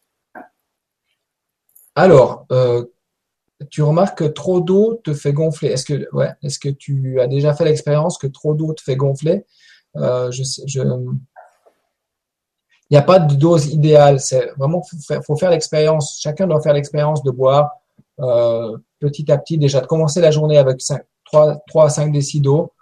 Alors, euh, tu remarques que trop d'eau te fait gonfler. Est-ce que, tu as déjà fait l'expérience que trop d'eau te fait gonfler? Euh, Il n'y a pas de dose idéale. C'est vraiment faut faire, l'expérience. Chacun doit faire l'expérience de boire euh, petit à petit. Déjà de commencer la journée avec 5, 3, 3 à 5 décis d'eau.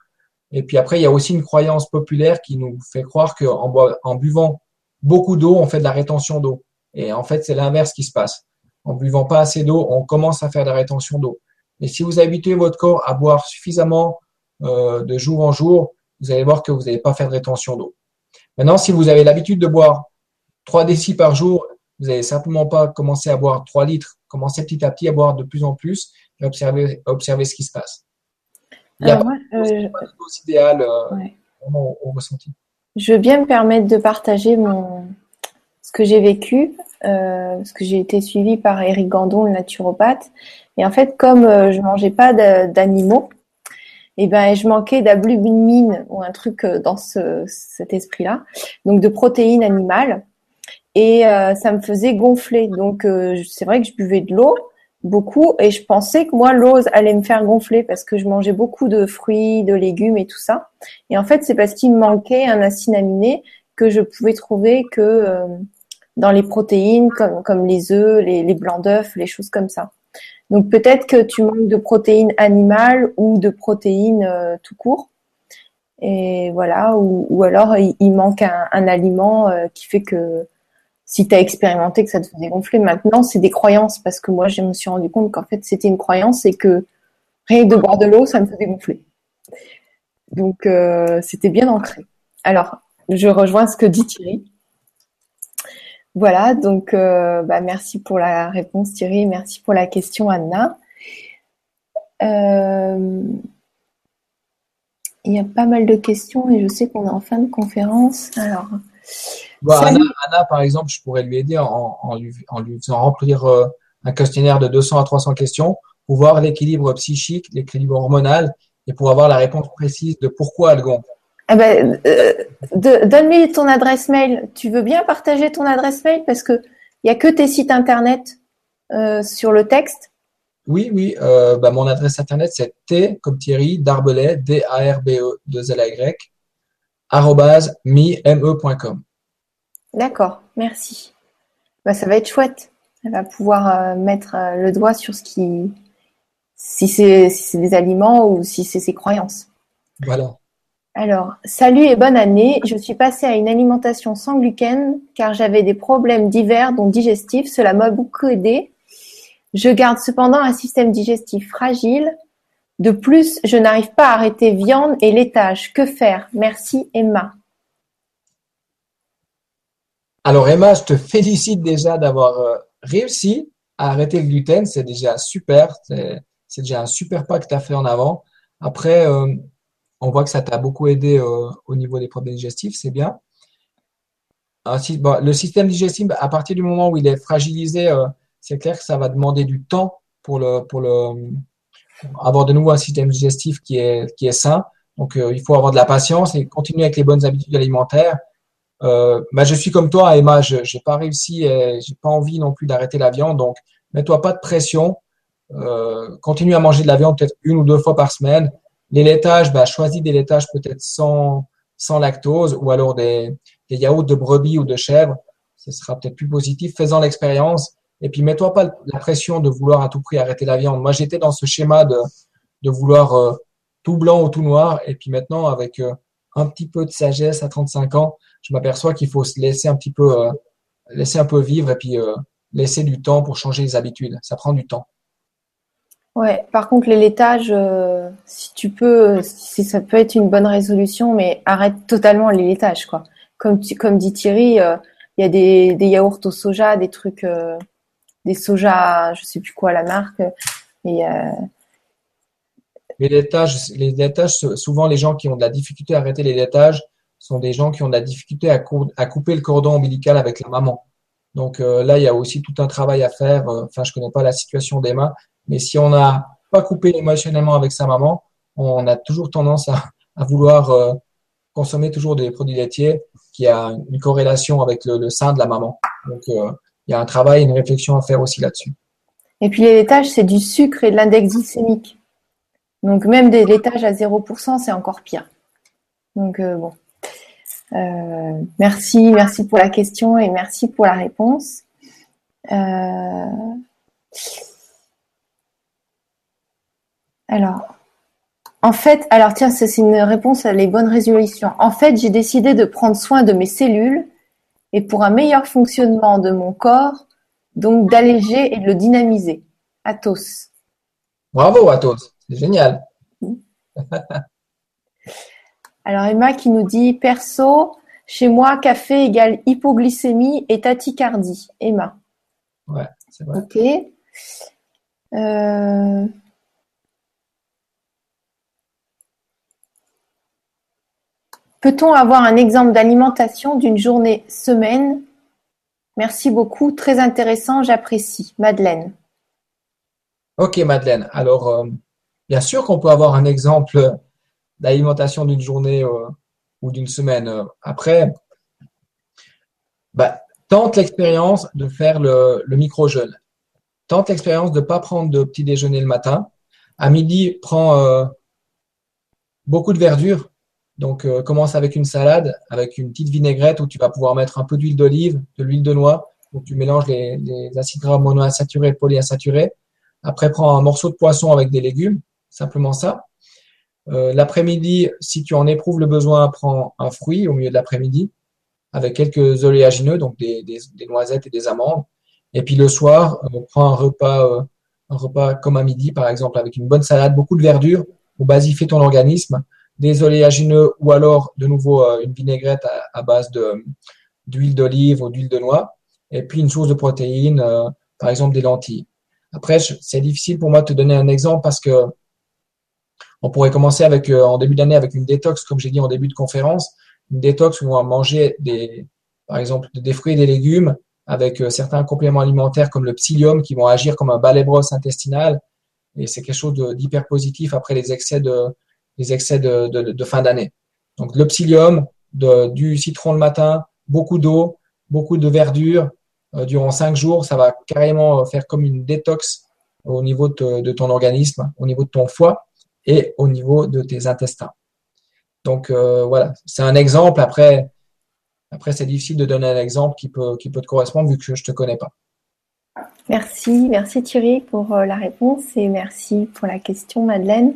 Et puis après, il y a aussi une croyance populaire qui nous fait croire qu'en en buvant beaucoup d'eau, on fait de la rétention d'eau. Et en fait, c'est l'inverse qui se passe en buvant pas assez d'eau, on commence à faire de la rétention d'eau. Et si vous habituez votre corps à boire suffisamment euh, de jour en jour, vous allez voir que vous n'allez pas faire de rétention d'eau. Maintenant, si vous avez l'habitude de boire 3 décis par jour, vous n'allez simplement pas commencer à boire 3 litres. Commencez petit à petit à boire de plus en plus et observer ce qui se passe. Il n'y a pas, de dose idéale euh, au ressenti. Je veux bien me permettre de partager mon, ce que j'ai vécu euh, parce que j'ai été suivie par Eric Gandon, le naturopathe. Et en fait, comme euh, je mangeais pas d'animaux, et eh ben je manquais d'albumine ou un truc euh, dans ce, cet esprit-là, donc de protéines animales, et euh, ça me faisait gonfler. Donc c'est vrai que je buvais de l'eau beaucoup et je pensais que moi l'eau allait me faire gonfler parce que je mangeais beaucoup de fruits, de légumes et tout ça. Et en fait c'est parce qu'il me manquait un acide aminé que je pouvais trouver que dans les protéines comme, comme les œufs, les, les blancs d'œufs, les choses comme ça. Donc peut-être que tu manques de protéines animales ou de protéines euh, tout court. Et voilà, ou, ou alors il, manque un, un aliment euh, qui fait que si tu as expérimenté que ça te faisait gonfler, maintenant c'est des croyances parce que moi je me suis rendu compte qu'en fait c'était une croyance et que rien de boire de l'eau ça me faisait gonfler. Donc euh, c'était bien ancré. Alors je rejoins ce que dit Thierry. Voilà, donc euh, bah, merci pour la réponse Thierry, merci pour la question Anna. Euh, il y a pas mal de questions et je sais qu'on est en fin de conférence. Alors, Anna, par exemple, je pourrais lui aider en, lui, faisant remplir euh, un questionnaire de 200 à 300 questions pour voir l'équilibre psychique, l'équilibre hormonal et pour avoir la réponse précise de pourquoi elle gonfle. Eh ben, euh, donne-lui ton adresse mail. Tu veux bien partager ton adresse mail parce que il y a que tes sites internet euh, sur le texte? Oui, oui. Euh, bah, mon adresse internet, c'est T comme Thierry, Darbelet, D-A-R-B-E, 2 L Y, arrobase, me.com. D'accord, merci. Bah, ça va être chouette. Elle va pouvoir euh, mettre le doigt sur ce qui, si c'est si c'est des aliments ou si c'est ses croyances. Voilà. Alors, salut et bonne année. Je suis passée à une alimentation sans gluten car j'avais des problèmes divers dont digestifs. Cela m'a beaucoup aidé. Je garde cependant un système digestif fragile. De plus, je n'arrive pas à arrêter viande et laitage. Que faire? Merci Emma. Alors Emma, je te félicite déjà d'avoir euh, réussi à arrêter le gluten. C'est déjà super. C'est déjà un super pas que tu as fait en avant. Après, euh, on voit que ça t'a beaucoup aidé euh, au niveau des problèmes digestifs, c'est bien. Le système digestif, à partir du moment où il est fragilisé, euh, c'est clair que ça va demander du temps pour le pour le avoir de nouveau un système digestif qui est qui est sain. Donc il faut avoir de la patience et continuer avec les bonnes habitudes alimentaires. Euh, bah, je suis comme toi, Emma, je n'ai pas réussi et j'ai pas envie non plus d'arrêter la viande. Donc, mets-toi pas de pression. Euh, continue à manger de la viande peut-être une ou deux fois par semaine. Les laitages, bah, choisis des laitages peut-être sans, lactose ou alors des, yaourts de brebis ou de chèvre. Ce sera peut-être plus positif. Faisant l'expérience. Et puis, mets-toi pas la pression de vouloir à tout prix arrêter la viande. Moi, j'étais dans ce schéma de, de vouloir euh, tout blanc ou tout noir. Et puis maintenant, avec euh, un petit peu de sagesse à 35 ans, je m'aperçois qu'il faut se laisser un petit peu, euh, laisser un peu vivre et puis laisser du temps pour changer les habitudes. Ça prend du temps. Ouais, par contre, les laitages, euh, si tu peux, si ça peut être une bonne résolution, mais arrête totalement les laitages, quoi. Comme, dit Thierry, euh, il y a des, yaourts au soja, des trucs, euh, des soja, je sais plus quoi la marque, et les laitages, les laitages, souvent les gens qui ont de la difficulté à arrêter les laitages sont des gens qui ont de la difficulté à, à couper le cordon ombilical avec la maman. Donc là, il y a aussi tout un travail à faire. Enfin, je connais pas la situation d'Emma, mais si on n'a pas coupé émotionnellement avec sa maman, on a toujours tendance à, vouloir euh, consommer toujours des produits laitiers qui a une corrélation avec le, sein de la maman. Donc, euh, il y a un travail, une réflexion à faire aussi là-dessus. Et puis les laitages, c'est du sucre et de l'index glycémique. Donc même des laitages à 0%, c'est encore pire. Donc euh, bon. merci, merci pour la question et merci pour la réponse. Alors, en fait, alors tiens, c'est une réponse à les bonnes résolutions. En fait, j'ai décidé de prendre soin de mes cellules et pour un meilleur fonctionnement de mon corps, donc d'alléger et de le dynamiser. Athos. Bravo, Athos. C'est génial. alors, Emma qui nous dit perso, chez moi, café égale hypoglycémie et tachycardie. Emma. Ouais, c'est vrai. Ok. Euh... Peut-on avoir un exemple d'alimentation d'une journée semaine? Merci beaucoup, très intéressant, j'apprécie. Madeleine. Ok, Madeleine. Alors, euh, bien sûr qu'on peut avoir un exemple d'alimentation d'une journée euh, ou d'une semaine. Après, bah, tente l'expérience de faire le, micro-jeûne. Tente l'expérience de ne pas prendre de petit déjeuner le matin. À midi, prends euh, beaucoup de verdure donc, euh, commence avec une salade, avec une petite vinaigrette où tu vas pouvoir mettre un peu d'huile d'olive, de l'huile de noix. Donc, tu mélanges les, acides gras monoinsaturés et polyinsaturés. Après, prends un morceau de poisson avec des légumes, simplement ça. Euh, l'après-midi, si tu en éprouves le besoin, prends un fruit au milieu de l'après-midi avec quelques oléagineux, donc des, noisettes et des amandes. Et puis le soir, euh, prends un repas, un repas comme à midi, par exemple, avec une bonne salade, beaucoup de verdure pour basifier ton organisme des oléagineux ou alors de nouveau euh, une vinaigrette à, base de d'huile d'olive ou d'huile de noix et puis une source de protéines, euh, par exemple des lentilles. Après, c'est difficile pour moi de te donner un exemple parce que on pourrait commencer avec euh, en début d'année avec une détox, comme j'ai dit en début de conférence, une détox où on va manger des, par exemple, des fruits et des légumes avec certains compléments alimentaires comme le psyllium qui vont agir comme un balai brosse intestinal et c'est quelque chose d'hyper positif après les excès de, les excès de, fin d'année. Donc le psyllium, du citron le matin, beaucoup d'eau, beaucoup de verdure euh, durant cinq jours, ça va carrément faire comme une détox au niveau de, ton organisme, au niveau de ton foie et au niveau de tes intestins. Donc euh, voilà, c'est un exemple. Après, après c'est difficile de donner un exemple qui peut, qui peut te correspondre vu que je ne te connais pas. Merci, merci Thierry pour euh, la réponse et merci pour la question Madeleine.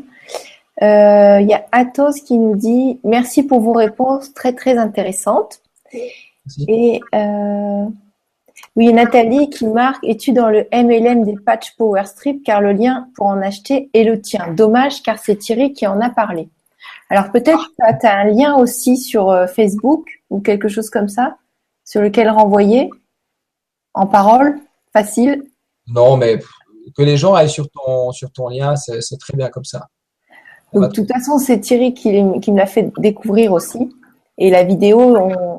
Euh, il y a Athos qui nous dit merci pour vos réponses très très intéressantes. Et euh, oui, Nathalie qui marque es-tu dans le MLM des patch Power Strip car le lien pour en acheter est le tien? Dommage car c'est Thierry qui en a parlé. Alors peut-être que tu as un lien aussi sur euh, Facebook ou quelque chose comme ça sur lequel renvoyer en parole facile? Non, mais que les gens aillent sur ton sur ton lien, c'est très bien comme ça. De toute façon, c'est Thierry qui, qui me l'a fait découvrir aussi. Et la vidéo,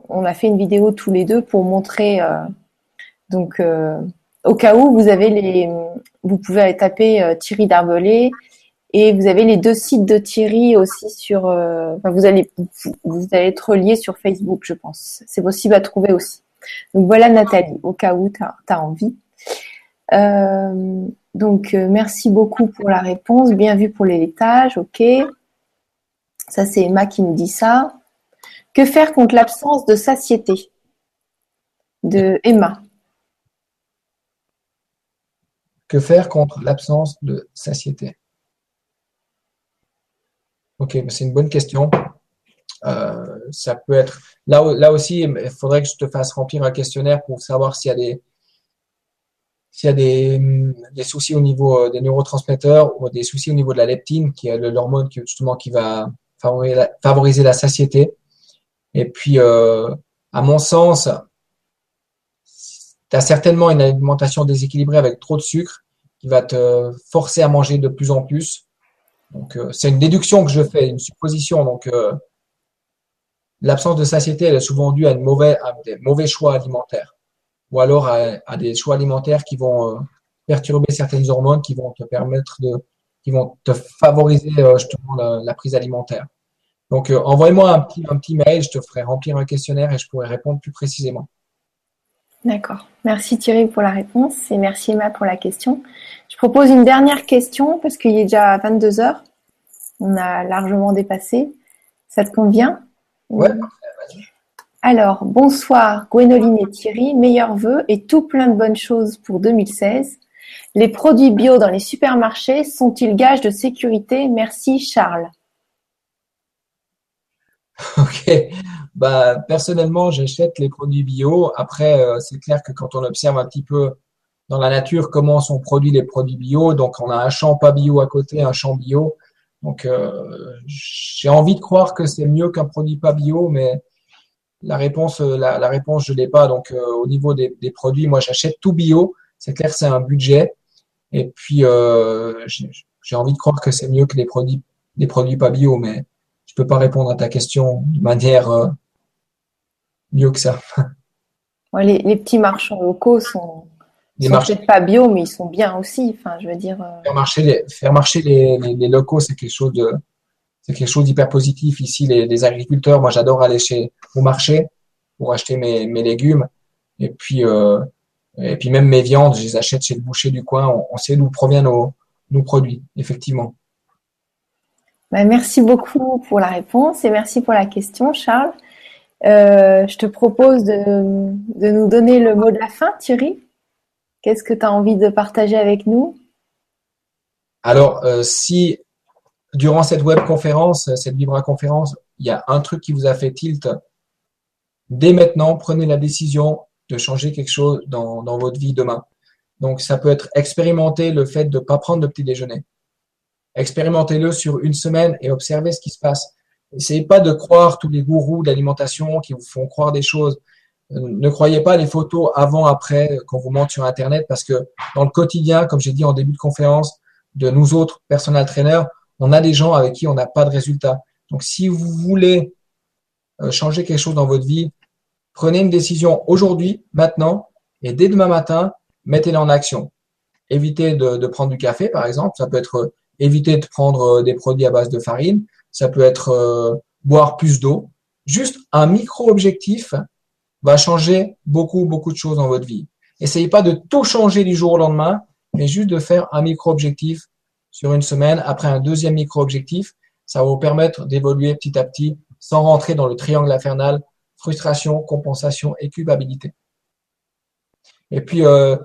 on, a fait une vidéo tous les deux pour montrer. Euh, donc, euh, au cas où vous avez les, vous pouvez taper euh, Thierry Darbelé et vous avez les deux sites de Thierry aussi sur. vous allez, vous, allez être reliés sur Facebook, je pense. C'est possible à trouver aussi. Donc voilà Nathalie, au cas où tu as, envie. Donc merci beaucoup pour la réponse, bien vu pour les ok. Ça c'est Emma qui nous dit ça. Que faire contre l'absence de satiété de Emma? Que faire contre l'absence de satiété? Ok, c'est une bonne question. Euh, ça peut être là, là aussi, il faudrait que je te fasse remplir un questionnaire pour savoir s'il y a des s'il y a des, des, soucis au niveau euh, des neurotransmetteurs ou des soucis au niveau de la leptine, qui est l'hormone qui justement qui va favoriser la satiété. Et puis, euh, à mon sens, tu as certainement une alimentation déséquilibrée avec trop de sucre qui va te forcer à manger de plus en plus. Donc, euh, c'est une déduction que je fais, une supposition. Donc, l'absence de satiété, elle est souvent due à, à des mauvais choix alimentaires ou alors à, des choix alimentaires qui vont euh, perturber certaines hormones qui vont te permettre de, qui vont te favoriser justement la prise alimentaire. Donc, euh, envoie-moi un petit, un petit mail, je te ferai remplir un questionnaire et je pourrai répondre plus précisément. D'accord. Merci Thierry pour la réponse et merci Emma pour la question. Je propose une dernière question parce qu'il est déjà 22 heures. On a largement dépassé. Ça te convient? Oui. Alors, bonsoir Gwénoline et Thierry, meilleurs vœux et tout plein de bonnes choses pour 2016. Les produits bio dans les supermarchés sont-ils gages de sécurité? Merci Charles. Ok. Bah, personnellement, j'achète les produits bio. Après, euh, c'est clair que quand on observe un petit peu dans la nature comment sont produits les produits bio, donc on a un champ pas bio à côté, un champ bio. Donc, euh, j'ai envie de croire que c'est mieux qu'un produit pas bio, mais la réponse, euh, la, réponse, je l'ai pas. Donc, au niveau des, des produits, moi, j'achète tout bio. C'est clair, c'est un budget. Et puis, j'ai envie de croire que c'est mieux que les produits, les produits pas bio, mais je peux pas répondre à ta question de manière euh, mieux que ça. les, petits marchands locaux sont, peut-être pas bio, mais ils sont bien aussi. Enfin, je veux dire. Euh, faire marcher les, faire marcher les, locaux, c'est quelque chose de, c'est quelque chose d'hyper positif. Ici, les, agriculteurs, moi, j'adore aller chez au marché pour acheter mes, légumes. Et puis, euh, et puis même mes viandes, je les achète chez le boucher du coin. On, sait d'où proviennent nos, nos produits, effectivement. Bah, merci beaucoup pour la réponse et merci pour la question, Charles. Euh, je te propose de, nous donner le mot de la fin, Thierry. Qu'est-ce que tu as envie de partager avec nous? Alors, euh, si durant cette web conférence, cette Vibra conférence, il y a un truc qui vous a fait tilt, dès maintenant, prenez la décision de changer quelque chose dans, dans votre vie demain. Donc, ça peut être expérimenter le fait de ne pas prendre de petit déjeuner. Expérimentez-le sur une semaine et observez ce qui se passe. N'essayez pas de croire tous les gourous d'alimentation qui vous font croire des choses. Ne croyez pas les photos avant, après, qu'on vous montre sur Internet, parce que dans le quotidien, comme j'ai dit en début de conférence, de nous autres personnels traîneurs, on a des gens avec qui on n'a pas de résultat. Donc, si vous voulez euh, changer quelque chose dans votre vie, prenez une décision aujourd'hui, maintenant, et dès demain matin, mettez-la en action. Évitez de, prendre du café, par exemple. Ça peut être éviter de prendre euh, des produits à base de farine, ça peut être euh, boire plus d'eau. Juste un micro-objectif va changer beaucoup, beaucoup de choses dans votre vie. Essayez pas de tout changer du jour au lendemain. mais juste de faire un micro-objectif sur une semaine, après un deuxième micro-objectif, ça va vous permettre d'évoluer petit à petit sans rentrer dans le triangle infernal, frustration, compensation et culpabilité. Et puis, euh,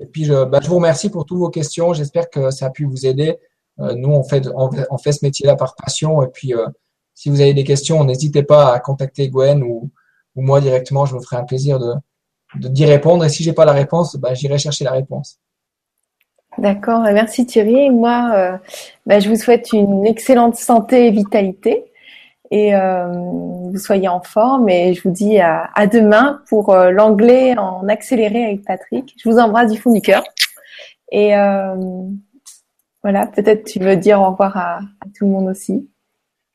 et puis je, bah, je, vous remercie pour toutes vos questions. J'espère que ça a pu vous aider. Euh, nous, on fait, on, fait ce métier-là par passion. Et puis, euh, si vous avez des questions, n'hésitez pas à contacter Gwen ou, moi directement. Je me ferai un plaisir de d'y répondre. Et si j'ai pas la réponse, bah, j'irai chercher la réponse. D'accord, merci Thierry. Moi, euh, bah, je vous souhaite une excellente santé et vitalité et euh, vous soyez en forme. Et je vous dis à, à demain pour euh, l'anglais en accéléré avec Patrick. Je vous embrasse du fond du cœur. Et euh, voilà, peut-être tu veux dire au revoir à, à, tout le monde aussi.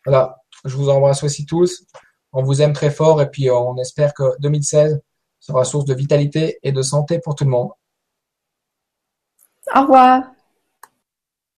Voilà, je vous embrasse aussi tous. On vous aime très fort et puis on espère que 2016 sera source de vitalité et de santé pour tout le monde. Au revoir.